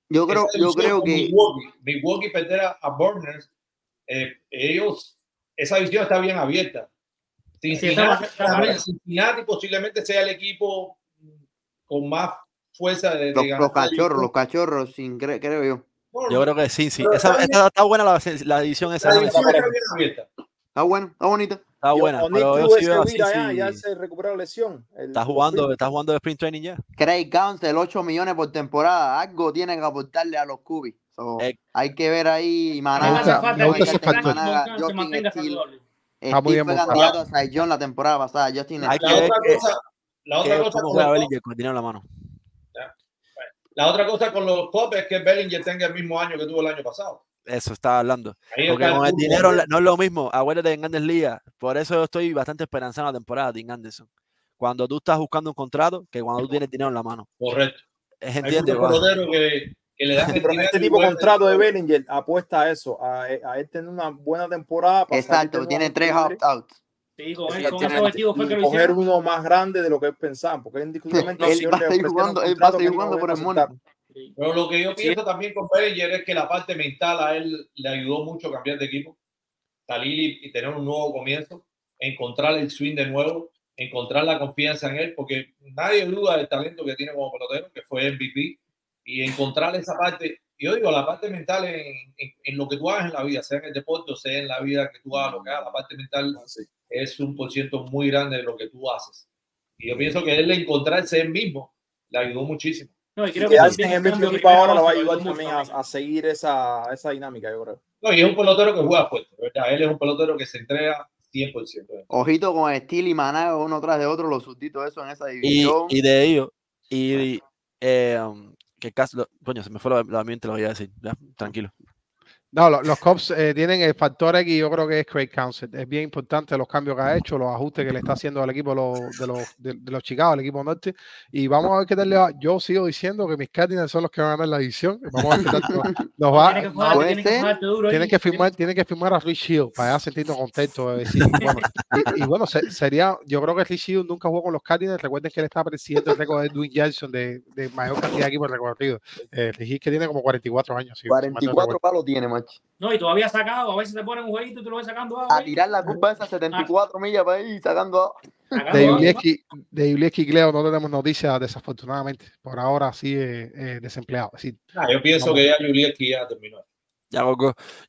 Yo creo, yo creo que Milwaukee, Milwaukee perder a, a Burners, eh, ellos, esa división está bien abierta. Cincinnati, Cincinnati posiblemente sea el equipo con más fuerza de, de los, ganar los la cachorros, los cachorros, sin cre- creo yo. Bueno, yo creo que sí, sí. Esa, está bien. esa- está buena la, la edición esa. está bueno, está bonita. Está buena, pero yo sí veo así, ya, sí. ya se recuperó la lesión. El- Está jugando, está jugando de sprint training ya. Craig Counsell, 8 millones por temporada. Algo tiene que aportarle a los Cubis. So, Eh, hay que ver ahí falta me gusta ese factor. Está muy bien candidato a Young la temporada pasada. Justin La otra cosa, la otra juega los Bellinger con el dinero en la mano. La otra cosa con los Cubs es que Bellinger tenga el mismo año que tuvo el año pasado. Eso estaba hablando. Ahí Porque con el dinero no es lo mismo. Acuérdate en Grandes Ligas. Por eso yo estoy bastante esperanzado en la temporada de Anderson. Cuando tú estás buscando un contrato, que cuando tú tienes dinero en la mano. Correcto. Es Hay entiende, que, que le dan Pero este tipo de contrato de Bellinger apuesta a eso, a, a él tener una buena temporada. para Exacto, de tiene tres opt-outs. Sí, con, Sí, con ese objetivo fue que lo coger hicieron. uno más grande de lo que él pensaba, porque él indiscutiblemente No, Él va a seguir jugando, él va a seguir jugando por el. Sí. Pero lo que yo Sí. pienso también con Bellinger es que la parte mental a él le ayudó mucho a cambiar de equipo. Salir y, y tener un nuevo comienzo, encontrar el swing de nuevo, encontrar la confianza en él, porque nadie duda del talento que tiene como pelotero, que fue MVP, y encontrar esa parte, yo digo, la parte mental en, en- en lo que tú hagas en la vida, sea en el deporte o sea en la vida que tú hagas, lo que hagas, la parte mental es un por ciento muy grande de lo que tú haces. Y yo pienso que él encontrarse él mismo le ayudó muchísimo. No, y creo Y que en el mismo equipo ahora lo va a ayudar también a, a seguir esa, esa dinámica, yo creo. No, y es un pelotero que juega fuerte, ¿verdad? Él es un pelotero que se entrega 100%. Ojito con Steel y Managa uno tras de otro, los susditos eso en esa Y, división. y de ellos, y eh, um, que casi, coño, se me fue la, la mente, lo voy a decir. Ya, tranquilo. No, lo- los Cubs eh, tienen el factor X, yo creo que es Craig Counsell. Es bien importante los cambios que ha hecho, los ajustes que le está haciendo al equipo de los, de los, de, de los Chicago, al equipo norte. Y vamos a ver qué tal le va. Yo sigo diciendo que mis Cardinals son los que van a ganar la división. Vamos a ver qué tal nos, nos va. Tiene que duro Tienen que firmar, tienen que firmar a Rich Hill para sentirnos contentos. de decir, bueno, y, y bueno, se- sería, yo creo que Rich Hill nunca jugó con los Cardinals. Recuerden que él está presidiendo el récord de Dwayne Johnson de, de mayor cantidad de equipos recorridos. Eh, Rich Hill que tiene como 44 años. no 44 recuerdo. palos tiene, macho. No, y todavía sacado. A veces te ponen un jueguito y tú lo ves sacando agua. A ahí. tirar la curva esa 74 millas para ir sacando. De agua. Yulieski, de Yulieski y Cleo no tenemos noticias, desafortunadamente. Por ahora sigue eh, desempleado. Es decir, Ah, yo pienso Vamos. que ya Julieski ya terminó. Ya.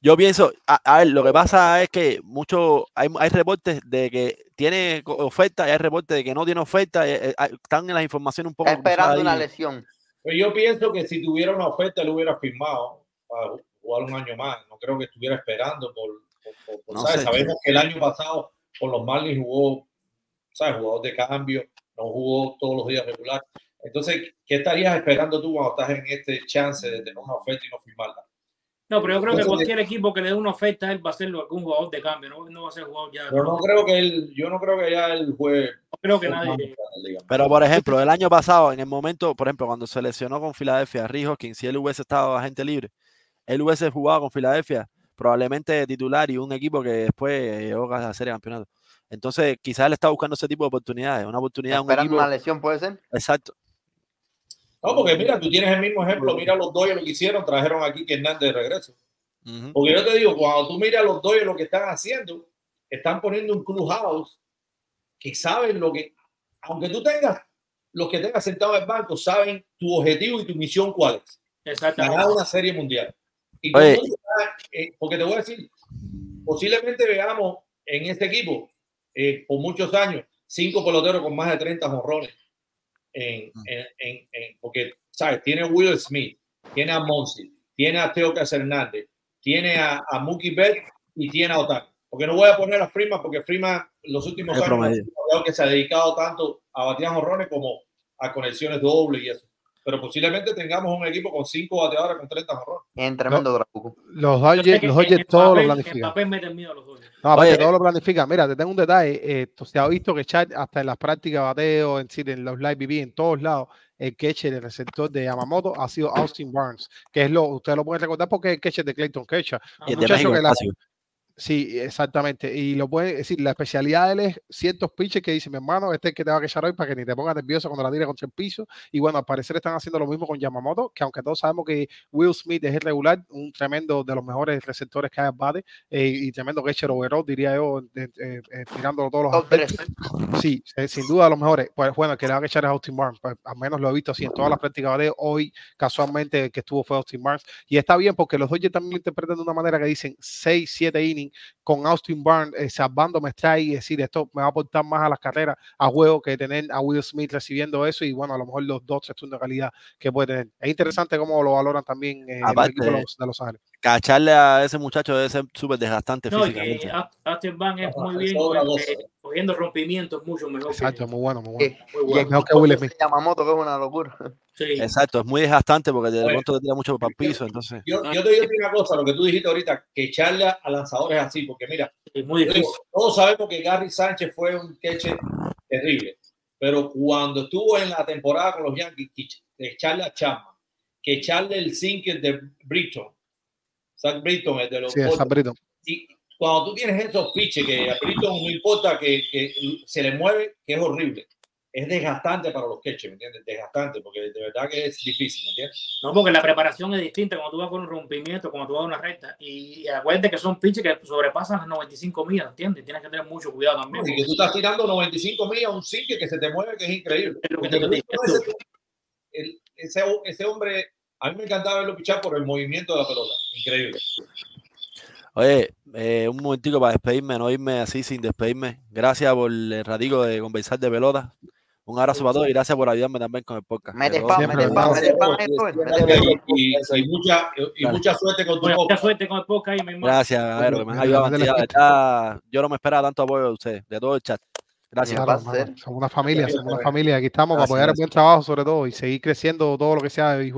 Yo pienso, a, a ver, lo que pasa es que mucho, hay, hay reportes de que tiene oferta y hay reportes de que no tiene oferta. eh, eh, están en las informaciones un poco. Esperando una ahí. lesión. Pero yo pienso que si tuviera una oferta, lo hubiera firmado para jugar un año más. No creo que estuviera esperando por. por- por- por- No ¿sabes? sé. Sabemos que el año pasado con los Marlins jugó, ¿sabes? Jugador de cambio, no jugó todos los días regular. Entonces, ¿qué estarías esperando tú cuando estás en este chance de tener una oferta y no firmarla? No, pero yo creo que Entonces, cualquier equipo que le dé una oferta a él va a ser algún jugador de cambio. No, no va a ser jugador ya. Pero no creo que él, yo no creo que ya él juegue. No creo que nadie. Pero, por ejemplo, el año pasado, en el momento, por ejemplo, cuando se lesionó con Filadelfia, Rijo, quien si él hubiese estado agente libre, él hubiese jugado con Filadelfia, probablemente titular y un equipo que después llegó a la serie de campeonato. Entonces, quizás él está buscando ese tipo de oportunidades, una oportunidad. Un equipo... una lesión, puede ser. Exacto. No, porque mira, tú tienes el mismo ejemplo, mira los Dodgers lo que hicieron, trajeron aquí que Hernández de regreso. Porque yo te digo, cuando tú miras los Dodgers lo que están haciendo, están poniendo un clubhouse que saben lo que, aunque tú tengas, los que tengas sentado en el banco, saben tu objetivo y tu misión cuál es. Exactamente. Ganar una serie mundial. Y Oye. eh, porque te voy a decir, posiblemente veamos en este equipo, eh, por muchos años, cinco peloteros con más de 30 jonrones. En, en, en- en- porque, ¿sabes? Tiene a Will Smith, tiene a Monsi, tiene a Teo Hernández, tiene a, a Mookie Betts y tiene a Otani. Porque no voy a poner a Freeman, porque Freeman los últimos años que se ha dedicado tanto a batear jonrones como a conexiones dobles y eso. Pero posiblemente tengamos un equipo con cinco bateadores con 30 jonrones. En tremendo trabuco. Los Dodgers, los Dodgers todo lo papel- En planifican. papel meten miedo a los. No, aparte todo lo planifican. Mira, te tengo un detalle. eh, esto se ha visto que Chad, hasta en las prácticas de bateo, en, sí, en los live BB, en todos lados, el catcher, el receptor de Yamamoto ha sido Austin Barnes, que es lo, ustedes lo pueden recordar porque es el catcher de Clayton Kershaw. El muchacho que la-. Sí, exactamente. Y lo pueden decir, la especialidad de él es ciertos pitches que dice mi hermano, este es el que te va a quechar hoy para que ni te pongas nervioso cuando la tire contra el piso. Y bueno, al parecer están haciendo lo mismo con Yamamoto, que aunque todos sabemos que Will Smith es el regular, un tremendo de los mejores receptores que hay al bate, eh, y tremendo catcher overall, diría yo, eh, eh, tirándolo todos los aspectos. tres. Sí, eh, sin duda los mejores. Pues bueno, el que le va a echar es Austin Barnes. Pues, al menos lo he visto así en todas las prácticas de. Hoy, casualmente, el que estuvo fue Austin Barnes. Y está bien porque los Dodgers también lo interpretan de una manera que dicen 6, 7 innings con Austin Barnes eh, salvándome strike y decir esto me va a aportar más a las carreras a juego que tener a Will Smith recibiendo eso y bueno, a lo mejor los dos, tres turnos de calidad que puede tener. Es interesante cómo lo valoran también eh, el Aparte, equipo de los, de los Ángeles. Cacharle a ese muchacho debe ser súper desgastante No, físicamente. Austin Van es muy bien eh, cogiendo rompimientos mucho mejor. que- Exacto, muy bueno, muy bueno. Eh, muy bueno. que Will Smith. Yamamoto, que es una locura. Sí. Exacto, es muy desgastante porque de pronto te tira mucho para el piso, entonces. Yo, yo te digo una cosa, lo que tú dijiste ahorita, que echarle a lanzadores así, porque mira, Es muy yo difícil. digo, todos sabemos que Gary Sánchez fue un catcher terrible, pero cuando estuvo en la temporada con los Yankees, echarle a Chapman, que echarle el sinker de Britton, Zach Britton, el de los Sí, es y cuando tú tienes esos pitches que a Britton no importa que, que se le mueve, que es horrible. Es desgastante para los catchers, ¿me entiendes? Desgastante, porque de verdad que es difícil, ¿me entiendes? No, porque la preparación es distinta cuando tú vas con un rompimiento, cuando tú vas a una recta. Y acuérdate que son pitches que sobrepasan las 95 millas, ¿entiendes? Tienes que tener mucho cuidado también. Y que tú estás tirando 95 millas a un sinker que se te mueve, que es increíble. Es lo que te Porque estoy ese, ese, ese hombre, a mí me encantaba verlo pichar por el movimiento de la pelota. Increíble. Oye, eh, un momentico para despedirme, no irme así sin despedirme. Gracias por el ratico de conversar de pelota. Un abrazo para todos y gracias por ayudarme también con el podcast. Mete mete mete. Y, y- y mucha, y Dale. mucha suerte con tu Bueno, mucha podcast. suerte con el podcast ahí, mi. Gracias, Javier, que me han Métele, ayudado bastante. Yo no me esperaba tanto apoyo de ustedes, de todo el chat. Gracias. Claro, a somos una familia, somos una familia. Aquí estamos Gracias, para apoyar el buen trabajo, sobre todo, y seguir creciendo todo lo que sea de.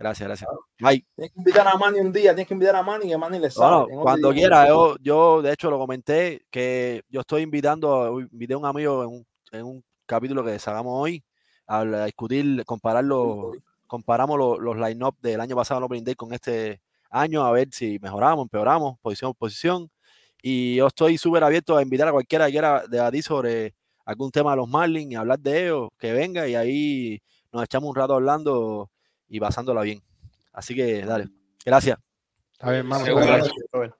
Gracias, gracias. Bye. Tienes que invitar a Manny un día, tienes que invitar a Manny y a Manny le sabe. Bueno, cuando idioma. quiera, yo, yo de hecho lo comenté que yo estoy invitando, invité a un amigo en un, en un capítulo que sacamos hoy a, a discutir, comparar los, comparamos los, los line-up del año pasado en Opening Day con este año, a ver si mejoramos, empeoramos, posición posición. Y yo estoy súper abierto a invitar a cualquiera que quiera debatir sobre algún tema de los Marlins y hablar de ellos, que venga y ahí nos echamos un rato hablando y pasándola bien. Así que dale. Gracias. Está bien, gracias. Robert.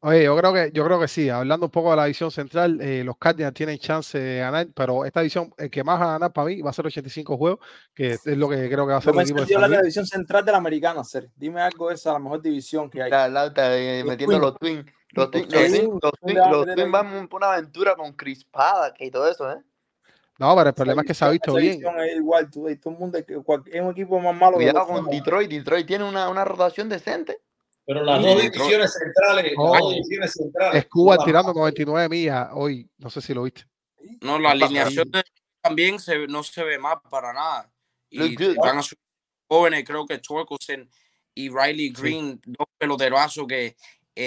Oye, yo creo que yo creo que sí. Hablando un poco de la división central, eh, los Cardinals tienen chance de ganar, pero esta división, el que más va a ganar para mí va a ser 85 juegos, que es lo que creo que va a ser Yo el equipo de la división central de la americana, Ser. Dime algo de esa, la mejor división que hay. La, la, está, eh, metiendo los twins. Los twins, Los los Twins, twins, los tener van por una aventura con crispada y todo eso, ¿eh? No, pero el Esa problema es que se ha visto bien. Es igual, tú, y todo el mundo, que cual- es un equipo más malo Cuidado con. Detroit. Detroit tiene una, una rotación decente. Pero las dos divisiones centrales, Oh. las dos divisiones centrales. Son las tirando más- 99 millas hoy, no sé si lo viste. No, la alineación de- también se, no se ve mal para nada. Y van a ser jóvenes, creo que Torkelson y Riley Green, dos peloterazos que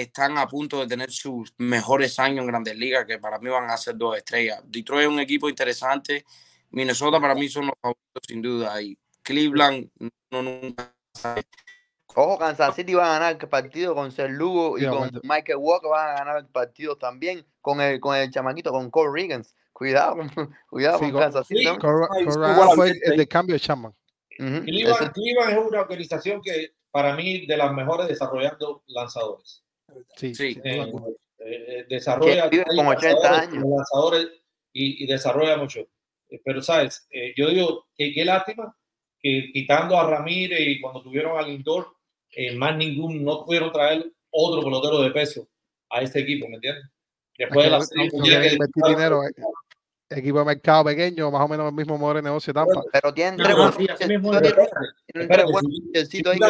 están a punto de tener sus mejores años en Grandes Ligas, que para mí van a ser dos estrellas. Detroit es un equipo interesante. Minnesota para mí son los favoritos sin duda. Y Cleveland, no nunca sabe Ojo, Kansas City va a ganar el partido con Ser Lugo y Sí, con. Michael Walker van a ganar el partido también con el, con el chamaquito, con Cole Riggins. Cuidado, cuidado Sí, con con- Kansas City. sí. ¿no? Cor- fue el de cambio de Cleveland, ese- Cleveland es una organización que para mí de las mejores desarrollando lanzadores. Sí, Sí. Eh, alguna. eh, desarrolla con 80 lanzadores, años. lanzadores y, y desarrolla mucho. Eh, Pero, ¿sabes? Eh, yo digo que qué lástima que quitando a Ramírez y cuando tuvieron al Lindor, eh, más ningún, no pudieron traer otro pelotero de peso a este equipo, ¿me entiendes? Después de la No- serie no quieren que invertir dinero, eh. Equipo de mercado pequeño, más o menos el mismo modelo de negocio de Tampa. Pero tienen No, tres no, buenos ahí que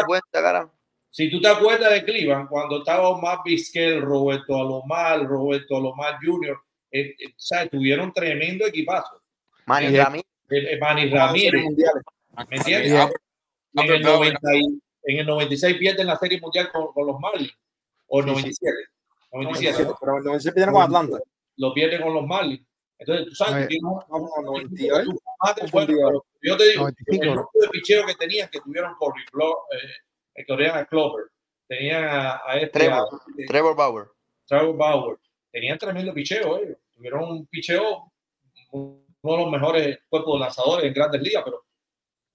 pueden sacar Si tú te acuerdas de Cleveland, cuando estaba Omar Vizquel, Roberto Alomar, Roberto Alomar Jr., eh, eh, ¿sabes? tuvieron tremendo equipazo. Manny Y es- Ramírez. Eh, eh, Manny Ramírez. ¿me entiendes? Yeah. En el, 90 y- en el 96 pierden la Serie Mundial con, con los Marlins. O el Sí, sí. 97. 97. Pero el 97 viene con Atlanta. Lo pierden con los Marlins. Entonces, tú sabes que tienes un- Vamos a un 98. equipo que tú mates, Confundido. bueno, pero yo te digo, 95. el número de picheo que tenían, que tuvieron Corey eh, tenían a Clover, tenían a, a este, Trevor, a- Trevor Bauer. Trevor Bauer, tenían tremendo picheo ellos. Tuvieron un picheo, uno de los mejores cuerpos de lanzadores en grandes ligas, pero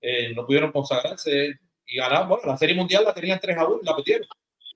eh, no pudieron consagrarse y ganar. Bueno, la Serie Mundial la tenían 3 a 1 y la perdieron.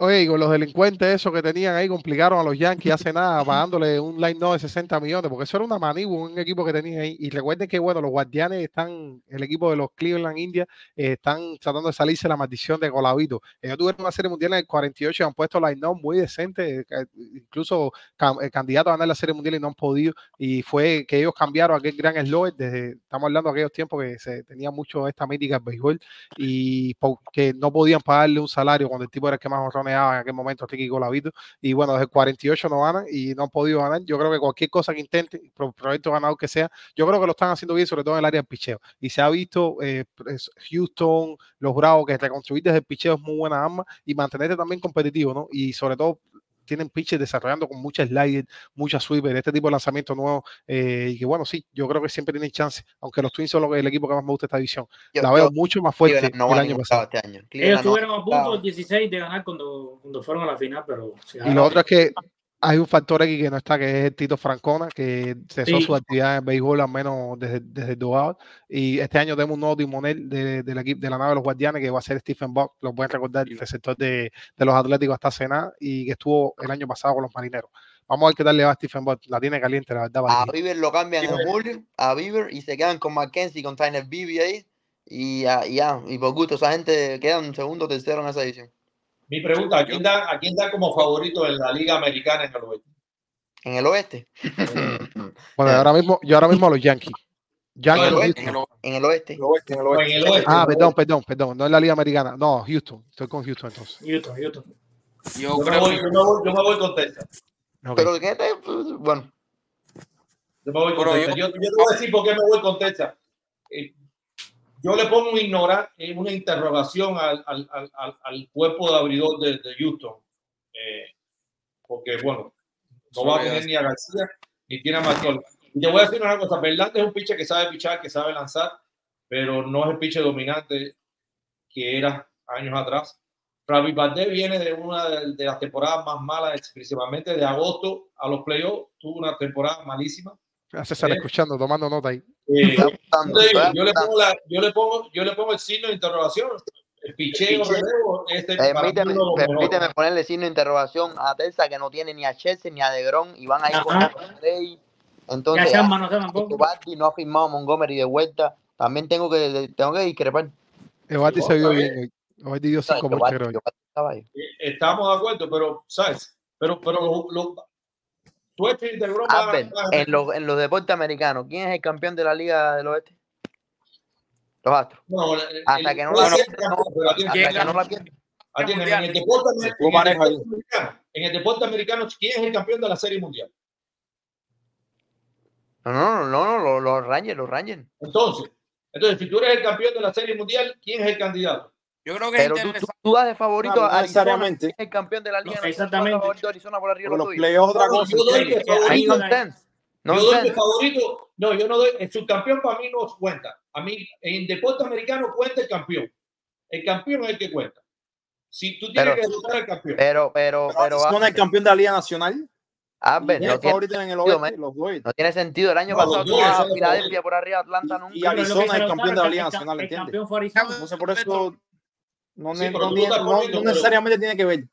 Oye, y con los delincuentes esos que tenían ahí, complicaron a los Yankees hace nada, pagándole un line no de 60 millones, porque eso era una manigua, un equipo que tenían ahí. Y recuerden que, bueno, los guardianes están, el equipo de los Cleveland Indians, eh, están tratando de salirse la maldición de Colavito. Ellos tuvieron una serie mundial en el 48 y han puesto line no muy decente, eh, incluso cam- eh, candidatos a ganar la serie mundial y no han podido. Y fue que ellos cambiaron aquel gran eslogan, desde, estamos hablando de aquellos tiempos que se tenía mucho esta mítica del béisbol y porque no podían pagarle un salario cuando el tipo era el que más en aquel momento, Ricky Colavito. Y bueno, desde el 48 no ganan y no han podido ganar. Yo creo que cualquier cosa que intenten, pro- proyecto ganador que sea, yo creo que lo están haciendo bien, sobre todo en el área del picheo. Y se ha visto eh, es Houston, los Bravos, que reconstruir desde el picheo es muy buena arma y mantenerte también competitivo, ¿no? Y sobre todo tienen pitches desarrollando con mucha slider, mucha sweeper, este tipo de lanzamiento nuevo. eh, y que bueno, sí, yo creo que siempre tienen chance, aunque los Twins son lo que- el equipo que más me gusta de esta división. Yo- La veo yo- mucho más fuerte Cleveland no el año pasado. este año. Ellos Cleveland no estuvieron a punto lado. el 16 de ganar cuando, cuando fueron a la final, pero se Y ganaron. lo otro es que hay un factor X que no está, que es el Tito Francona, que cesó Sí. su actividad en béisbol al menos desde, desde el dugout. Y este año tenemos un nuevo timonel de, del equipo de la nave de los Guardianes, que va a ser Stephen Buck, lo pueden recordar, el receptor de, de los Atléticos hasta Sena, y que estuvo el año pasado con los Marineros. Vamos a ver qué tal le va a Stephen Buck. La tiene caliente, la verdad. A Bieber lo cambian en julio, a Bieber, y se quedan con Mackenzie, con Tyner Bibi ahí. Y ya, y y por gusto, esa gente quedan segundo o tercero en esa edición. Mi pregunta, ¿a quién, da, ¿a quién da como favorito en la Liga Americana en el oeste? En el oeste. Bueno, ahora mismo, yo ahora mismo a los Yankees. No, Yankees en el oeste. Houston. En el oeste. En el oeste, en el En oeste. el oeste. Ah, perdón, perdón, perdón. No es la Liga Americana. No, Houston. Estoy con Houston entonces. Houston, Houston. Yo Yo me, voy, que yo, me voy, yo me voy con Texas. Pero ¿qué te- bueno, Yo me voy con Texas. yo- Yo, yo te voy a decir por qué me voy con Texas. Eh, yo le pongo un ignorar, eh, una interrogación al, al, al, al- cuerpo de abridor de, de Houston. Eh, porque, bueno, no va a tener ni a García ni tiene a Marcol. Y te voy a decir una cosa: Verlander es un pitcher que sabe pichar, que sabe lanzar, pero no es el pitcher dominante que era años atrás. Ravi Valdez viene de una de, de las temporadas más malas, principalmente de agosto a los playoffs. Tuvo una temporada malísima. César Eh. escuchando, tomando nota ahí. Eh, yo, le pongo la- yo le pongo yo le pongo el signo de interrogación. El picheo picheo. relevo, este Permíteme, permíteme ponerle signo de interrogación a Terza que no tiene ni a Chelsea ni a DeGrom y van a ir con Ajá. Rey. Entonces, no tampoco. Bardi no ha firmado Montgomery de vuelta. También tengo que, tengo que discrepar. Evaldi se vio bien. Evaldi dio cinco. Eh, Estamos de acuerdo, pero sabes, pero pero lo, lo, tú este de broma Albert, en los, en los deportes americanos, ¿quién es el campeón de la Liga del Oeste? Los Astros. no, el- Hasta el- que no la ser pierdan, campeón, pero atiende, ¿Quién Hasta que no la pierdan. atiende, en el deporte, en el Tú manejas deporte americano, en el deporte americano, ¿quién es el campeón de la Serie Mundial? No, no, no, no, no, los, los Rangers, los Rangers. Entonces, entonces, si tú eres el campeón de la Serie Mundial, ¿quién es el candidato? Yo creo que es Pero tú, tú, das de favorito No, no a Arizona, necesariamente. ¿quién es el campeón de la Liga. No, exactamente. favorito a Arizona por arriba de Porque los playoffs otra No, cosa. yo doy de ¿entiendes? favorito. No yo doy favorito, no, yo no doy, el subcampeón para mí no cuenta. A mí, en deporte americano cuenta el campeón. El campeón es el que cuenta. Si tú tienes Pero- que derrotar al campeón. Pero, pero, pero. ¿Son el Albert, campeón de la Liga Nacional? Albert, ¿Quién es no el tiene, favorito en el sentido, oeste? man. Los Dodgers. no tiene sentido. El año No, pasado tú a Filadelfia por arriba, Atlanta nunca. Y Pero Arizona es lo campeón de la es Liga el Nacional, el ¿entiendes? campeón fue Arizona. Entonces, por eso no, Sí, no tiene- no- poniendo, no pero- necesariamente tiene que ver.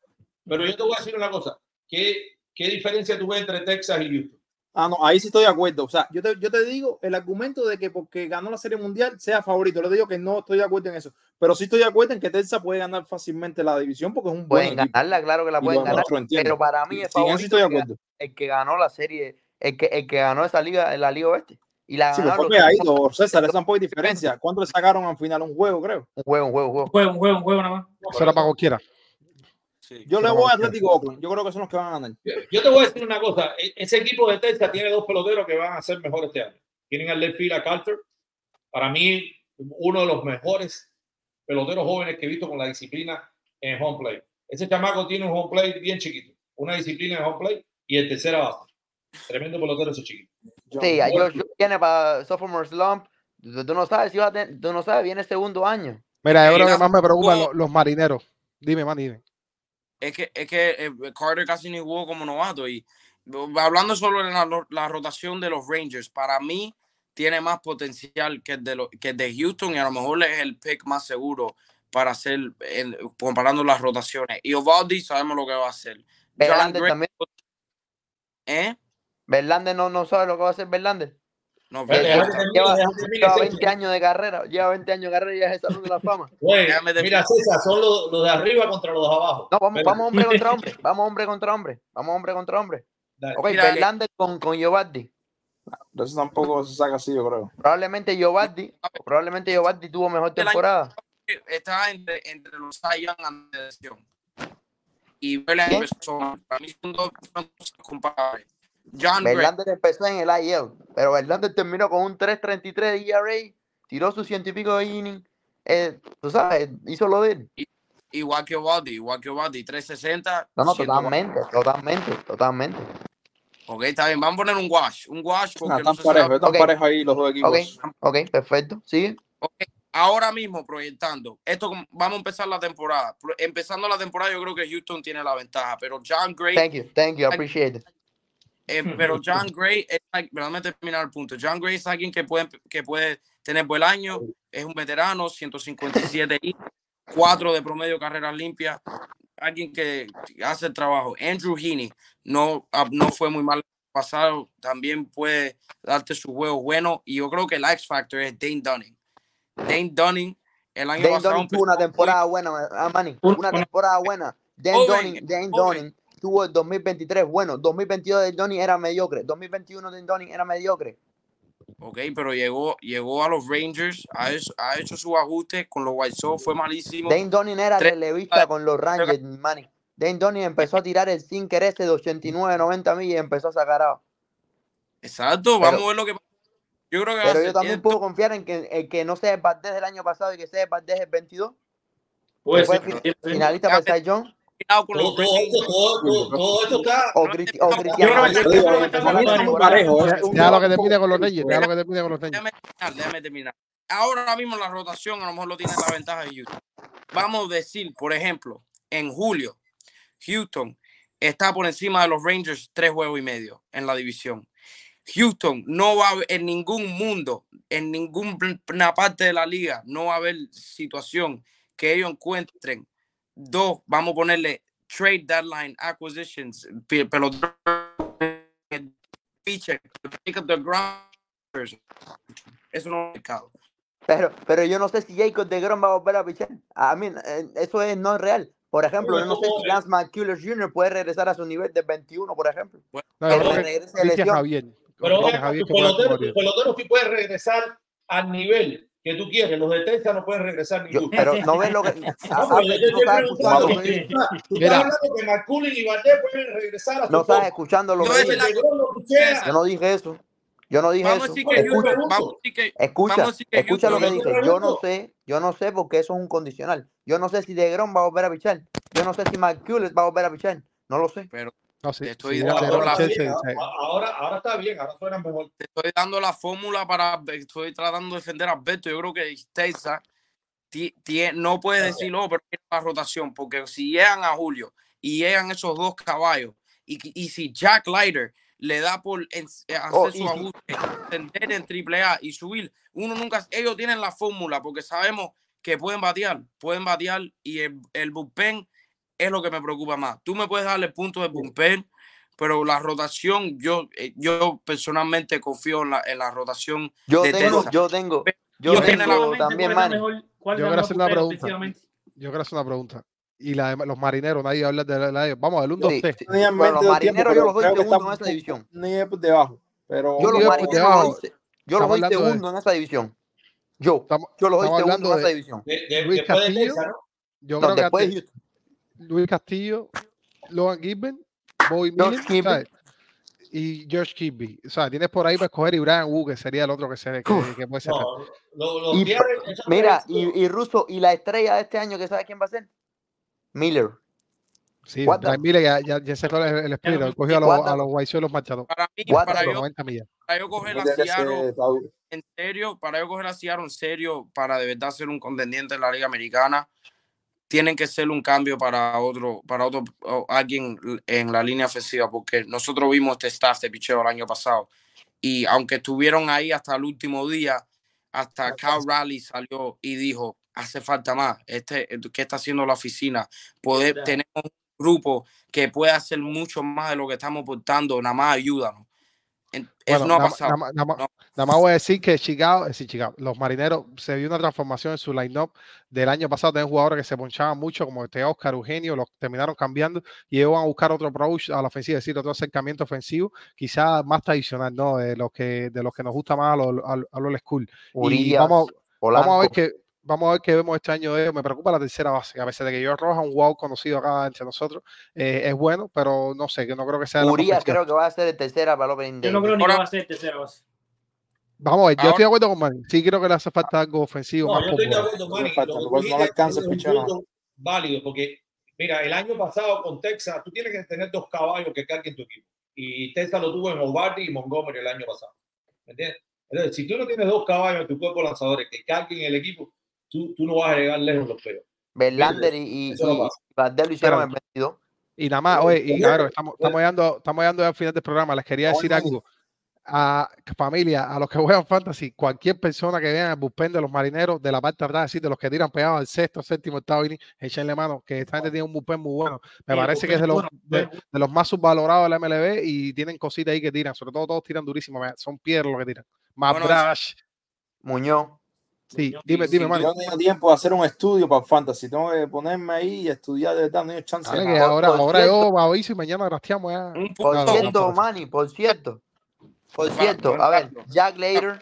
Pero yo te voy a decir una cosa. ¿Qué, qué diferencia tú ves entre Texas y Houston? Ah, no, ahí sí estoy de acuerdo. O sea, yo te, yo te digo el argumento de que porque ganó la Serie Mundial sea favorito. Le digo que no estoy de acuerdo en eso. Pero sí estoy de acuerdo en que Texas puede ganar fácilmente la división porque es un buen Pueden equipo. ganarla, claro que la pueden ganar. Pero para mí Sí, es eso sí favorito estoy de el que, acuerdo. el que ganó la serie, el que, el que ganó esa liga, la Liga Oeste. Y la Sí, pues ganaron fue los- pegadito, César, esa poca diferencia. ¿Cuánto le sacaron al final? Un juego, creo. un juego, un juego, un juego. Un juego, un juego, un juego nada más. Eso era para cualquiera. Yo le voy a Atlético Oakland. Yo creo que son los que van a ganar. Yo- Yo te voy a decir una cosa. e- Ese equipo de Texas tiene dos peloteros que van a ser mejor este año. Tienen al left field a Carter. Para mí, uno de los mejores peloteros jóvenes que he visto con la disciplina en home play. Ese chamaco tiene un home play bien chiquito. Una disciplina en home play y el tercera base. Tremendo pelotero ese chiquito. Sí, yo, yo viene para sophomore slump. Tú tú no sabes si va a tener, tú no sabes, viene segundo año. Mira, yo creo que más me preocupan los, los marineros. Dime, man, dime. Es que, es que eh, Carter casi ni jugó como novato. Y hablando solo de la, la rotación de los Rangers, para mí tiene más potencial que el, de lo- que el de Houston y a lo mejor es el pick más seguro para hacer, el- comparando las rotaciones. Y Ovaldi sabemos lo que va a hacer. Verlander también. ¿Eh? Verlander no, no sabe lo que va a hacer Verlander. No, pero- Lleva, lleva César. 20 años de carrera, lleva 20 años de carrera y ya es el Salón de la Fama. Mira, César, son los, los de arriba contra los de abajo. No, vamos, vamos hombre contra hombre, vamos hombre contra hombre, vamos hombre contra hombre. Dale. Ok, Mira, eh, Verlander con, con Giovanni. Eso tampoco se saca así, yo creo. Probablemente Giovanni, probablemente Giovanni tuvo mejor temporada. está entre, entre los lesión. Y Verlander. Para mí son dos son dos comparables. John Gray. Verlander empezó en el IL, pero Verlander terminó con un 3.33 de ERA, tiró sus ciento y pico de innings. Eh, tú sabes, hizo lo de él. Igual que Ovaldi, igual que Ovaldi, 360. No, no, 104. totalmente, totalmente, totalmente. Ok, está bien. Vamos a poner un wash. Un wash porque Ah, no están se parejos, están Ok. parejos ahí los dos equipos. Ok, ok, perfecto. Sigue. Ok, Ahora mismo proyectando, esto vamos a empezar la temporada. Empezando la temporada, yo creo que Houston tiene la ventaja, pero John Gray, Thank you, thank you, I appreciate it. Eh, pero John Gray, es, déjame terminar el punto. John Gray es alguien que puede, que puede tener buen año, es un veterano, 157 y 4 de promedio carreras limpias, alguien que hace el trabajo. Andrew Heaney no, ah, no fue muy mal pasado, también puede darte su juego bueno y yo creo que el X Factor es Dane Dunning. Dane Dunning el año Dane pasado Dunning tuvo una temporada buena, ah, Manny, Un- una una- temporada buena. Dane Dunning, Dane. Dunning tuvo el 2023 bueno, 2022 Dane Dunning era mediocre, 2021 Dane Dunning era mediocre. Ok, pero llegó, llegó a los Rangers, ha hecho, ha hecho sus ajustes con los White Sox, fue malísimo. Dane Dunning era Tres- relevista con los Rangers, Manny. Dane Dunning empezó a tirar el sinker ese de 89, 90 millas y empezó a sacar out. Exacto, Pero- vamos a ver lo que pasa. Yo creo que a Pero yo también tiempo- puedo confiar en que, en que no sea el Valdés del año pasado y que sea el Valdés el 22. Puede que fue ser, fin- puede ser. finalista para el Cy Young. Cuidado con los. Ya, lo que te pide con los Reyes, ya lo que te pide con los Reyes. Déjame terminar. Ahora mismo la rotación a lo mejor lo tiene la ventaja de Houston. Vamos a decir, por ejemplo, en julio, Houston está por encima de los Rangers tres juegos y medio en la división. Houston no va a haber en ningún mundo, en ninguna parte de la liga, no va a haber situación que ellos encuentren dos, vamos a ponerle trade deadline acquisitions, pe- pero pitcher, pick up the grounders. Eso no es mercado. Pero, pero yo no sé si Jacob de Grom va a volver a pichar. A mí, eh, eso es no es real. Por ejemplo, yo no sé si Lance McCullers Jr. puede regresar a su nivel de 21, por ejemplo. No, Pero lesión. Javier. Pero Javier tu que puede pelotero, jugar. tu pelotero sí puede regresar al nivel que tú quieres. Los de Texas no pueden regresar Yo- ninguno. pero no ves lo que. No, tú estás escuchando lo que digo. Tú Mira. estás hablando que McCullin y Valdés pueden regresar a su No estás forma. escuchando lo Yo que no dije eso. Yo no dije Vamos eso. Escucha, vamos Escucha, vamos lo que dije. Yo no sé, yo no sé porque eso es un condicional. Yo no sé si DeGrom va a volver a pichar. Yo no sé si McCullers va a volver a pichar. No lo sé. pero No, sí, Te estoy sí, dando ya Ahora, la- ahora, ahora está bien, ahora suena mejor. te estoy dando la fórmula para estoy tratando de defender a Alberto. Yo creo que Texas no puedes decir, oh, pero mira la rotación, porque si llegan a Julio y llegan esos dos caballos, y, y si Jack Leiter le da por en- eh, hacer Oh, su y- ajuste, ascender en triple A y subir, uno nunca, ellos tienen la fórmula, porque sabemos que pueden batear, pueden batear, y el, el bullpen es lo que me preocupa más. Tú me puedes darle puntos de bullpen, pero la rotación, yo, eh, yo personalmente confío en la, en la rotación Yo de tengo, Texas. yo tengo, yo Yo la- tengo también, Manny. Yo quiero hacer una pregunta. Yo quiero hacer una pregunta. Y la de los marineros, nadie habla de la de ellos. Vamos, del 1, 2, Sí, 3. sí. Tenían Bueno, los 22 tiempos, marineros yo los doy segundo en esa división. Ni debajo. Pero Yo los marineros yo los doy segundo en esa división. Yo, Estamos, yo los doy segundo en de división. De- de- Luis después de Castillo. Texas, ¿no? yo No, creo que Luis Castillo, Logan Gibbon, Bobby Miller, y George Kirby. O sea, tienes por ahí para escoger y Brian Wu, que sería el otro que, se, que, que puede ser. No, lo- los Y, mira, y, y Russo, y la estrella de este año, que sabe quién va a ser? Miller. Sí, Brian Miller ya, ya, ya cerró el, el espíritu, Pero- cogió a los, a los y los marchadores. Para mí, What para yo, 90 millas. para yo coger a tiene que ser Seattle en serio, para yo coger a Seattle en serio, para de verdad ser un contendiente en la Liga Americana, tienen que ser un cambio para otro, para otro, alguien en la línea ofensiva, porque nosotros vimos este staff de picheo el año pasado. Y aunque estuvieron ahí hasta el último día, hasta Cal Raleigh salió y dijo, hace falta más. Este, ¿Qué está haciendo la oficina? Poder, Verdad. tenemos un grupo que puede hacer mucho más de lo que estamos aportando, nada más ayúdanos. Bueno, no ha pasado. nada más- nada más- No. Nada más voy a decir que Chicago, es decir, Chicago, los marineros se vio una transformación en su line-up del año pasado. Tenían jugadores que se ponchaban mucho, como este Oscar Eugenio, los terminaron cambiando y ellos van a buscar otro approach a la ofensiva, es decir, otro acercamiento ofensivo, quizás más tradicional, ¿no? De los que, de los que nos gusta más a los, a, a los school. Y Urias, vamos, vamos a ver que vamos a ver qué vemos este año de ellos. Me preocupa la tercera base, que a pesar de que yo Roja, un wow conocido acá entre nosotros, eh, es bueno, pero no sé, que no creo que sea la Urias creo que va a ser el tercera para el Yo no creo ni que va a ser tercera base. Vamos a ver, yo Ahora- estoy de acuerdo con Manny. Sí creo que le hace falta algo ofensivo No, más yo estoy de popular. acuerdo, Manny. Falta, no le alcanza el válido, porque mira, el año pasado con Texas, tú tienes que tener dos caballos que carguen tu equipo. Y Texas lo tuvo en Ovaldi y Montgomery el año pasado. ¿Me entiendes? Entonces, si tú no tienes dos caballos en tu cuerpo de lanzadores que carguen el equipo, tú, tú no vas a llegar lejos los peores. Verlander y, y, no y- hicieron Espérame. 22. Y nada más, oye, y claro, estamos, estamos llegando, estamos llegando ya al final del programa. Les quería decir algo a familia, a los que juegan fantasy, cualquier persona que vean el bullpen de los marineros de la parte de atrás, de los que tiran pegados al sexto, séptimo, octavo inning, echenle mano, que esta gente tiene un bullpen muy bueno. Me Sí, parece que es de los, bueno, de, de los más subvalorados de la MLB y tienen cositas ahí que tiran, sobre todo todos tiran durísimo, son piedras los que tiran. Más Bueno, Brash, Muñoz. sí, Muñoz, dime, dime, Manny. Yo no tengo tiempo de hacer un estudio para fantasy. Tengo que ponerme ahí y estudiar de verdad. No hay chance. Dale, de que nada. ahora, por ahora cierto- yo aviso y mañana rasteamos ya. Por No, no, punto, no, cierto. Manny, por cierto. Por cierto, a ver, Jack Later.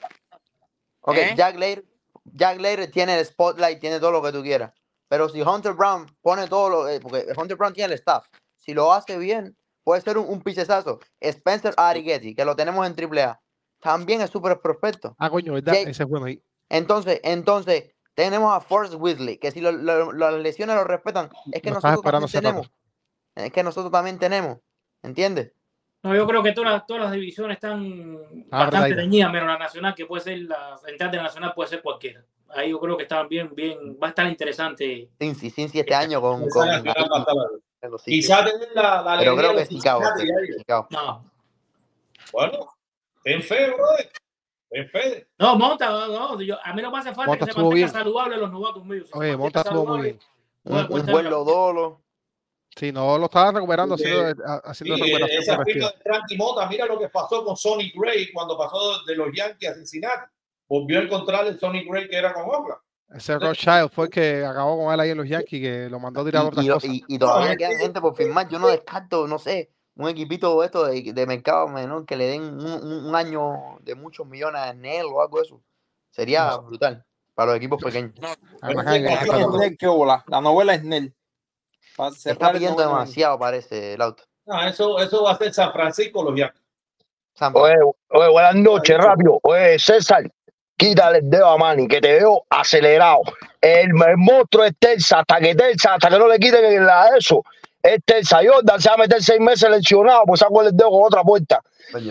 Ok, ¿Eh? Jack Later. Jack Later tiene el spotlight, tiene todo lo que tú quieras. Pero si Hunter Brown pone todo lo. eh, porque Hunter Brown tiene el staff. Si lo hace bien, puede ser un, un pichezazo. Spencer Arrighetti, que lo tenemos en AAA, también es súper prospecto. Ah, coño, ¿verdad? Jake- Ese es bueno ahí. Entonces, entonces, tenemos a Forrest Whitley, que si lo- lo- las lesiones lo respetan, es que nosotros también tenemos. Es que nosotros también tenemos. ¿Entiendes? No, yo creo que todas las, todas las divisiones están Ah, bastante verdad. reñidas, menos la nacional, que puede ser la central de la nacional, puede ser cualquiera. Ahí yo creo que está bien, bien, va a estar interesante. Cincy, Cincy este año con. Esa con nacional va a estar ahí. en los sitios. Quizá tener la, la Pero creo que Chicago. Sí. Chicago. No, Bueno, ten fe, brother. Ten fe. no, Monta, no, yo- a mí no me hace falta Monta que se mantenga bien. saludable los novatos míos. Oye, Monta estuvo muy bien. Un, un buen la- Lodolo. Sí, no, lo estaban recuperando, haciendo, ha- haciendo Sí, recuperación esa firma progresiva. de Frankie Mota, mira lo que pasó con Sonny Gray cuando pasó de los Yankees a Cincinnati. Volvió a encontrar el Sonny Gray que era con Oakland. Ese Rothschild fue el que acabó con él ahí en los Yankees, que lo mandó a tirar otras y- cosas. y- y todavía No, quedan es que- gente por firmar. Yo no descarto, no sé, un equipito esto de, de mercado menor que le den un, un- año de muchos millones a Snell o algo de eso. Sería No. brutal para los equipos pequeños. No. La novela es Snell. Se está cerrar pidiendo demasiado, parece el auto. No, eso, eso va a ser San Francisco los Oye, oye, buenas noches, rápido. Oye, César, quítale el dedo a Manny, que te veo acelerado. El, el monstruo es Terza, hasta que Terza, hasta que no le quiten el- la- eso, Este Jordan se va a meter seis meses lesionado, pues saco el dedo con otra puerta.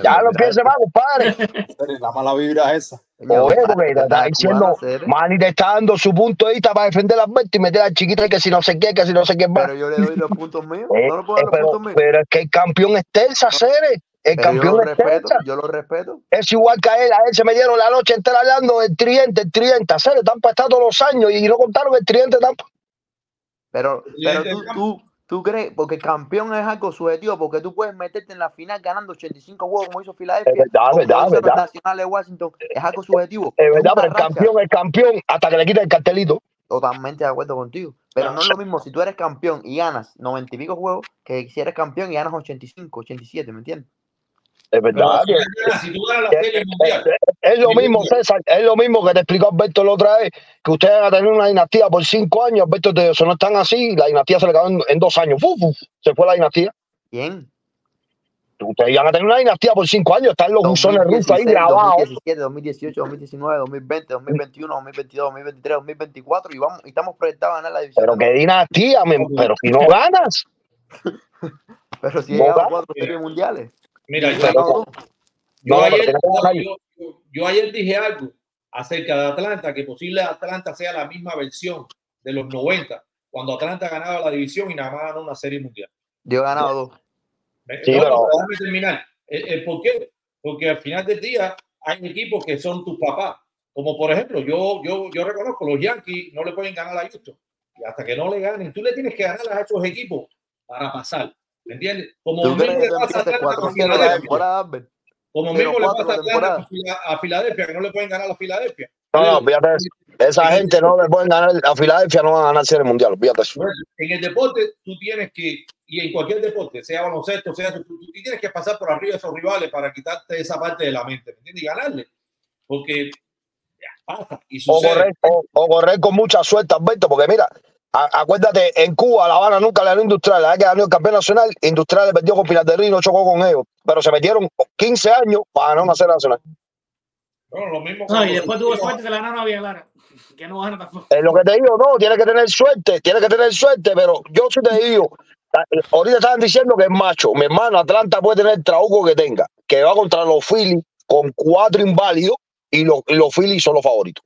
Ya no pero- piense más, compadre. La mala vibra es esa. Oye, porque te está diciendo. Manny te está dando su punto de vista para defender las Alberto y meter al chiquito y que si no sé qué, que si no sé qué más. Pero yo le doy los puntos míos. Eh, No le puedo dar eh, los pero, puntos míos. pero es que el campeón es Telsa, Cere. El Pero yo campeón lo es respeto. Telsa. Yo lo respeto. Es igual que a él. A él se me dieron la noche entera hablando del tridente, el tridente. Cere, Tampa está todos los años y no contaron el tridente Tampa. Pero, pero tú, tú, tú crees, porque campeón es algo subjetivo, porque tú puedes meterte en la final ganando 85 juegos como hizo Filadelfia. Es verdad, o verdad, los verdad. Nacionales de Washington. Es algo subjetivo. Es verdad, pero el racha. campeón es campeón hasta que le quiten el cartelito. Totalmente de acuerdo contigo. Pero no es lo mismo si tú eres campeón y ganas 90 y pico juegos que si eres campeón y ganas 85, 87, ¿me entiendes? Es verdad. si que- tú ganas- si tú ganas la que- serie mundial, Es lo mismo. César, es lo mismo que te explicó Alberto la otra vez, que ustedes van a tener una dinastía por cinco años, Alberto te dijo, no están así, la dinastía se le acabó en, en dos años, ¡Fu, fu! se fue la dinastía. ¿Quién? Ustedes van a tener una dinastía por cinco años, están los buzones rusos ahí 2016, grabados. 2017, 2018, 2019, 2020, 2021, 2022, 2023, 2024 y vamos y estamos proyectados a ganar la división. Pero qué dinastía, men, pero si no ganas. Pero si no a ganas. cuatro series mundiales. Mira, yo, ayer, yo, yo- dije algo acerca de Atlanta, que posible Atlanta sea la misma versión de los 90, cuando Atlanta ganaba la división y nada más ganó una serie mundial. Yo he ganado dos. Sí, no, pero- déjame terminar. Eh, eh, ¿Por qué? Porque al final del día hay equipos que son tus papás. Como por ejemplo, yo, yo, yo reconozco, los Yankees no le pueden ganar a Houston. Y hasta que no le ganen, tú le tienes que ganar a esos equipos para pasar. ¿Me entiendes? Como ¿Tú mismo le pasa a empiezas Atlanta 4 con 0 la Filadelfia. Como mismo le pasa a Atlanta Filadelfia, que no le pueden ganar a Filadelfia. No, no, fíjate eso. Esa gente no le pueden ganar, a Filadelfia no van a ganar serie mundial, fíjate eso. En el deporte, tú tienes que, y en cualquier deporte, sea baloncesto, sea tú, tú tienes que pasar por arriba de esos rivales para quitarte esa parte de la mente, ¿me entiendes? Y ganarle. Porque ya, pasa y O correr, o, o correr con mucha suerte, Alberto, porque mira, a- acuérdate, en Cuba, La Habana nunca le ganó Industrial, la vez que ganó el campeón nacional, Industrial le perdió con Pinar del Río y no chocó con ellos, pero se metieron 15 años para ganar una serie nacional. Bueno, lo mismo No, y después tuvo suerte que la ganaron a Clara. Que no gana tampoco. Es lo que te digo, no, tiene que tener suerte, tiene que tener suerte, pero yo sí te digo, eh, ahorita estaban diciendo que es macho, mi hermano, Atlanta puede tener el trabuco que tenga, que va contra los Phillies con cuatro inválidos y los, y los Phillies son los favoritos.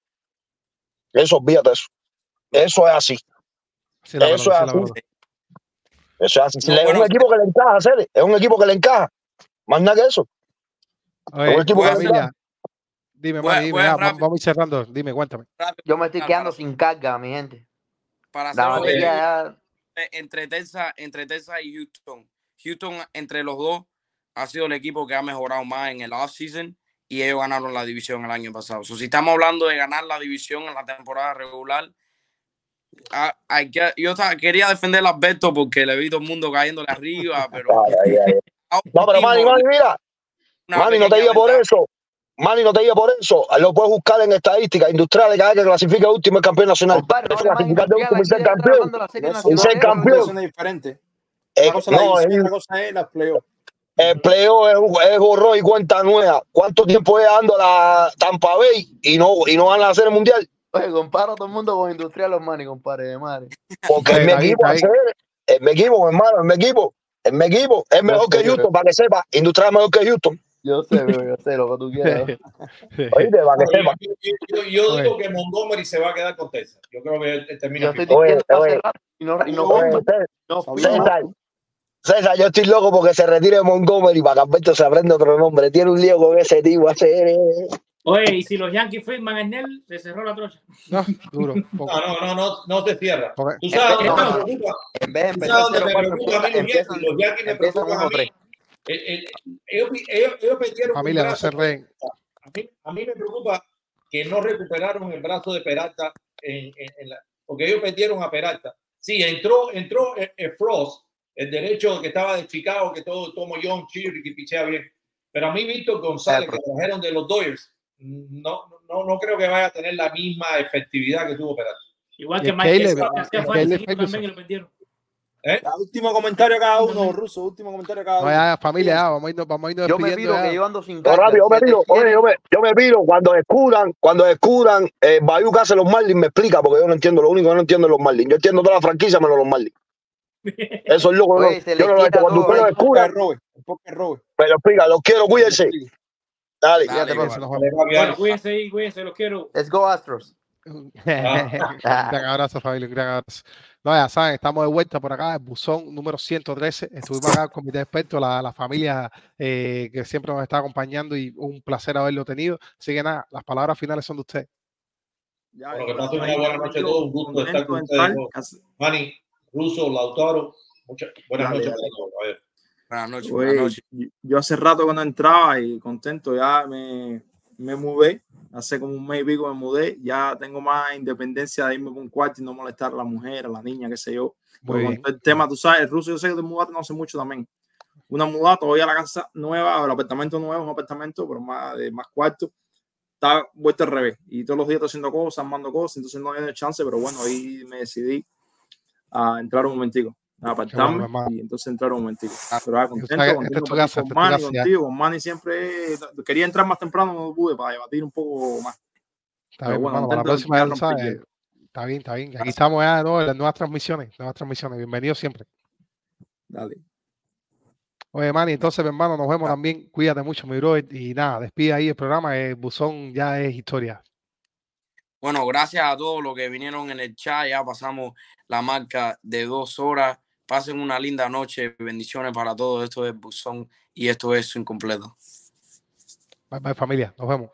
Eso, olvídate eso. Eso es así. Sí, la Eso verdad, es sí, la así. verdad. Eso es así. No, es bueno, un equipo que le encaja, Cere, Es un equipo que le encaja. Más nada que eso. Oye, un equipo que le encaja. dime, Voy a- Manny, dime, voy a ya, rápido. vamos a ir cerrando. Dime, cuéntame. Rápido, Yo me estoy quedando sin carga, mi gente. para La hacer batería ya. entre Texas, entre Texas y Houston. Houston, entre los dos, ha sido el equipo que ha mejorado más en el offseason y ellos ganaron la división el año pasado. So, si estamos hablando de ganar la división en la temporada regular, ah, hay que- yo ta- quería defender a Alberto porque le vi todo el mundo cayéndole arriba, pero Ay, ay, ay. No, pero Manny, Manny, mira, Manny, no te diga por eso. Manny, no te diga por eso. Lo puedes buscar en estadísticas industriales cada vez que clasifica último el campeón nacional. Compadre, no Es clasificar de último y ser campeón. Y ser campeón. Eh, Una cosa es no, es- cosa es el pleo es, es borró y cuenta nueva. ¿Cuánto tiempo es dando la Tampa Bay y no, y no van a hacer el mundial? Oye, comparo a todo el mundo con Industrial Los Mani, compadre, de madre. Porque es mi Está bien, equipo, es mi equipo, mi hermano, es mi equipo. Es mi equipo. Es mejor que Houston, para que sepa. Industrial es mejor que Houston. Yo sé, bro, yo sé lo que tú quieras. Oíste, para que sepa. Yo, yo- yo- yo digo que Montgomery se va a quedar con Texas. Yo creo que él termina Yo estoy firmando. Oye, oye. y no, y no Oye, César, no. César, César, yo estoy loco porque se retire Montgomery para que Alberto se aprenda otro nombre. Tiene un lío con ese tipo. Hace... Oye, y si los Yankees firman a Snell, se cerró la trocha. No, duro. poco. No, no, no, no, no te cierra. Tú sabes dónde No, me no. preocupa. En vez de Tú empezar sabes dónde me 0-4 preocupa a mí los empiezan, Yankees. Los Yankees me empiezan preocupan a mí. 1-3. Eh, eh, ellos, ellos, ellos perdieron un Familia, no brazo. se reen. A mí, a mí me preocupa que no recuperaron el brazo de Peralta en, en- en la, porque ellos perdieron a Peralta. Sí, entró, entró el, el Frost, el derecho que estaba de Chicago, que todo tomo John Chiri que pichea bien. Pero a mí Víctor González, que trajeron de los Dodgers, no, no, no creo que vaya a tener la misma efectividad que tuvo Peralta. Igual que el Mike Caleb, Trout, que hacía el falta Caleb ese equipo Ferguson. también y lo perdieron. ¿Eh? Último comentario cada uno, Ruso. Último comentario cada No, uno. ya, familia, ya, vamos a irnos, vamos a irnos Yo me pido ya. que yo ando sin rápido, yo me pido, oye, yo me, yo me pido, cuando descubran, cuando descubran, eh, Bayou que hace los Marlins, me explica, porque yo no entiendo, lo único que no entiendo es los Marlins. Yo entiendo toda la franquicia menos los Marlins. Eso es loco. Oye, no. Yo no lo hecho. Cuando todo, usted lo descubra, Robert, el podcast Robert. pero explica, los quiero, cuídense. Dale. Fíjate, Cuídense. Bueno, ahí, cuídense, los quiero. Let's go Astros. Un gran abrazo, familia, un gran abrazo. No, ya saben, estamos de vuelta por acá, el buzón número 113. Estuvimos acá con mi experto, la, la familia eh, que siempre nos está acompañando y un placer haberlo tenido. Así que nada, las palabras finales son de usted. Ya, Bueno, que ya, pasen una buena noche a todos. Un gusto estar con ustedes. Manny, Russo, Lautaro, muchas buenas Dale, noches dale. para todos. Buenas noches, buenas noches. yo- hace rato que no entraba y contento, ya me, me mudé, hace como un mes y pico me mudé, ya tengo más independencia de irme por un cuarto y no molestar a la mujer, a la niña, qué sé yo. Porque con el tema, tú sabes, el ruso yo sé que te mudaste no hace mucho también. Una mudada, todavía la casa nueva, el apartamento nuevo, un apartamento, pero más de más cuartos. Está vuelta al revés. Y todos los días estoy haciendo cosas, armando cosas, entonces no había chance, pero bueno, ahí me decidí a entrar un momentico, a apartarme hermano. y entonces entrar un momentico. Pero ah, contento, sabes, contento con es tu Manny, contigo. Con Manny siempre quería entrar más temprano, no pude para debatir un poco más. Está Pero bien, bueno, hermano, para la próxima ya lo estar sabes. Está bien, está bien. Aquí Gracias. estamos ya de nuevo en las nuevas transmisiones, nuevas transmisiones. Bienvenido siempre. Dale. Oye, Manny, entonces, mi hermano, nos vemos también. Cuídate mucho, mi brother. Y nada, despide ahí el programa. El buzón ya es historia. Bueno, gracias a todos los que vinieron en el chat. Ya pasamos la marca de dos horas. Pasen una linda noche. Bendiciones para todos. Esto es Buzón y esto es incompleto. Bye, bye, familia. Nos vemos.